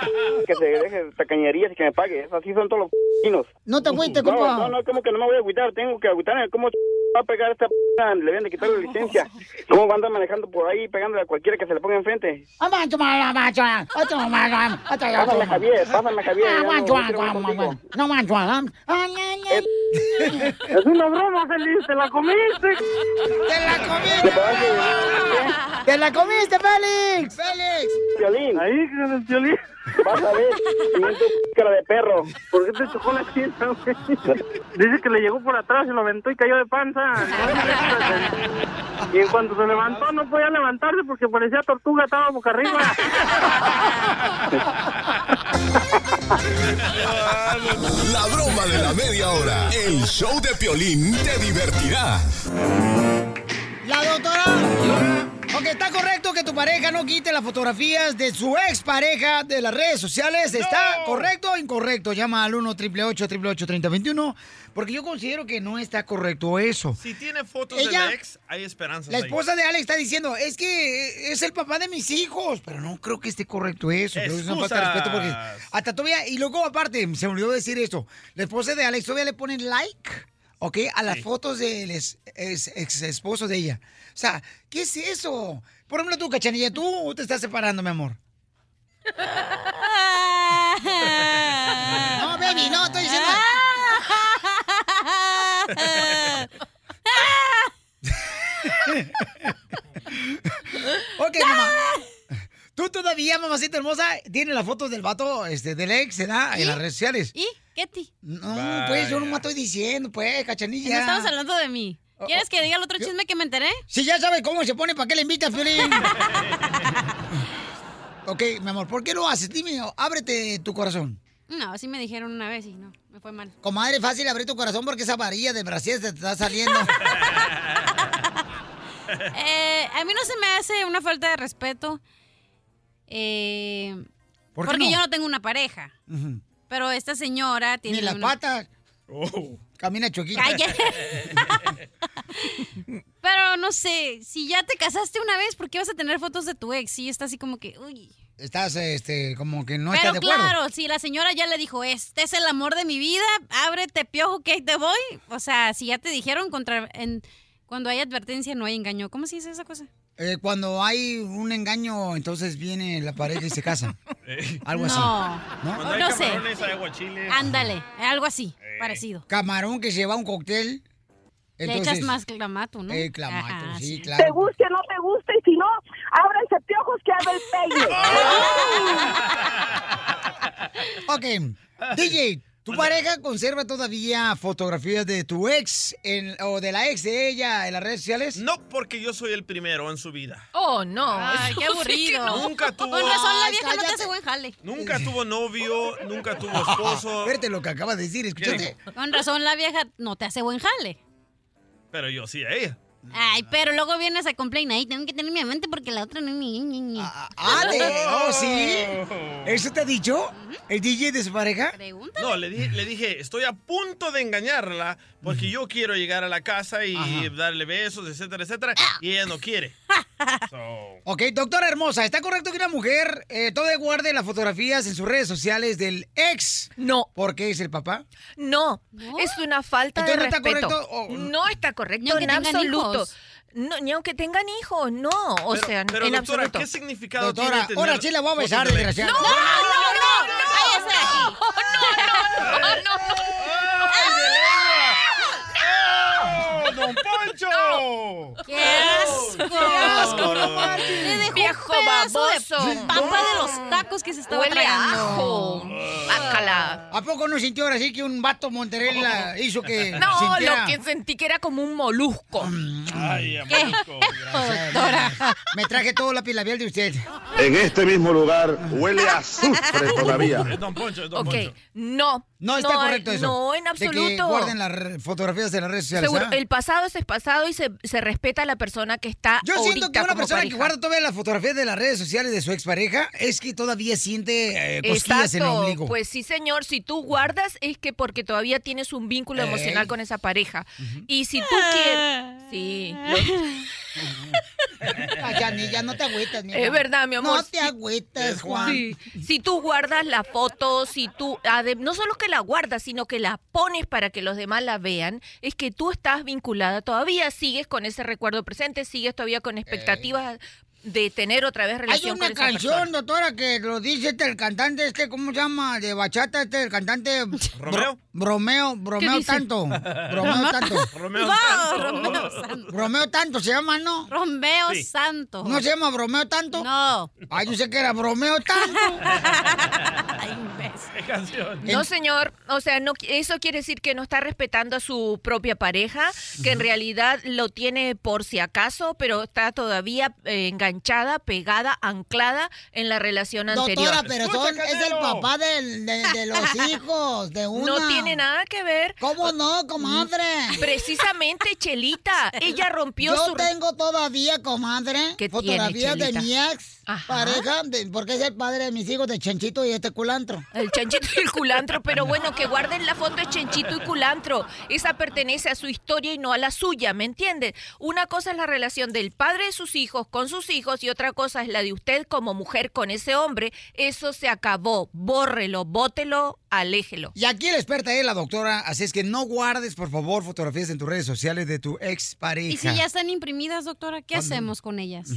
que se deje de tacañerías y que me pague. Así son todos los chinos. No te agüites, No, compa. no, no, como que no me voy a agüitar, tengo que agüitarme. ¿Cómo va a pegar a esta p***? Le deben de quitar la [laughs] licencia. ¿Cómo va a andar manejando por ahí pegándole a cualquiera que se le ponga enfrente? Pásame a Javier, pásame a Javier. Ah, no-. [laughs] Es una broma, Feliz, te la comiste. ¡Te la comiste! ¡Te la comiste, Félix! ¡Félix! Violín. Ahí, violín. Vas a ver, pimiento cara de perro. ¿Por qué te chocó la china, güey? Dice que le llegó por atrás y lo aventó y cayó de panza. Y en cuanto se levantó, no podía levantarse porque parecía tortuga, estaba boca arriba. La broma de la media hora. El show de Piolín te divertirá. La doctora. Ok, ¿está correcto que tu pareja no quite las fotografías de su expareja de las redes sociales? ¿Está correcto o incorrecto? Llama al 1 888 3021 porque yo considero que no está correcto eso. Si tiene fotos Ella- del ex, hay esperanzas La ahí. esposa de Alex está diciendo, es que es el papá de mis hijos, pero no creo que esté correcto eso. Creo que es una falta de respeto porque hasta todavía, y luego aparte, se me olvidó decir esto, la esposa de Alex todavía le pone like, ¿ok? A las fotos del ex, ex- ex esposo de ella. O sea, ¿qué es eso? Por ejemplo, tú, Cachanilla, tú te estás separando, mi amor. [laughs] No, baby, no, estoy diciendo... [laughs] ok, mamá. Tú todavía, mamacita hermosa, tienes las fotos del vato, este, del ex, ¿verdad? En las redes sociales. ¿Y? ¿Qué ti? No, pues yo no me estoy diciendo, pues, cachanilla. No estamos hablando de mí. ¿Quieres que diga el otro chisme que me enteré? Si ya sabes cómo se pone, ¿para qué le invitas, Piolín? [laughs] ok, mi amor, ¿por qué lo haces? Dime, ábrete tu corazón. No, así me dijeron una vez y no, me fue mal. Comadre, fácil abrir tu corazón porque esa varilla de Brasil te está saliendo. [laughs] Eh, a mí no se me hace una falta de respeto. Eh, ¿Por qué porque no? yo no tengo una pareja. Pero esta señora tiene. Ni las una- patas. Camina choquita. [laughs] Pero no sé, si ya te casaste una vez, ¿por qué vas a tener fotos de tu ex? Sí, está así como que, uy. Estás, este, como que no Pero estás de acuerdo. claro, si la señora ya le dijo, este es el amor de mi vida, ábrete piojo que ahí te voy. O sea, si ya te dijeron contra en, cuando hay advertencia no hay engaño. ¿Cómo se dice esa cosa? Eh, cuando hay un engaño, entonces viene la pareja y se casa. [laughs] Algo así. No. ¿No? Cuando hay No sé. camarones, hay aguachiles. Ándale, algo así, parecido. Camarón que lleva un cóctel. Le entonces- echas más clamato, ¿no? Eh, clamato, Ajá, sí, sí. claro. Te guste o no te guste, y si no, ábranse piojos que haga el peine. [laughs] Ok, DJ, ¿tu pareja conserva todavía fotografías de tu ex en- o de la ex de ella en las redes sociales? No, porque yo soy el primero en su vida. Oh, no. Ay, [laughs] qué aburrido. Nunca tuvo- Con razón la Ay, vieja no te hace buen jale. Nunca tuvo novio, nunca tuvo [laughs] esposo. Verte lo que acaba de decir, escúchate. Con razón la vieja no te hace buen jale. Pero yo sí a ella. Ay, pero luego vienes a complain ahí, tengo que tener mi amante porque la otra no ni, ni, ni. Ah, de- oh, sí. ¿Eso te ha dicho el DJ de su pareja? No, le, di- le dije, estoy a punto de engañarla porque yo quiero llegar a la casa y Ajá. darle besos, etcétera, etcétera, y ella no quiere. [laughs] Ok, doctora hermosa, ¿está correcto que una mujer eh, todavía guarde las fotografías en sus redes sociales del ex? No. ¿Porque es el papá? No, es una falta de Entonces, ¿no está respeto. correcto o- No está correcto aunque en tengan absoluto. No, ni aunque tengan hijos, no. O Pero- sea, pero, en doctora, absoluto. ¿qué significado Doctora, tiene ahora sí la voy a besar, desgraciada. No, no, no, no, Váyase de aquí. no, no, no, ¡Oh, don Poncho! ¡Qué asco! asco! Le dejó Viejo un pedazo baboso. de papa de los tacos que se estaba Huele a tragando. ajo. Bácala. ¿A poco no sintió ahora sí que un vato Monterrey la hizo que No, sintiera? lo que sentí que era como un molusco. Ay, Doctora, me traje todo la labial de usted. En este mismo lugar huele a azufre todavía. Es Don Poncho, es Don Ok, Poncho. no. No está correcto eso. No, en De que absoluto. guarden las fotografías de las redes sociales. Seguro, ¿ah? el pasado es el pasado y se, se respeta a la persona que está Yo siento que una persona que guarda todavía las fotografías de las redes sociales de su expareja es que todavía siente eh, cosquillas en el Exacto, ombligo. pues sí señor, si tú guardas es que porque todavía tienes un vínculo Ey. emocional con esa pareja. Y si tú quieres... Sí. [laughs] Ay, ya, ni- ya no te agüitas, mi Es amor. verdad, mi amor. No te agüitas, Juan. Sí. Si tú guardas la foto, si tú, no solo que la guardas, sino que la pones para que los demás la vean, es que tú estás vinculada, todavía sigues con ese recuerdo presente, sigues todavía con expectativas de tener otra vez Hay relación una con esa canción, persona. doctora, que lo dice este, el cantante, este, ¿cómo se llama? De bachata, este, el cantante... [laughs] ¿Romeo? Bro- Bromeo, Bromeo tanto. [laughs] Bromeo tanto. Romeo No, Santos. Romeo [laughs] Santo. Bromeo tanto se llama, ¿no? Romeo Sí. Santo. ¿No se llama Bromeo tanto? No. Ay, yo sé que era Bromeo tanto. Ay, No, señor. O sea, no, eso quiere decir que no está respetando a su propia pareja, que en realidad lo tiene por si acaso, pero está todavía eh, enganchada, pegada, anclada en la relación anterior. Doctora, pero son, es el papá del- de, de los [laughs] hijos, de una. No tiene nada que ver. ¿Cómo no, comadre? Precisamente, Chelita, ella rompió Yo su... tengo todavía, comadre, ¿Qué fotografías tiene, de mi ex Ajá. pareja, de- porque es el padre de mis hijos, de Chanchito y este culantro. El chanchito y el culantro, pero bueno, que guarden la foto de chanchito y culantro. Esa pertenece a su historia y no a la suya, ¿me entiendes? Una cosa es la relación del padre de sus hijos con sus hijos y otra cosa es la de usted como mujer con ese hombre. Eso se acabó. Bórrelo, bótelo, aléjelo. Y aquí la experta es la doctora, así es que no guardes, por favor, fotografías en tus redes sociales de tu ex pareja. ¿Y si ya están imprimidas, doctora? ¿Qué hacemos con ellas?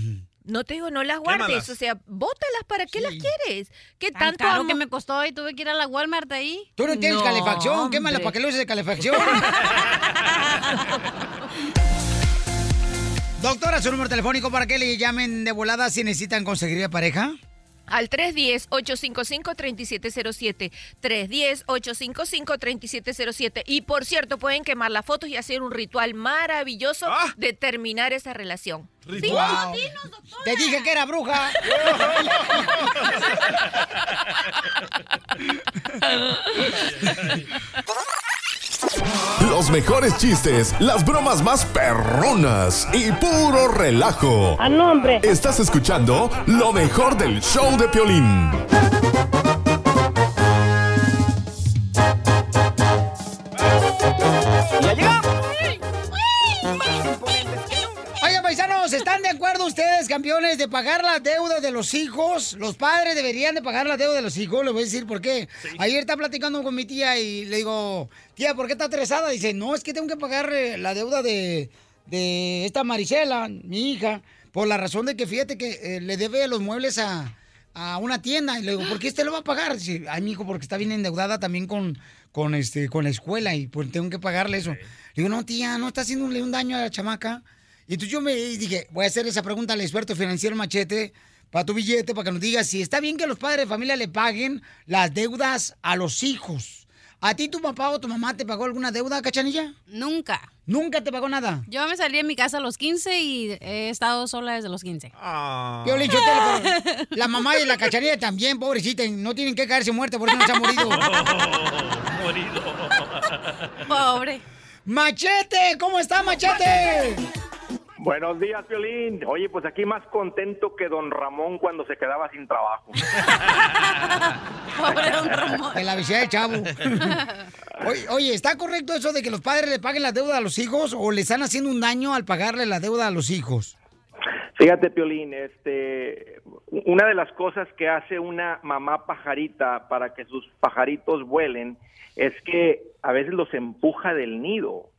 No te digo, no las guardes, Quémalas. o sea, bótalas, ¿para qué las quieres? ¿Qué Tan tanto caro que me costó y tuve que ir a la Walmart ahí. Tú no tienes No, calefacción, quémala hombre. para que lo uses de calefacción. [laughs] Doctora, su número telefónico para que le llamen de volada si necesitan conseguir pareja. Al 310-855-3707. 310-855-3707. Y por cierto, pueden quemar las fotos y hacer un ritual maravilloso Ah. de terminar esa relación. Ritual. Wow. Te dije que era bruja. [laughs] [laughs] Los mejores chistes, las bromas más perronas y puro relajo. A nombre. Estás escuchando lo mejor del show de Piolín. Paisanos, ¿están de acuerdo ustedes, campeones, de pagar la deuda de los hijos? Los padres deberían de pagar la deuda de los hijos. Les voy a decir por qué. Ayer estaba platicando con mi tía y le digo, tía, ¿por qué está estresada? Dice, no, es que tengo que pagar eh, la deuda de, de esta Marisela, mi hija, por la razón de que fíjate que eh, le debe los muebles a, a una tienda. Y le digo, ¿por qué usted lo va a pagar? Dice, ay, mi hijo, porque está bien endeudada también con, con, este, con la escuela y pues tengo que pagarle eso. Le digo, no, tía, no está haciéndole un daño a la chamaca. Y entonces yo me dije, voy a hacer esa pregunta al experto financiero Machete para tu billete, para que nos diga si está bien que los padres de familia le paguen las deudas a los hijos. ¿A ti tu papá o tu mamá te pagó alguna deuda, cachanilla? Nunca. ¿Nunca te pagó nada? Yo me salí de mi casa a los 15 y he estado sola desde los 15. Ah. Piolín, Sotelo, pero [laughs] la mamá y la cachanilla también, pobrecita, no tienen que caerse muertas, por eso no se han morido. [laughs] [laughs] Morido. Pobre. Machete, ¿cómo está Machete? Buenos días, Violín. Oye, pues aquí más contento que don Ramón cuando se quedaba sin trabajo. [laughs] Pobre don Ramón. Que la visita de chavo. Oye, oye, ¿está correcto eso de que los padres le paguen la deuda a los hijos o le están haciendo un daño al pagarle la deuda a los hijos? Fíjate, Piolín, este, una de las cosas que hace una mamá pajarita para que sus pajaritos vuelen es que a veces los empuja del nido.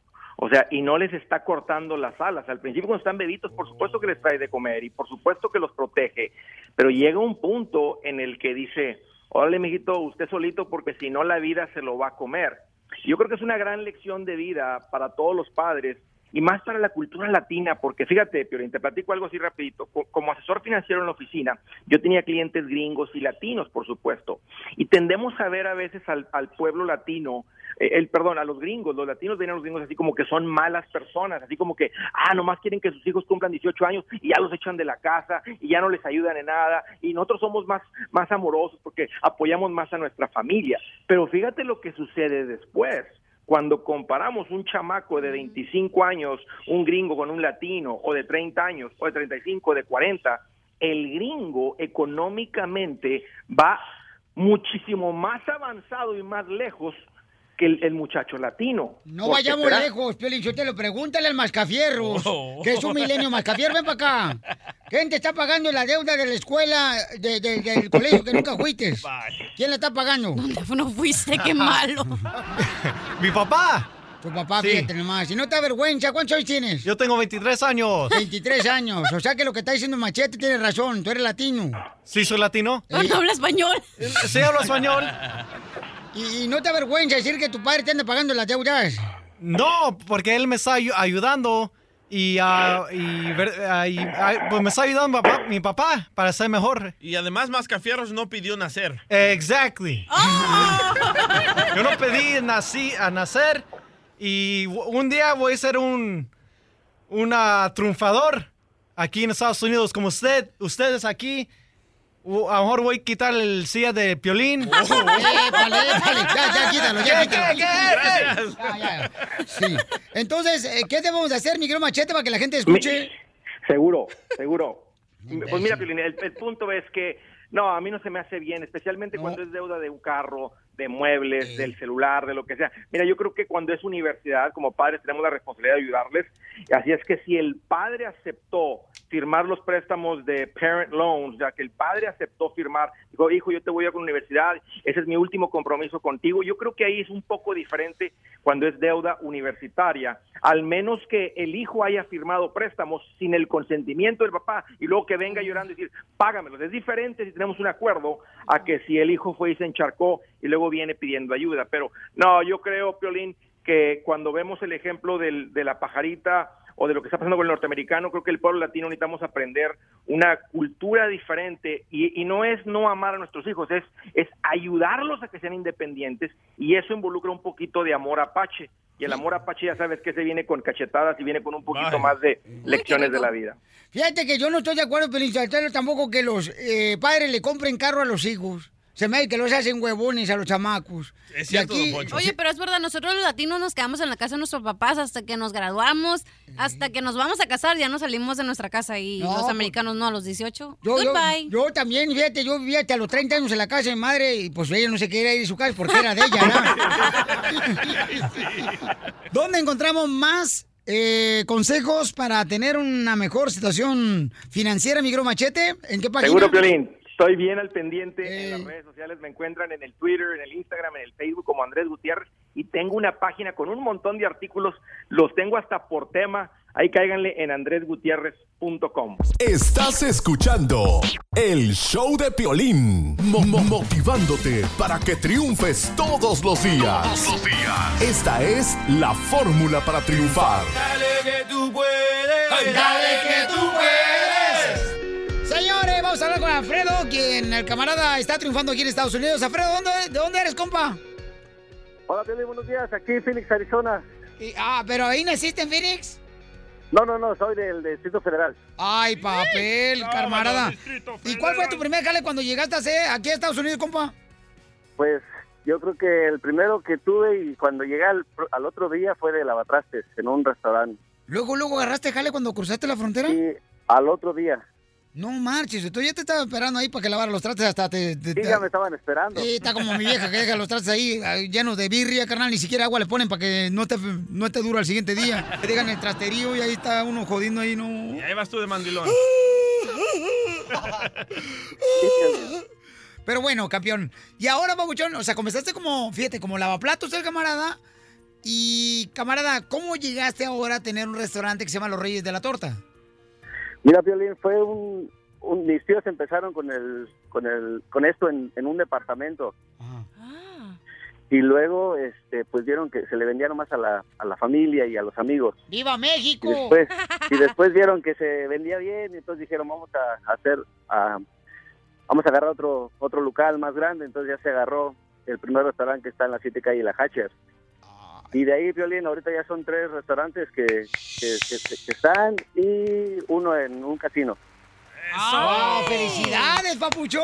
O sea, y no les está cortando las alas. Al principio cuando están bebitos, por supuesto que les trae de comer y por supuesto que los protege. Pero llega un punto en el que dice, órale, mijito, usted solito porque si no la vida se lo va a comer. Yo creo que es una gran lección de vida para todos los padres y más para la cultura latina, porque fíjate, Piolín, te platico algo así rapidito. Co- Como asesor financiero en la oficina, yo tenía clientes gringos y latinos, por supuesto, y tendemos a ver a veces al, al pueblo latino, eh, el perdón, a los gringos, los latinos ven a los gringos así como que son malas personas, así como que, ah, nomás quieren que sus hijos cumplan 18 años y ya los echan de la casa y ya no les ayudan en nada, y nosotros somos más, más amorosos porque apoyamos más a nuestra familia. Pero fíjate lo que sucede después cuando comparamos un chamaco de 25 años, un gringo con un latino, o de 30 años, o de 35, o de 40, el gringo económicamente va muchísimo más avanzado y más lejos que el, el muchacho latino. No vayamos será- lejos, Piolín, yo te lo pregúntale al Mascafierros, [laughs] Oh. que es un milenio Mascafierro, ven para acá. ¿Quién te está pagando la deuda de la escuela, de- de- del colegio que nunca fuiste? [laughs] ¿Quién la está pagando? ¿Dónde no fuiste? Qué malo. [laughs] Mi papá. Tu papá, Sí. fíjate nomás. Si no te avergüenza, ¿cuántos años tienes? Yo tengo 23 años. 23 años. O sea que lo que está diciendo Machete tiene razón. Tú eres latino. ¿Sí soy latino? Eh, No habla español. Sí hablo español. ¿Y, y no te avergüenza decir que tu padre te anda pagando las deudas? No, porque él me está ayu- ayudando y, ah, y ah, y, ah, pues me está ayudando mi papá, mi papá para ser mejor. Y además Mascafierros no pidió nacer. Exactly. [laughs] Yo no pedí nací, a nacer y un día voy a ser un una triunfador aquí en Estados Unidos como usted, ustedes aquí. A lo mejor voy a quitar el silla de piolín. [laughs] Épale, épale, ya, ya, quítalo, ya, ¿Qué, quítalo. Ya, ya. Sí. Entonces, eh, ¿qué debemos de hacer, mi querido Machete, para que la gente escuche? Seguro, seguro. [laughs] Pues mira, Piolín, el, el punto es que no, a mí no se me hace bien, especialmente cuando es deuda de un carro, de muebles, del celular, de lo que sea. Mira, yo creo que cuando es universidad, como padres tenemos la responsabilidad de ayudarles. Así es que si el padre aceptó firmar los préstamos de parent loans, ya que el padre aceptó firmar, dijo, hijo, yo te voy a la universidad, ese es mi último compromiso contigo. Yo creo que ahí es un poco diferente cuando es deuda universitaria, al menos que el hijo haya firmado préstamos sin el consentimiento del papá y luego que venga llorando y decir, págamelos. Es diferente si tenemos un acuerdo a que si el hijo fue y se encharcó y luego viene pidiendo ayuda. Pero no, yo creo, Piolín, que cuando vemos el ejemplo del- de la pajarita o de lo que está pasando con el norteamericano, creo que el pueblo latino necesitamos aprender una cultura diferente y, y no es no amar a nuestros hijos, es, es ayudarlos a que sean independientes y eso involucra un poquito de amor apache. Y el amor apache ya sabes que se viene con cachetadas y viene con un poquito más de lecciones de la vida. Fíjate que yo no estoy de acuerdo, Pelizotelo, tampoco que los eh, padres le compren carro a los hijos. Se me que los hacen huevones a los chamacos. Es Y aquí- Oye, pero es verdad, nosotros los latinos nos quedamos en la casa de nuestros papás hasta que nos graduamos, hasta que nos vamos a casar, ya no salimos de nuestra casa y No, los pues- americanos no, a los 18. Yo, Goodbye. yo también, fíjate, yo vivía hasta los 30 años en la casa de mi madre y pues ella no se quería ir de su casa porque era de ella, ¿no? [laughs] ¿Dónde encontramos más eh, consejos para tener una mejor situación financiera, Migro Machete? ¿En qué página? Seguro, Piolín. Estoy bien al pendiente en las redes sociales. Me encuentran en el Twitter, en el Instagram, en el Facebook como Andrés Gutiérrez. Y tengo una página con un montón de artículos. Los tengo hasta por tema. Ahí cáiganle en andresgutierrez.com. Estás escuchando el show de Piolín, Mo- mo- motivándote para que triunfes todos los días. Todos los días. Esta es la fórmula para triunfar. Dale que tú puedes. Dale que tú puedes. Señores, vamos a hablar con Alfredo, quien el camarada está triunfando aquí en Estados Unidos. Alfredo, ¿dónde, ¿de dónde eres, compa? Hola, Piolín, buenos días. Aquí Phoenix, Arizona. Y- ah, pero ahí naciste en Phoenix. No, no, no, soy del Distrito Federal. Ay, papel, camarada. ¿Y cuál fue tu primer jale cuando llegaste a aquí a Estados Unidos, compa? Pues yo creo que el primero que tuve y cuando llegué al, al otro día fue de lavatrastes en un restaurante. Luego, luego agarraste jale cuando cruzaste la frontera. Sí, al otro día. No marches, tú ya te estaba esperando ahí para que lavara los trastes hasta te... te- Sí, te- ya me estaban esperando. Sí, está como mi vieja que deja los trastes ahí ah, llenos de birria, carnal, ni siquiera agua le ponen para que no te, no esté duro al siguiente día. Te dejan el trasterío y ahí está uno jodiendo ahí, no... Y ahí vas tú de mandilón. [laughs] Pero bueno, campeón. Y ahora, Pabuchón, o sea, comenzaste como, fíjate, como lavaplatos el camarada. Y, camarada, ¿cómo llegaste ahora a tener un restaurante que se llama Los Reyes de la Torta? Mira, Piolín, fue un, un- mis tíos empezaron con el, con el, con esto en, en un departamento. Ah. y luego este pues vieron que se le vendía nomás a la, a la familia y a los amigos. ¡Viva México! Y después, y después vieron que se vendía bien y entonces dijeron vamos a hacer, a, vamos a agarrar otro otro local más grande, entonces ya se agarró el primer restaurante que está en la siete calle La Hatcher. Y de ahí, Violín, ahorita ya son tres restaurantes que, que, que- que están y uno en un casino. ¡Ah! ¡Felicidades, papuchón!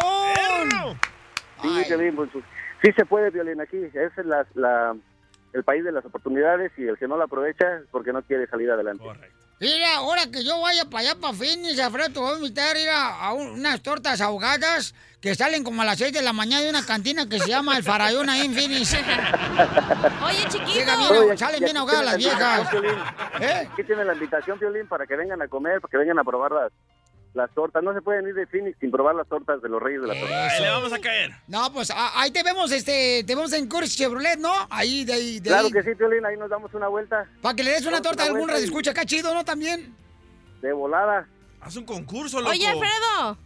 Sí, Violín, pues, sí se puede, Violín, aquí. Ese es la, la- el país de las oportunidades y el que no la aprovecha es porque no quiere salir adelante. Mira, ahora que yo vaya para allá, para Phoenix, Alfredo, te voy a invitar a ir a, a un- unas tortas ahogadas que salen como a las 6 de la mañana de una cantina que se llama El Farallón ahí en Phoenix. [laughs] Oye, chiquito. Llega bien, Oye, salen bien ahogadas las viejas. Piolín. Aquí tiene la invitación, Violín, para que vengan a comer, para que vengan a probar las, tortas. No se pueden ir de Phoenix sin probar las tortas de los Reyes de la Torta. Ahí le vamos a caer. No, pues a- ahí te vemos, este, te vemos en Curtis Chevrolet, ¿no? Ahí, de ahí, de Claro ahí. que sí, Piolín, ahí nos damos una vuelta. Para que le des una torta a algún radio escucha acá chido, ¿no? También. De volada. Haz un concurso, loco. Oye, Alfredo.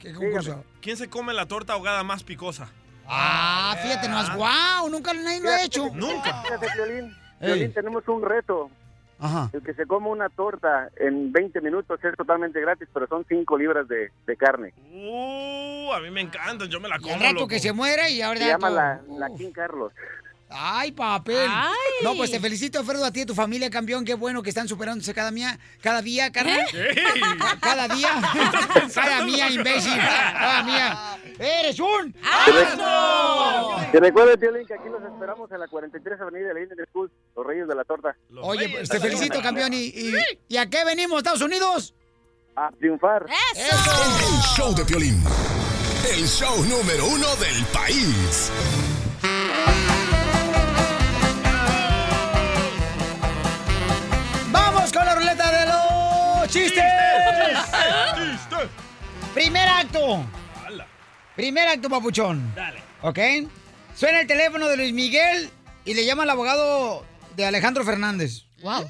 ¿Qué concurso? ¿Quién se come la torta ahogada más picosa? Ah, fíjate, no es guau, nunca nadie lo ha hecho. Nunca. Fíjate, Piolín, Ey. Piolín, tenemos un reto. Ajá. El que se come una torta en 20 minutos es totalmente gratis, pero son 5 libras de, de carne. Uh, a mí me encanta, yo me la Y como, al rato loco. que se muera y ahora Se llama la, la King Carlos. Ay, papel. Ay. No, pues te felicito, Alfredo, a ti y a tu familia, campeón. Qué bueno que están superándose cada día, cada día, carnal. Ca- Cada día. [laughs] cada día, imbécil. Cada día. ¡Eres un asno! Que recuerde, Piolín, que aquí los esperamos en la 43 Avenida de la Indian School, los Reyes de la Torta. Oye, pues te felicito, campeón. ¿Y, y, ¿y a qué venimos, Estados Unidos? A triunfar. El show de Piolín. El show número uno del país. ¡Vamos con la ruleta de los chistes! Primer acto. Primer acto, papuchón. Dale. ¿Ok? Suena el teléfono de Luis Miguel y le llama al abogado de Alejandro Fernández. Wow.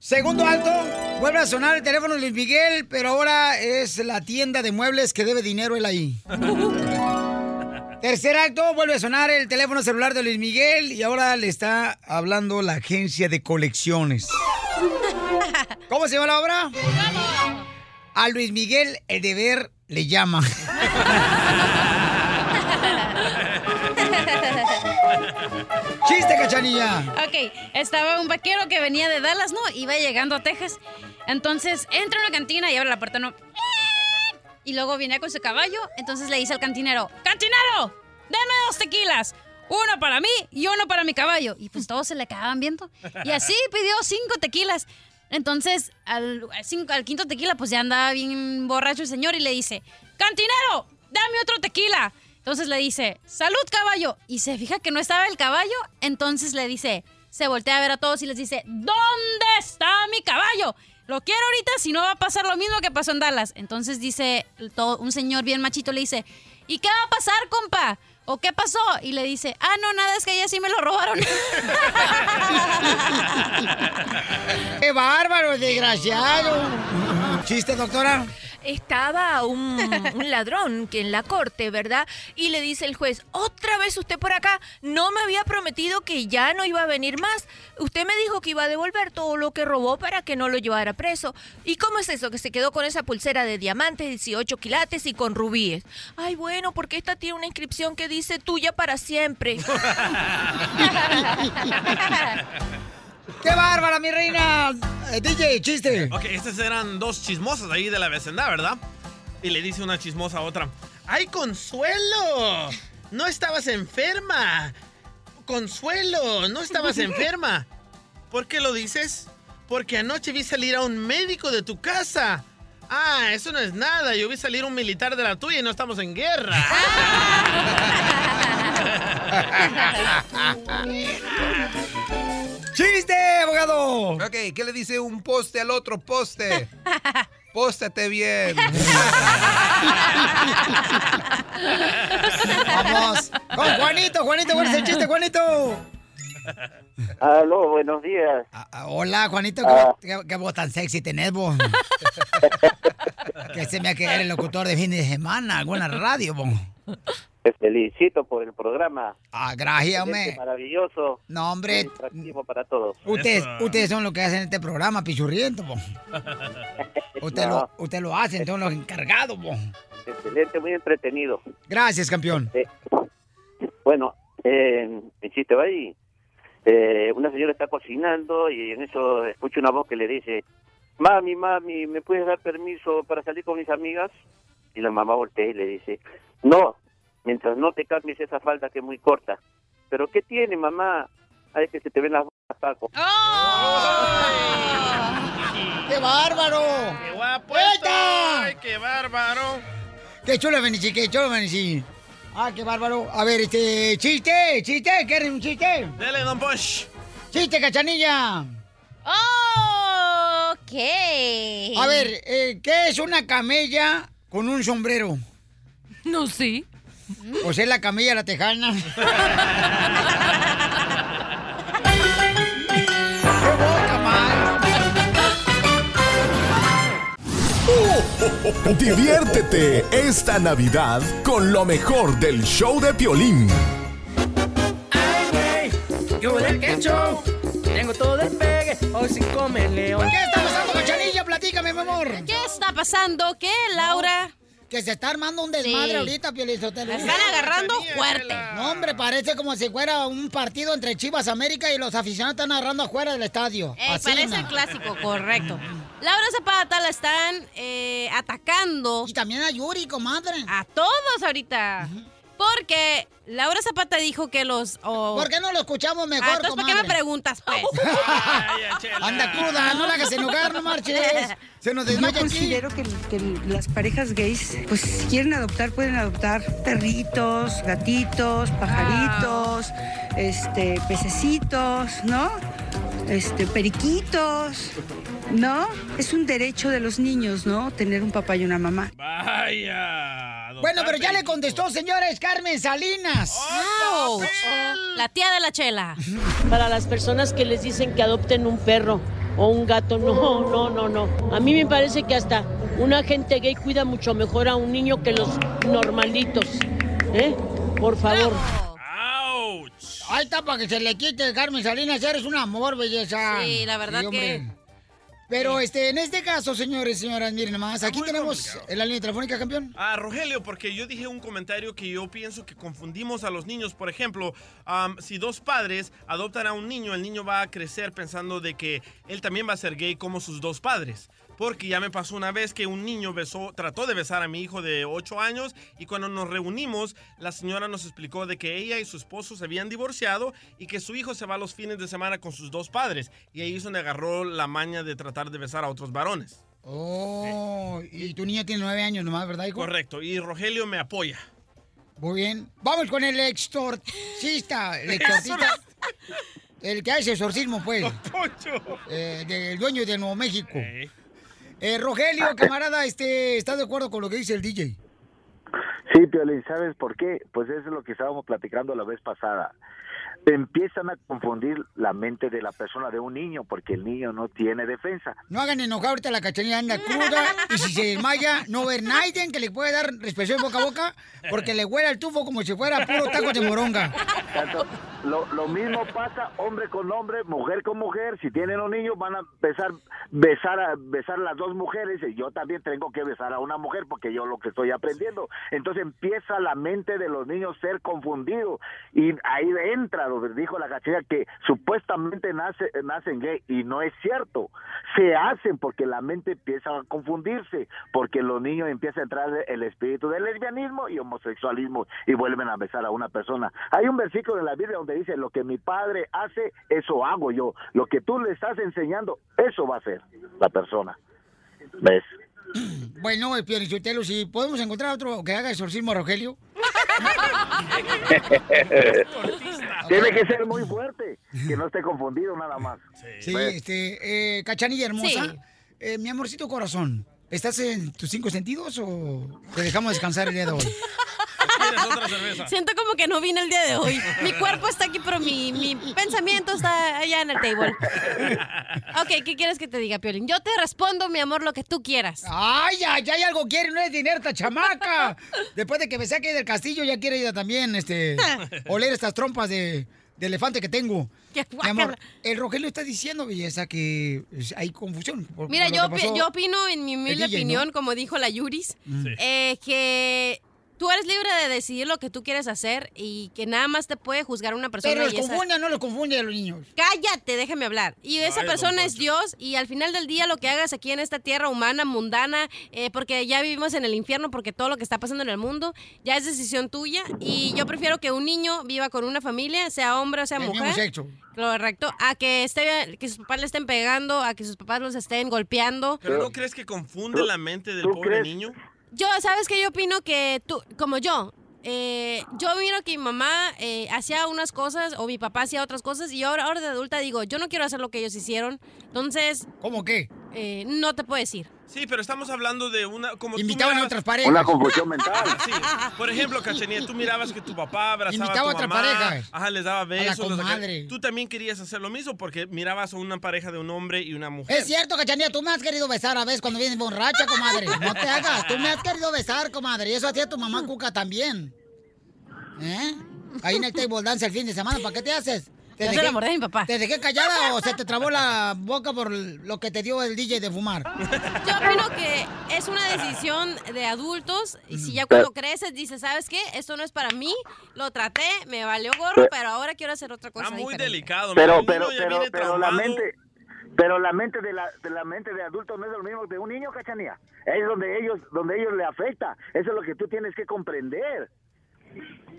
Segundo acto, vuelve a sonar el teléfono de Luis Miguel, pero ahora es la tienda de muebles que debe dinero él ahí. [laughs] Tercer acto, vuelve a sonar el teléfono celular de Luis Miguel y ahora le está hablando la agencia de colecciones. ¿Cómo se llama la obra? A Luis Miguel el deber le llama. ¡Chiste, cachanilla! Ok, estaba un vaquero que venía de Dallas, ¿no? Iba llegando a Texas. Entonces entra a una cantina y abre la puerta, ¿no? Y luego viene con su caballo. Entonces le dice al cantinero: ¡Cantinero! ¡Deme dos tequilas! Uno para mí y uno para mi caballo. Y pues todos se le quedaban viendo. Y así [laughs] pidió cinco tequilas. Entonces, al, al cinco- al quinto tequila, pues ya andaba bien borracho el señor y le dice: ¡Cantinero! ¡Dame otro tequila! Entonces le dice, salud caballo. Y se fija que no estaba el caballo. Entonces le dice, se voltea a ver a todos y les dice, ¿dónde está mi caballo? Lo quiero ahorita, si no va a pasar lo mismo que pasó en Dallas. Entonces dice, el to- un señor bien machito le dice, ¿y qué va a pasar, compa? ¿O qué pasó? Y le dice, ah, no, nada, es que ya sí me lo robaron. [laughs] ¡Qué bárbaro, desgraciado! ¿Chiste, doctora? Estaba un, [laughs] un ladrón que en la corte, ¿verdad? Y le dice el juez, otra vez usted por acá, no me había prometido que ya no iba a venir más. Usted me dijo que iba a devolver todo lo que robó para que no lo llevara preso. ¿Y cómo es eso? Que se quedó con esa pulsera de diamantes, 18 quilates y con rubíes. Ay, bueno, porque esta tiene una inscripción que dice tuya para siempre. [laughs] [laughs] ¡Qué bárbara, mi reina! Eh, DJ, chiste. Ok, estas eran dos chismosas ahí de la vecindad, ¿verdad? Y le dice una chismosa a otra. ¡Ay, Consuelo! No estabas enferma. Consuelo, no estabas [laughs] enferma. ¿Por qué lo dices? Porque anoche vi salir a un médico de tu casa. Ah, eso no es nada. Yo vi salir un militar de la tuya y no estamos en guerra. [laughs] [laughs] ¡Chiste, abogado! Ok, ¿qué le dice un poste al otro poste? [laughs] Póstate bien. [laughs] Vamos. Con Juanito, Juanito, ¿cuál es el chiste, Juanito? Aló, buenos días. Ah, Hola, Juanito, Ah. ¿qué, qué- qué voz tan sexy tenés vos? [laughs] que se me ha quedado el locutor de fin de semana, alguna radio, vos. Te felicito por el programa. Ah, gracias, hombre. Maravilloso. No, hombre. Atractivo para todos. Ustedes, ustedes son los que hacen este programa, pichurriento, po. Usted, No. lo, usted lo hacen, son los encargados, po. Excelente, muy entretenido. Gracias, campeón. Bueno, eh, chiste va ahí. Eh, una señora está cocinando y en eso escucha una voz que le dice, mami, mami, ¿me puedes dar permiso para salir con mis amigas? Y la mamá voltea y le dice, no, mientras no te cambies esa falda que es muy corta. ¿Pero qué tiene, mamá? Ay, que se te ven las bolas, Paco. ¡Qué bárbaro! ¡Qué guapo. ¡Ay, qué bárbaro! ¡Qué chulo, Benici! ¡Qué chulo, Benici! ¡Ah, qué bárbaro! A ver, este, chiste, chiste, ¿quieren un chiste? Dele, don Bosch. ¡Chiste, cachanilla! Ok. A ver, eh, ¿qué es una camella con un sombrero? No sé. O sea, la camella la tejana. [laughs] Diviértete esta Navidad con lo mejor del show de Piolín. Yo de queso, tengo todo el pegue, hoy sin comer león. ¿Qué está pasando, cachanilla? Platícame, mi amor. ¿Qué está pasando? ¿Qué, Laura? Que se está armando un desmadre Sí. ahorita, Piolizotelo. La están agarrando fuerte. No, hombre, parece como si fuera un partido entre Chivas América y los aficionados están agarrando afuera del estadio. Eh, Así, parece ¿no? el clásico, correcto. Laura Zapata la están eh, atacando. Y también a Yuri, comadre. A todos ahorita. Porque Laura Zapata dijo que los... oh, ¿Por qué no lo escuchamos mejor, Ah, entonces, ¿para qué me preguntas, pues? [laughs] Anda cruda, no la hagas enojar, no marches. Se nos Yo desmaya aquí. considero que, que las parejas gays, pues si quieren adoptar, pueden adoptar perritos, gatitos, pajaritos, este, pececitos, ¿no? Este, periquitos, ¿no? Es un derecho de los niños, ¿no? Tener un papá y una mamá. Vaya. Bueno, pero ya le contestó, señores, Carmen Salinas. La tía de la chela. Para las personas que les dicen que adopten un perro o un gato, no, no, no, no. A mí me parece que hasta un agente gay cuida mucho mejor a un niño que los normalitos. ¿Eh? Por favor. Ahí está para que se le quite, Carmen Salinas. Eres un amor, belleza. Sí, la verdad hombre. Pero este, en este caso, señores y señoras, miren nomás, aquí tenemos en la línea telefónica, campeón. Ah, Rogelio, porque yo dije un comentario que yo pienso que confundimos a los niños. Por ejemplo, si dos padres adoptan a un niño, el niño va a crecer pensando de que él también va a ser gay como sus dos padres. Porque ya me pasó una vez que un niño besó, trató de besar a mi hijo de 8 años y cuando nos reunimos, la señora nos explicó de que ella y su esposo se habían divorciado y que su hijo se va los fines de semana con sus dos padres. Y ahí es donde agarró la maña de tratar de besar a otros varones. Oh, y tu niño tiene nueve años nomás, ¿verdad, hijo? Correcto, y Rogelio me apoya. Muy bien. Vamos con el extorcista. El [laughs] extorcista. El que hace exorcismo, pues. Eh, del dueño de Nuevo México. Eh, Rogelio, camarada, este, ¿estás de acuerdo con lo que dice el DJ? Sí, Piolín, ¿sabes por qué? Pues eso es lo que estábamos platicando la vez pasada. Empiezan a confundir la mente de la persona de un niño porque el niño no tiene defensa. No hagan enojar ahorita la cachanilla anda cruda y si se desmaya, no ver nadie que le pueda dar respiración boca a boca porque le huele el tufo como si fuera puro taco de moronga. Lo, lo mismo pasa hombre con hombre, mujer con mujer. Si tienen un niño van a empezar besar a besar a las dos mujeres. Y yo también tengo que besar a una mujer porque yo lo que estoy aprendiendo. Entonces empieza la mente de los niños ser confundido y ahí entra dijo la cachilla que supuestamente nace, nacen gay y no es cierto. Se hacen porque la mente empieza a confundirse porque los niños empieza a entrar el espíritu del lesbianismo y homosexualismo y vuelven a besar a una persona. Hay un versículo en la Biblia donde dice, lo que mi padre hace, eso hago yo. Lo que tú le estás enseñando, eso va a hacer la persona. ¿Ves? [clears throat] Bueno, el Pionichotelo, si podemos encontrar otro que haga exorcismo a Rogelio. Tiene que ser muy fuerte, que no esté confundido nada más. Sí, ¿Ves? este, eh, Cachanilla hermosa. Sí. Eh, mi amorcito corazón, ¿estás en tus cinco sentidos o te dejamos descansar el día de hoy? [laughs] ¿Quieres otra cerveza? Siento como que no vine el día de hoy. Mi cuerpo está aquí, pero mi, mi pensamiento está allá en el table. Ok, ¿qué quieres que te diga, Piolín? Yo te respondo, mi amor, lo que tú quieras. Ay, ya, ya hay algo quiere, no es dinero esta chamaca. Después de que me saque del castillo, ya quiere ella también, este, [laughs] oler estas trompas de, de elefante que tengo. Mi amor, el Rogelio está diciendo, belleza, que hay confusión. por- Mira, por yo, yo opino, en mi humilde DJ, ¿no? opinión, como dijo la Yuris, Mm. Sí. eh, que tú eres libre de decidir lo que tú quieres hacer y que nada más te puede juzgar una persona. Pero los esa- confunde no los confunde a los niños. Cállate, déjame hablar. Y esa Ay, persona es Dios y al final del día lo que hagas aquí en esta tierra humana, mundana, eh, porque ya vivimos en el infierno, porque todo lo que está pasando en el mundo ya es decisión tuya y yo prefiero que un niño viva con una familia, sea hombre o sea mismo mujer. sexo. Correcto, a que esté, que sus papás le estén pegando, a que sus papás los estén golpeando. ¿Pero no crees que confunde la mente del pobre niño? Yo, ¿sabes qué? Yo opino que tú, como yo, eh, yo miro que mi mamá eh, hacía unas cosas o mi papá hacía otras cosas y ahora, ahora de adulta digo, yo no quiero hacer lo que ellos hicieron. Entonces... ¿Cómo qué? Eh, no te puedo decir. Sí, pero estamos hablando de una... Como tú Invitaban a otras parejas. Una confusión mental. [laughs] Sí. Por ejemplo, Cachanía, tú mirabas que tu papá abrazaba Invitaba a tu a mamá. parejas. Ajá, les daba besos. los sacaba- comadre. Tú también querías hacer lo mismo porque mirabas a una pareja de un hombre y una mujer. Es cierto, Cachanilla, tú me has querido besar a veces cuando vienes borracha, comadre. [laughs] No te hagas, tú me has querido besar, comadre. Y eso hacía tu mamá Cuca también. ¿Eh? Ahí en el table dance el fin de semana, ¿para qué te haces? ¿Te Yo se la mordí a mi papá. ¿Te dejé callada o se te trabó la boca por lo que te dio el DJ de fumar? Yo opino que es una decisión de adultos y si ya cuando creces dices, ¿sabes qué? Esto no es para mí, lo traté, me valió gorro, Pero- ahora quiero hacer otra cosa Está muy diferente. delicado. Pero, pero, pero, pero la mente, pero la mente de la, de la mente de adulto no es lo mismo de un niño, cachanía. Es donde ellos, donde ellos le afecta. Eso es lo que tú tienes que comprender.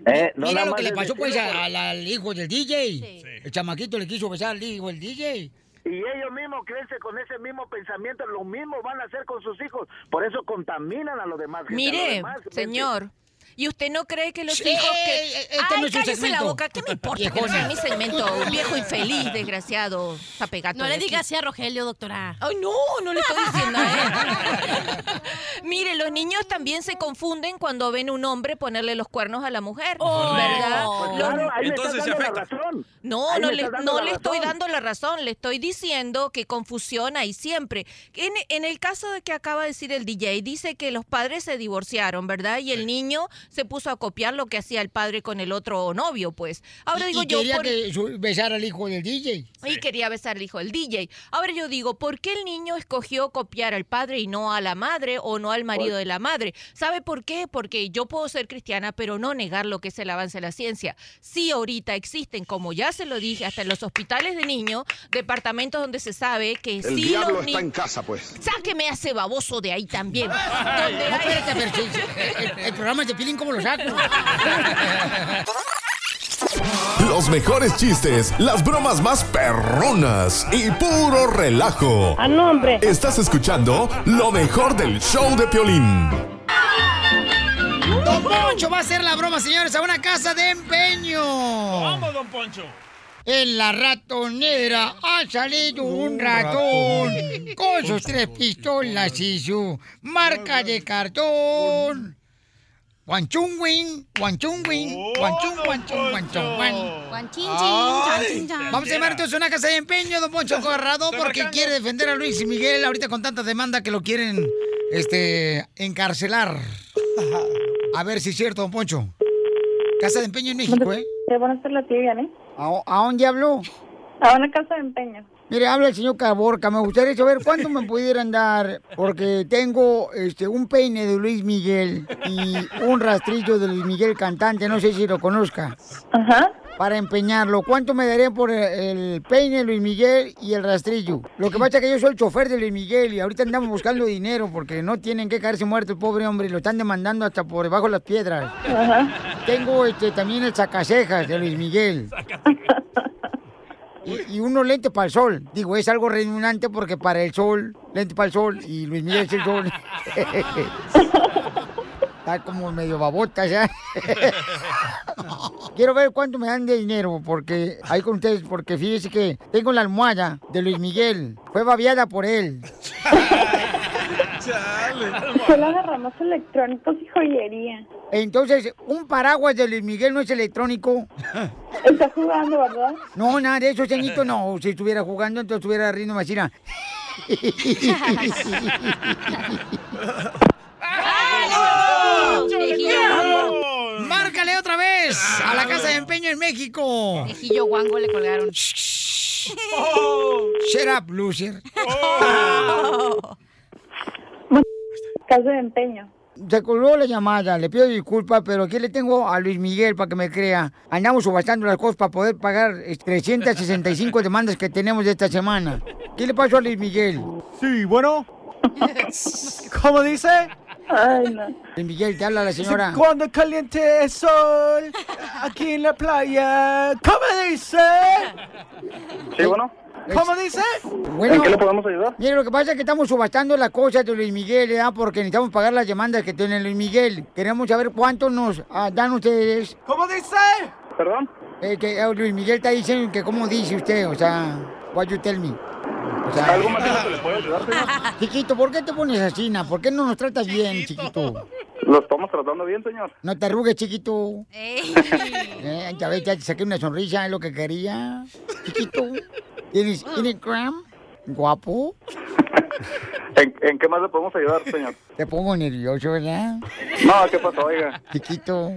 Eh, no Mira nada lo más que le pasó pues decirlo al, al hijo del DJ. El chamaquito le quiso besar al hijo del DJ. Y ellos mismos crecen con ese mismo pensamiento, lo mismo van a hacer con sus hijos. Por eso contaminan a los demás. a Mire, demás, señor. ¿Y usted no cree que los Sí, hijos eh, que... este Ay, no es la boca. ¿Qué me importa que no sea mi segmento? Un viejo infeliz, desgraciado. Zapegato No le aquí. digas así a Rogelio, doctora. Ay, no, no le estoy diciendo a él. [laughs] Mire, los niños también se confunden cuando ven un hombre ponerle los cuernos a la mujer, ¿verdad? Los- claro, ahí le estás dando la razón. No, Ahí no le no le estoy dando la razón, le estoy diciendo que confusión hay siempre. En, en el caso de que acaba de decir el DJ, dice que los padres se divorciaron, ¿verdad? Y el niño se puso a copiar lo que hacía el padre con el otro novio, pues. Ahora Y- digo y yo... quería por- que besara al hijo del DJ. y quería besar al hijo del DJ. Ahora yo digo, ¿por qué el niño escogió copiar al padre y no a la madre o no al marido de la madre? ¿Sabe por qué? Porque yo puedo ser cristiana, pero no negar lo que es el avance de la ciencia. Sí, ahorita existen, como ya se lo dije, hasta en los hospitales de niños, departamentos donde se sabe que El sí diablo los está en casa, pues. Sáqueme a ese baboso de ahí también. No, Donde hay- espérate, el, el programa es de Pilín, ¿cómo lo saco? Los mejores chistes, las bromas más perronas y puro relajo. ¡A nombre! Estás escuchando lo mejor del show de Piolín. Don Poncho va a hacer la broma, señores, a una casa de empeño. Vamos, don Poncho. En la ratonera ha salido un ratón con sus tres pistolas y su marca de cartón. Guanchungwin, guanchung, guanchung, guanchung, guan. Guanchinchin, Ay. chanchin, Vamos a llamar entonces a una casa de empeño, don Poncho Corrado, porque quiere defender a Luis y Miguel ahorita con tanta demanda que lo quieren este, encarcelar. A ver si es cierto, don Poncho. Casa de empeño en México, ¿eh? Sí, buenas tardes, la tía. ¿A, a dónde habló? A una casa de empeño. Mire, habla el señor Caborca. Me gustaría saber cuánto me pudieran dar, porque tengo este un peine de Luis Miguel y un rastrillo de Luis Miguel cantante, no sé si lo conozca. Ajá. Para empeñarlo, ¿cuánto me darían por el peine de Luis Miguel y el rastrillo? Lo que pasa es que yo soy el chofer de Luis Miguel y ahorita andamos buscando dinero porque no tienen que caerse muerto el pobre hombre y lo están demandando hasta por debajo de las piedras. Tengo este también el sacacejas de Luis Miguel. [laughs] Y, y unos lentes para el sol. Digo, es algo redundante porque para el sol, lente para el sol y Luis Miguel es el sol. [laughs] Está como medio babota ya. [laughs] Quiero ver cuánto me dan de dinero porque ahí con ustedes, porque fíjese que tengo la almohada de Luis Miguel. Fue babiada por él. [laughs] Solo agarramos electrónicos y joyería. Entonces, un paraguas de Luis Miguel no es electrónico. [laughs] Está jugando, ¿verdad? No, nada de eso, señorito, no. Si estuviera jugando, entonces estuviera riendo más. mira. [laughs] ¡Márcale otra vez! A la casa de empeño en México. Viejillo guango le colgaron. Shut up, loser. [laughs] Casa de empeño. Se colgó la llamada, le pido disculpas, pero aquí le tengo a Luis Miguel para que me crea. Andamos subastando las cosas para poder pagar eh, 365 demandas que tenemos de esta semana. ¿Qué le pasó a Luis Miguel? Sí, bueno. [laughs] ¿Cómo dice? Ay, no. Luis Miguel, te habla la señora. Cuando caliente el sol, aquí en la playa. ¿Cómo dice? Sí, bueno. ¿Cómo dice? Bueno, ¿En qué le podemos ayudar? Mire, lo que pasa es que estamos subastando las cosas de Luis Miguel, ¿verdad? Porque necesitamos pagar las demandas que tiene Luis Miguel. Queremos saber cuánto nos ah, dan ustedes. ¿Cómo dice? ¿Perdón? Eh, que eh, Luis Miguel está diciendo que cómo dice usted, o sea, what you tell me. O sea, ¿Algo más que le puedo ayudar, señor? [laughs] Chiquito, ¿por qué te pones así, na? ¿Por qué no nos tratas bien, chiquito? Lo estamos tratando bien, señor. No te arrugues, chiquito. Eh, ya ves, ya te saqué una sonrisa, es lo que quería. Chiquito. ¿Tienes Instagram? Guapo. ¿En, en qué más le podemos ayudar, señor? Te pongo nervioso, ¿verdad? No, ¿qué pasó, oiga? Chiquito.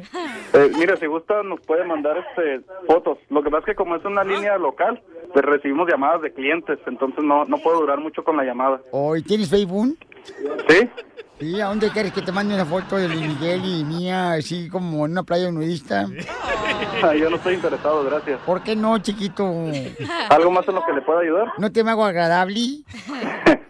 Eh, mire, si gusta, nos puede mandar este fotos. Lo que pasa es que como es una línea local, pues recibimos llamadas de clientes, entonces no, no puedo durar mucho con la llamada. ¿Hoy tienes Facebook? ¿Sí? Sí, ¿a dónde quieres que te mande una foto de Luis Miguel y mía, así como en una playa nudista? [laughs] Yo no estoy interesado, gracias. ¿Por qué no, chiquito? ¿Algo más en lo que le pueda ayudar? ¿No te me hago agradable? [laughs]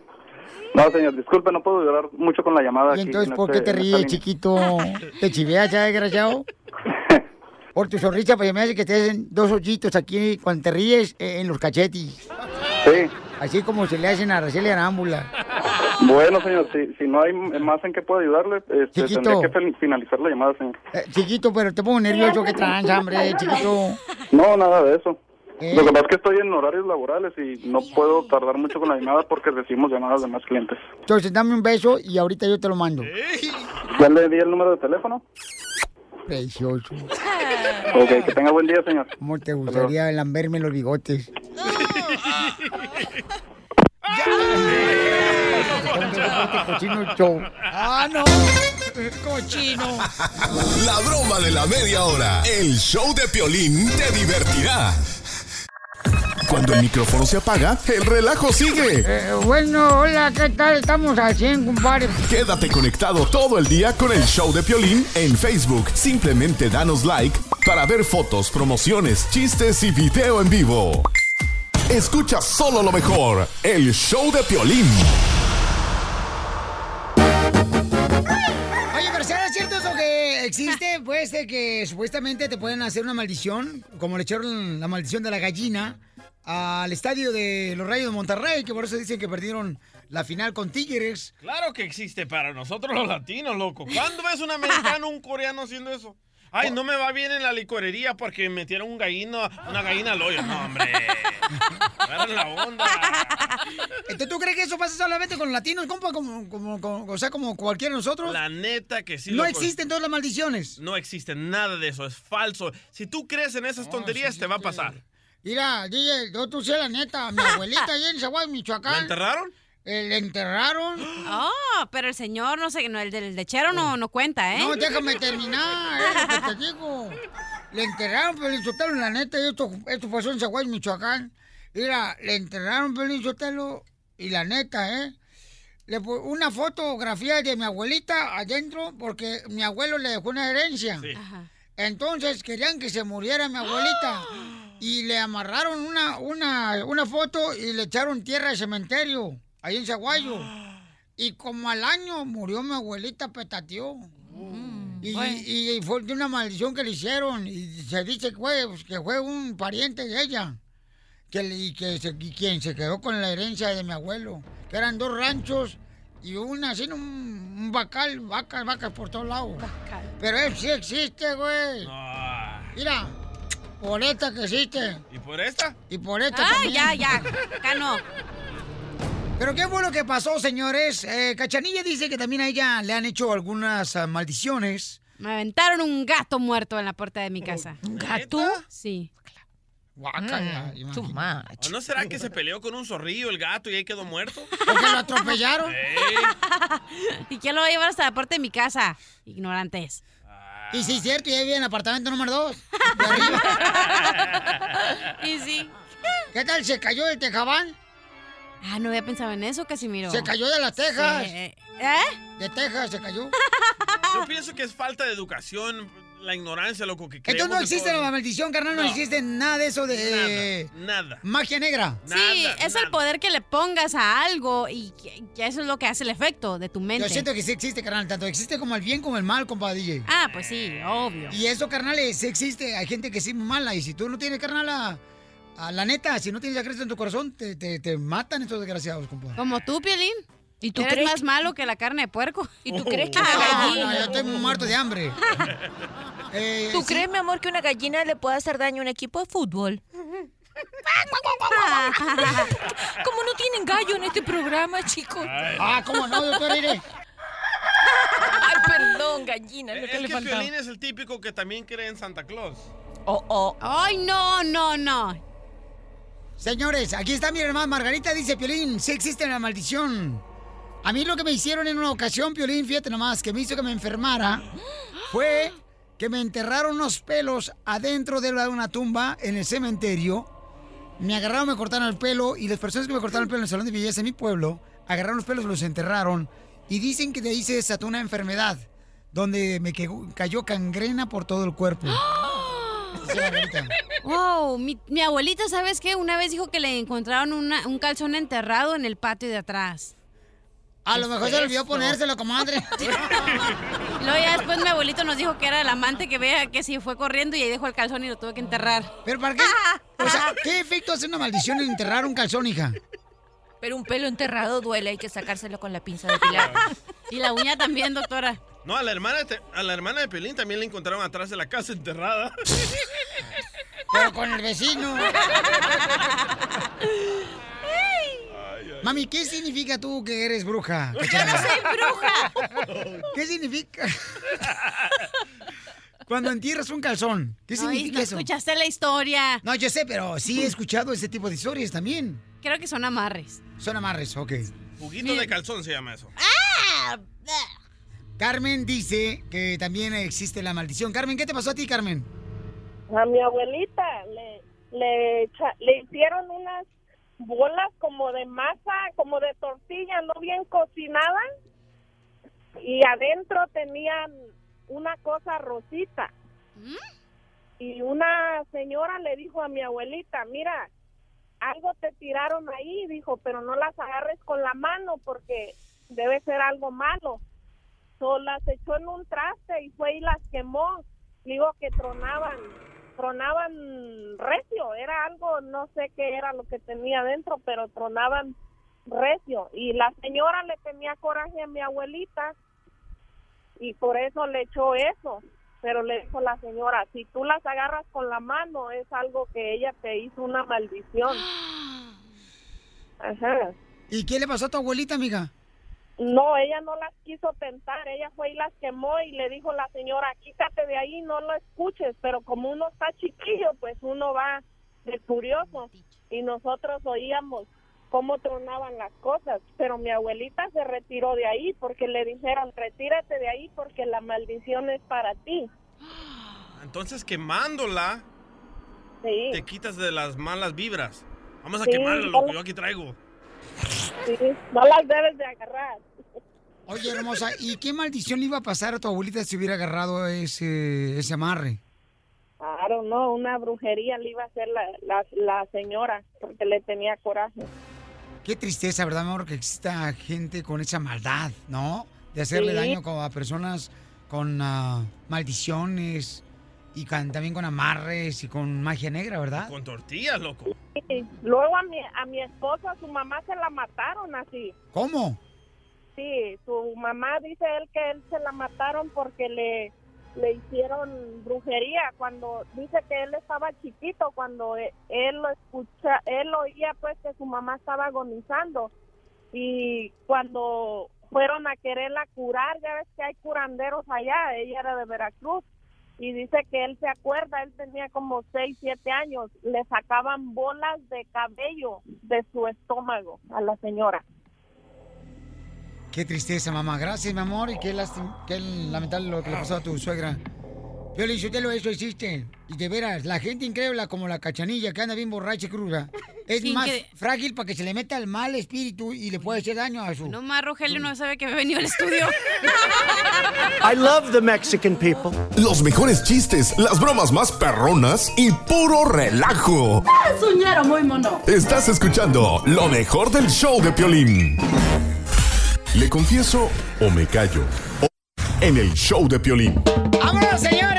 No, señor, disculpe, no puedo durar mucho con la llamada. ¿Y aquí entonces en por este- qué te en esta ríes, chiquito? [laughs] ¿Te chiveas ya, desgraciado? Por tu sonrisa, pues me hace que te hacen dos hoyitos aquí cuando te ríes eh, en los cachetes. Sí. Así como se le hacen a Araceli Arámbula. Bueno, señor, si, si no hay más en qué puedo ayudarle, este, Chiquito. tendría que finalizar la llamada, señor. Eh, chiquito, pero te pongo nervioso, que tranza, hombre, chiquito. No, nada de eso. Eh. Lo que pasa es que estoy en horarios laborales y no puedo tardar mucho con la llamada porque recibimos llamadas de más clientes. Entonces dame un beso y ahorita yo te lo mando. ¿Ya le di el número de teléfono? Precioso. Ok, que tenga buen día, señor. ¿Cómo te gustaría lamberme los bigotes? Cochino show. ¡Ah, no! ¡Cochino! La broma de la media hora. El show de Piolín te divertirá. Cuando el micrófono se apaga, el relajo sigue. Eh, bueno, hola, ¿qué tal? Estamos haciendo, compadre. Quédate conectado todo el día con el show de Piolín en Facebook. Simplemente danos like para ver fotos, promociones, chistes y video en vivo. Escucha solo lo mejor. El show de Piolín. Oye, pero ¿será cierto eso que existe? Pues de que supuestamente te pueden hacer una maldición, como le echaron la maldición de la gallina al estadio de los Rayos de Monterrey, que por eso dicen que perdieron la final con Tigres. Claro que existe para nosotros los latinos, loco. ¿Cuándo ves un americano un coreano haciendo eso? Ay, no me va bien en la licorería porque metieron un gallino, una gallina al hoyo. No, hombre. [laughs] La onda. Entonces, ¿tú crees que eso pasa solamente con los latinos, compa? Como, como, como- o sea, como cualquiera de nosotros. La neta que sí. no loco. existen todas las maldiciones. No existe nada de eso, es falso. Si tú crees en esas tonterías, te va a pasar. Mira, DJ, yo tú sé la neta, mi abuelita allá en Zaguay, Michoacán. ¿La enterraron? Eh, ¿Le enterraron? Oh, pero el señor, no sé, no, el del lechero no, no cuenta, ¿eh? No, déjame terminar, es lo que te digo. Le enterraron, Pelín Sotelo, la neta, y esto, esto pasó en Zaguay, Michoacán. Mira, le enterraron, Pelín Sotelo, y la neta, ¿eh? Le una fotografía de mi abuelita adentro, porque mi abuelo le dejó una herencia. Entonces querían que se muriera mi abuelita. [gasps] Y le amarraron una, una, una foto y le echaron tierra de cementerio, ahí en Zaguayo. [gasps] Y como al año murió mi abuelita, petateó. Y, y fue de una maldición que le hicieron. Y se dice que fue, pues, que fue un pariente de ella. Que, y que se- y quien se quedó con la herencia de mi abuelo. Que eran dos ranchos y una así, un, un bacal, vacas, vacas por todos lados. Pero eso sí existe, güey. Mira, por esta que existe. ¿Y por esta? Y por esta Ah, también. ya, ya. Acá no. Pero qué fue lo que pasó, señores. Eh, Cachanilla dice que también a ella le han hecho algunas ah, maldiciones. Me aventaron un gato muerto en la puerta de mi casa. ¿Un gato? Sí. Guácala, ¿O no será que se peleó con un zorrillo el gato y ahí quedó muerto? Porque lo atropellaron. [laughs] ¿Y quién lo va a llevar hasta la puerta de mi casa? Ignorantes. Y sí, es cierto, y ahí vive en apartamento número dos. [laughs] y sí. ¿Qué tal? ¿Se cayó del tejabán? Ah, no había pensado en eso, Casimiro. Se cayó de las tejas. Sí. ¿Eh? De Texas se cayó. [laughs] Yo pienso que es falta de educación, la ignorancia, loco, que creemos Entonces no existe todo. la maldición, carnal, no, No. existe nada de eso de Nada, nada. magia negra. Sí, es el poder que le pongas a algo y que, que eso es lo que hace el efecto de tu mente. Yo siento que sí existe, carnal, tanto existe como el bien como el mal, compadre DJ. Ah, pues sí, obvio. Y eso, carnal, sí existe. Hay gente que sí es muy mala. Y si tú no tienes, carnal, a, a la neta, si no tienes a Cristo en tu corazón, te, te, te matan estos desgraciados, compadre. Como tú, Pielín. ¿Y tú Eres crees más malo que la carne de puerco. [laughs] ¿Y tú crees que No, una no, gallina... yo estoy [laughs] muerto de hambre. [laughs] Eh, ¿Tú sí. crees, mi amor, que una gallina le puede hacer daño a un equipo de fútbol? ¿Cómo no tienen gallo en este programa, chicos? Ah, ¿cómo no, doctor Ire? Ay, perdón, gallina, es lo Es que le que. Piolín es el típico que también cree en Santa Claus. Oh, oh. Ay, no, no, no. Señores, aquí está mi hermana Margarita, dice Piolín, sí existe la maldición. A mí lo que me hicieron en una ocasión, Piolín, fíjate nomás, que me hizo que me enfermara, fue que me enterraron unos pelos adentro de una tumba en el cementerio. Me agarraron, me cortaron el pelo y las personas que me cortaron el pelo en el salón de belleza en mi pueblo, agarraron los pelos, los enterraron y dicen que de ahí se desató una enfermedad donde me cayó cangrena por todo el cuerpo. [gasps] [gasps] Wow, mi, mi abuelita, ¿sabes qué? Una vez dijo que le encontraron una- un calzón enterrado en el patio de atrás. A lo mejor se olvidó ponérselo, comadre. [laughs] Luego ya después mi abuelito nos dijo que era el amante que vea que si fue corriendo y ahí dejó el calzón y lo tuve que enterrar. ¿Pero para qué? [laughs] O sea, ¿qué efecto hace una maldición en enterrar un calzón, hija? Pero un pelo enterrado duele, hay que sacárselo con la pinza de pilar. [laughs] Y la uña también, doctora. No, a la hermana de, a la hermana de Piolín también la encontraron atrás de la casa enterrada. [laughs] Pero con el vecino. Mami, ¿qué significa tú que eres bruja? ¡Yo no soy bruja! ¿Qué significa? Cuando entierras un calzón, ¿qué Ay, significa no eso? escuchaste la historia. No, yo sé, pero sí he escuchado ese tipo de historias también. Creo que son amarres. Son amarres, ok. Juguito de calzón se llama eso. ¡Ah! Carmen dice que también existe la maldición. Carmen, ¿qué te pasó a ti, Carmen? A mi abuelita le, le, echa- le hicieron unas bolas como de masa, como de tortilla, no bien cocinada. Y adentro tenían una cosa rosita. Y una señora le dijo a mi abuelita, mira, algo te tiraron ahí, dijo, pero no las agarres con la mano porque debe ser algo malo. So, las echó en un traste y fue y las quemó. Digo que tronaban, tronaban recio, era algo, no sé qué era lo que tenía dentro, pero tronaban recio. Y la señora le tenía coraje a mi abuelita y por eso le echó eso. Pero le dijo la señora, si tú las agarras con la mano es algo que ella te hizo una maldición. [gasps] Ajá. ¿Y qué le pasó a tu abuelita, amiga? No, ella no las quiso tentar, ella fue y las quemó y le dijo la señora, quítate de ahí, no lo escuches, pero como uno está chiquillo, pues uno va de curioso y nosotros oíamos cómo tronaban las cosas, pero mi abuelita se retiró de ahí porque le dijeron, retírate de ahí porque la maldición es para ti. [gasps] Entonces quemándola Sí, te quitas de las malas vibras. Vamos a Sí, quemarla, lo que yo aquí traigo. Sí, no las debes de agarrar. Oye, hermosa, ¿y qué maldición le iba a pasar a tu abuelita si hubiera agarrado ese, ese amarre? Claro, no, una brujería le iba a hacer la, la, la señora porque le tenía coraje. Qué tristeza, ¿verdad, amor? Que exista gente con esa maldad, ¿no? De hacerle Sí. daño a personas con ah, maldiciones y con- también con amarres y con magia negra, ¿verdad? Con tortillas, loco. Sí, Luego a mi, a mi esposa, su mamá se la mataron así. ¿Cómo? Sí, su mamá dice él que él se la mataron porque le, le hicieron brujería cuando dice que él estaba chiquito cuando e- él lo escucha, él oía pues que su mamá estaba agonizando y cuando fueron a quererla curar, ya ves que hay curanderos allá, ella era de Veracruz, y dice que él se acuerda, él tenía como 6, 7 años, le sacaban bolas de cabello de su estómago a la señora. Qué tristeza, mamá. Gracias, mi amor, y qué, lastim- qué lamentable lo que le pasó a tu suegra. Yo le dije, lo eso existe. Y de veras, la gente increíble como la cachanilla que anda bien borracha y cruda, es Sin más que- frágil para que se le meta el mal espíritu y le puede hacer daño a su... No más, Rogelio no sabe que me venido al estudio. [laughs] I love the Mexican people. Los mejores chistes, las bromas más perronas y puro relajo. Soñero muy mono. Estás escuchando lo mejor del show de Piolín. Le confieso o me callo. En el show de Piolín. ¡Vámonos, señores!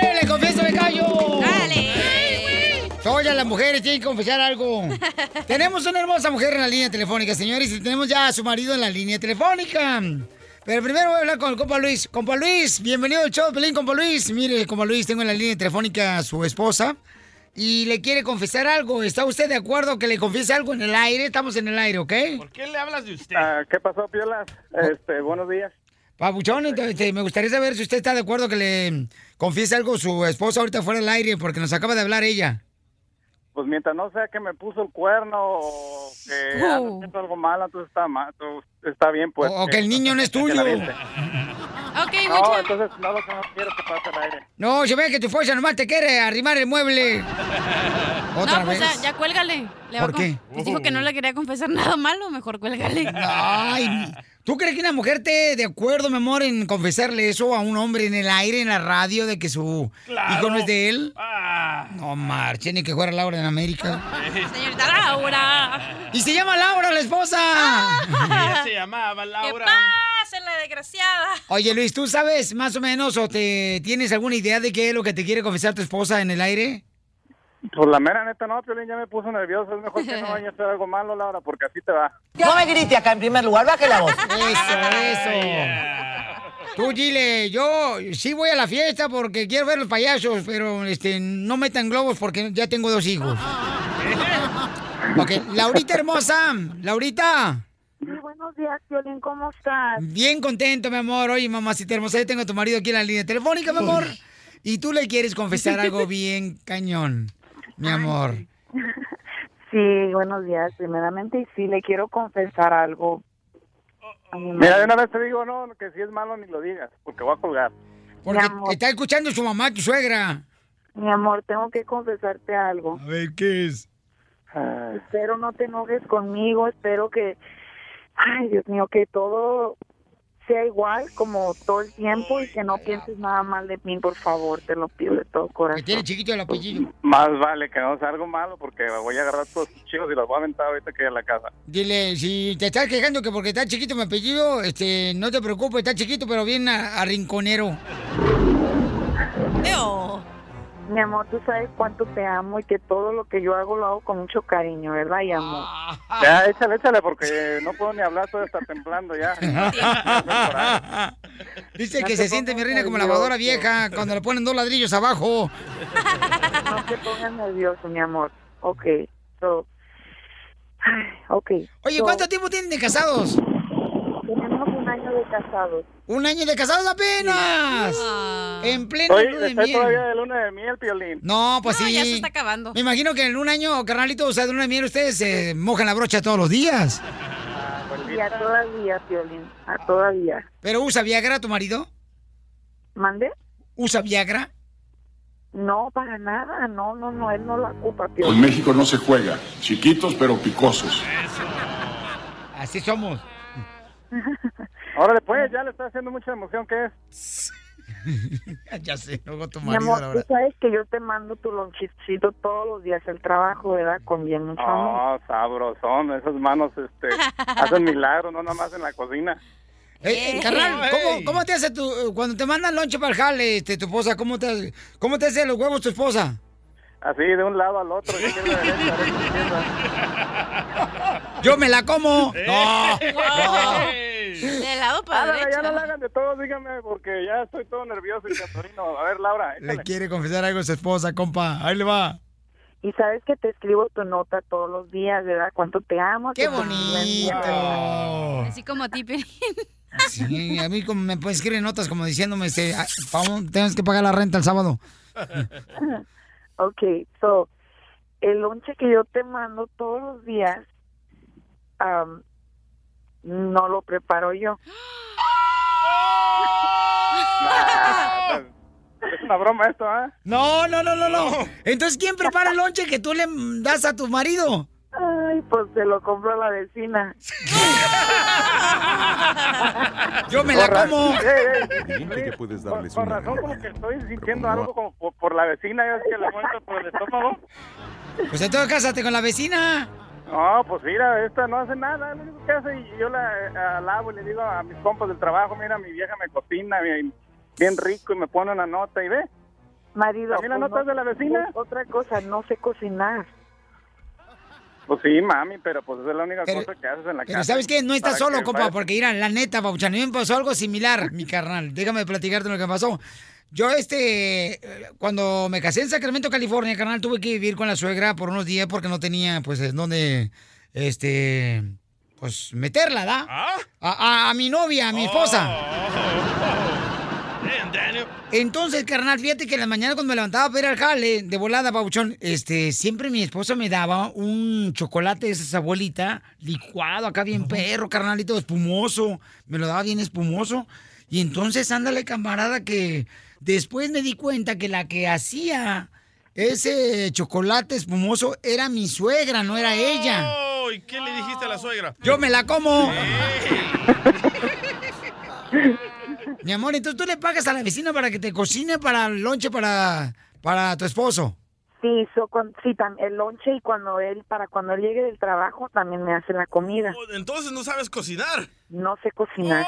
Las mujeres tienen que confesar algo. [laughs] tenemos una hermosa mujer en la línea telefónica, señores, y tenemos ya a su marido en la línea telefónica. Pero primero voy a hablar con el compa Luis. Compa Luis, bienvenido al show Pelín, compa Luis. Mire, compa Luis, tengo en la línea telefónica a su esposa y le quiere confesar algo. ¿Está usted de acuerdo que le confiese algo en el aire? Estamos en el aire, ¿ok? ¿Por qué le hablas de usted? Ah, ¿Qué pasó, Piola? Este, buenos días. Pabuchón, este, me gustaría saber si usted está de acuerdo que le confiese algo a su esposa ahorita fuera del aire, porque nos acaba de hablar ella. Pues mientras no sea que me puso el cuerno o que haciendo algo malo, entonces está, mal, todo está bien, pues. O- o que el niño no es tuyo. la aviente. Ok, No, mucha- entonces no, lo que no quiero que pase al aire. No, se ve que tu esposa nomás te quiere arrimar el mueble. ¿Otra no, pues vez? ya, ya cuélgale. Le ¿Por qué? Pues dijo que no le quería confesar nada malo, mejor cuélgale. Ay, ¿tú crees que una mujer te de acuerdo, mi amor, en confesarle eso a un hombre en el aire, en la radio, de que su Claro. hijo no es de él? Ah. No marche, ni que fuera Laura en América. Señorita Laura. Y se llama Laura, la esposa. Ella se llamaba ¿Qué Laura. pasa, la desgraciada? Oye, Luis, ¿tú sabes más o menos o te tienes alguna idea de qué es lo que te quiere confesar tu esposa en el aire? Pues la mera neta no, Piolín, ya me puso nervioso. Es mejor que no vaya a hacer algo malo, Laura, porque así te va. No me grite acá en primer lugar, baje la voz. [laughs] Eso, eso. Tú dile, yo sí voy a la fiesta porque quiero ver los payasos, pero este no metan globos porque ya tengo dos hijos. [laughs] Ok, Laurita hermosa, Laurita. Sí, buenos días, Violín, ¿cómo estás? Bien contento, mi amor. Oye, mamacita hermosa, yo tengo a tu marido aquí en la línea telefónica, mi amor. Y tú le quieres confesar algo bien cañón, mi amor. [laughs] Sí, buenos días. Primeramente, y sí, le quiero confesar algo. a mi Mira, de una vez te digo, no, que si es malo ni lo digas, porque voy a colgar. Porque está escuchando su mamá, tu suegra. Mi amor, tengo que confesarte algo. A ver, ¿qué es? Espero no te enojes conmigo, espero que, ay Dios mío, que todo sea igual como todo el tiempo y que no pienses nada mal de mí, por favor, te lo pido de todo corazón. tiene chiquito el apellido. Más vale que no sea algo malo, porque voy a agarrar todos tus chicos y los voy a aventar ahorita que llegue a la casa. Dile, si te estás quejando que porque está chiquito mi apellido, este, no te preocupes, está chiquito, pero bien a, a rinconero. Mi amor, tú sabes cuánto te amo y que todo lo que yo hago lo hago con mucho cariño, ¿verdad? Y amor. Ya, échale, échale, porque no puedo ni hablar, todo está temblando ya. [laughs] [laughs] Dice que se siente mi reina como lavadora vieja cuando le ponen dos ladrillos abajo. No te pongas nervioso, mi amor. Ok, so... Ay, ok. Oye, so, ¿cuánto tiempo tienen de casados? Tenemos año de casados. Un año de casados apenas. En pleno Oye, luna de miel. todavía de luna de miel, Piolín. No, pues No, sí. ya se está acabando. Me imagino que en un año, carnalito, o sea, de luna de miel, ustedes se mojan la brocha todos los días. Y a todavía, Piolín, a todavía. ¿Pero usa Viagra tu marido? ¿Mande? ¿Usa Viagra? No, para nada. No, no, no, él no la ocupa, Con Piolín. México no se juega. Chiquitos pero picosos. Así somos. [laughs] Órale, pues, ya le está haciendo mucha emoción, ¿qué es? [laughs] ya sé, luego tu Mi marido, amor, la tú sabes que yo te mando tu lonchicito todos los días al trabajo, ¿verdad? Con bien mucho amor. Oh, sabrosón, esas manos este, hacen milagros, no nada más en la cocina. Eh, eh, carnal, [laughs] ¿cómo, cómo te hace tu, cuando te mandan lonche para el jale, este, tu esposa, cómo te, cómo te hace los huevos tu esposa? Así, de un lado al otro. [laughs] Yo me la como. Eh. No, De lado para derecha. ya no la hagan de todo, dígame, porque ya estoy todo nervioso y catorino. A ver, Laura, Le échale. quiere confesar algo a su esposa, compa. Ahí le va. Y sabes que te escribo tu nota todos los días, ¿verdad? Cuánto te amo. ¡Qué bendiga. Así como a ti, Piolín. Sí, a mí como me pues, escriben notas como diciéndome, este, tienes que pagar la renta el sábado. [laughs] Ok, so, el lonche que yo te mando todos los días, am, no lo preparo yo. [laughs] Es una broma esto, ¿ah? No, no, no, no, no. Entonces, ¿quién prepara el lonche que tú le das a tu marido? Ay, pues se lo compró la vecina. [laughs] Yo me la como. que puedes darles Con una razón, como que estoy sintiendo algo como por, por la vecina, ya es que la cuento por el estómago. Pues entonces cásate con la vecina. No, pues mira, esta no hace nada, lo único que hace, y yo la eh, alabo y le digo a mis compas del trabajo, mira, mi vieja me cocina bien, bien rico y me pone una nota y ve. Marido, ¿También la pues, nota es de la vecina? Otra cosa, no sé cocinar. Pues sí, mami, pero pues esa es la única cosa que haces en la Pero casa. ¿sabes qué? No estás solo, compa, porque mira, la neta, Pauchan, a mí me pasó algo similar, mi carnal. [laughs] Déjame platicarte lo que pasó. Yo, este, cuando me casé en Sacramento, California, carnal, tuve que vivir con la suegra por unos días porque no tenía, pues, en dónde, este, pues, meterla, ¿da? ¿Ah? A, a- a mi novia, a mi esposa. Daniel. Entonces, carnal, fíjate que en la mañana cuando me levantaba para ir al jale de volada, Pauchón, este, siempre mi esposa me daba un chocolate de esa abuelita, licuado acá bien perro, carnalito, espumoso. Me lo daba bien espumoso. Y entonces, ándale, camarada, que después me di cuenta que la que hacía ese chocolate espumoso era mi suegra, no era ella. Oh, ¿Y qué le dijiste a la suegra? Yo me la como. [laughs] Mi amor, entonces tú le pagas a la vecina para que te cocine para el lonche para, para tu esposo. Sí, so, con, sí, el lonche y cuando él, para cuando él llegue del trabajo, también me hace la comida. Entonces no sabes cocinar. No sé cocinar.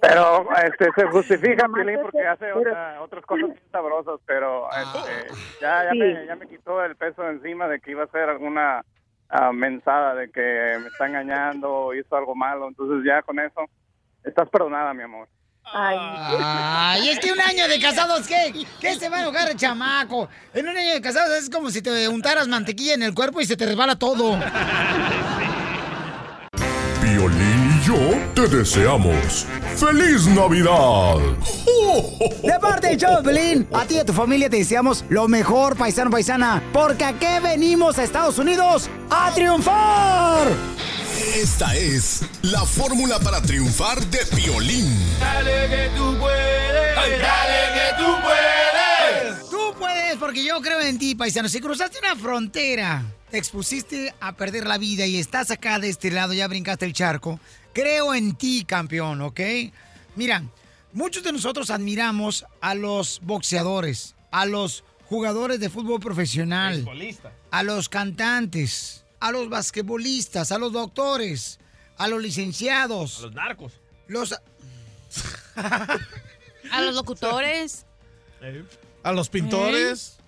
Pero este, se justifica, Piolín, porque hace otra- otras cosas bien sabrosas, pero este, ya, ya, Sí. me, ya me quitó el peso encima de que iba a ser alguna ah, mensada de que me está engañando o hizo algo malo. Entonces ya con eso, estás perdonada, mi amor. Ay, es que un año de casados, ¿qué? ¿Qué se va a enojar el chamaco? En un año de casados es como si te untaras mantequilla en el cuerpo y se te resbala todo. [laughs] Piolín y yo te deseamos ¡Feliz Navidad! De parte de Pelín, a ti y a tu familia te deseamos lo mejor, paisano, paisana, porque aquí venimos a Estados Unidos a triunfar. Esta es la fórmula para triunfar de Piolín. Dale que tú puedes, dale que tú puedes. Tú puedes, porque yo creo en ti, paisano. Si cruzaste una frontera, te expusiste a perder la vida y estás acá de este lado, ya brincaste el charco. Creo en ti, campeón, ¿ok? Mira, muchos de nosotros admiramos a los boxeadores, a los jugadores de fútbol profesional, Beisbolista. a los cantantes, a los basquetbolistas, a los doctores, a los licenciados, A los narcos. los... A [laughs] los locutores, A los pintores.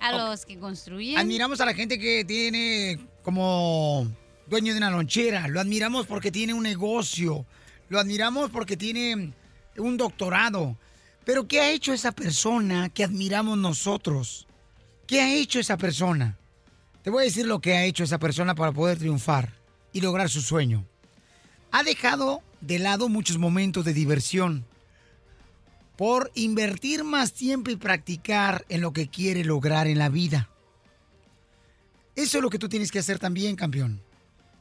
a los que construyen. Admiramos a la gente que tiene como dueño de una lonchera. Lo admiramos porque tiene un negocio. Lo admiramos porque tiene un doctorado. Pero ¿qué ha hecho esa persona que admiramos nosotros? ¿Qué ha hecho esa persona? Te voy a decir lo que ha hecho esa persona para poder triunfar y lograr su sueño. Ha dejado de lado muchos momentos de diversión por invertir más tiempo y practicar en lo que quiere lograr en la vida. Eso es lo que tú tienes que hacer también, campeón.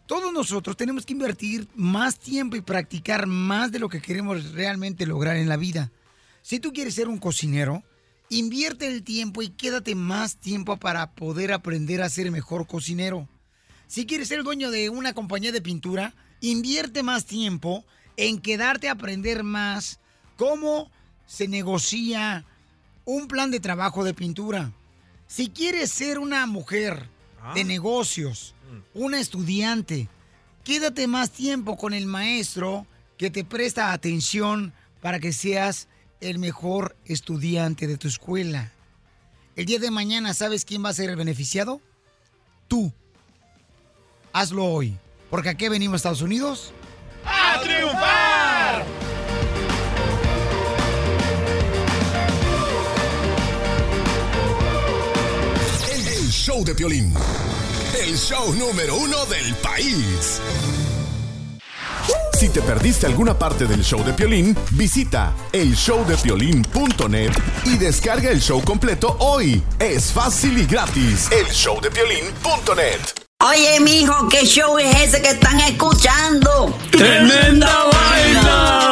Todos nosotros tenemos que invertir más tiempo y practicar más de lo que queremos realmente lograr en la vida. Si tú quieres ser un cocinero, invierte el tiempo y quédate más tiempo para poder aprender a ser mejor cocinero. Si quieres ser dueño de una compañía de pintura, invierte más tiempo en quedarte a aprender más cómo se negocia un plan de trabajo de pintura. Si quieres ser una mujer de negocios, una estudiante, quédate más tiempo con el maestro que te presta atención para que seas el mejor estudiante de tu escuela. El día de mañana, ¿sabes quién va a ser el beneficiado? Tú. Hazlo hoy. Porque aquí venimos a Estados Unidos. ¡A triunfar! El show Piolín, el show número uno del país. Si te perdiste alguna parte del show de Piolín, visita elshowdepiolín.net y descarga el show completo hoy. Es fácil y gratis. Elshowdepiolín.net. Oye, mijo, ¿qué show es ese que están escuchando? ¡Tremenda vaina!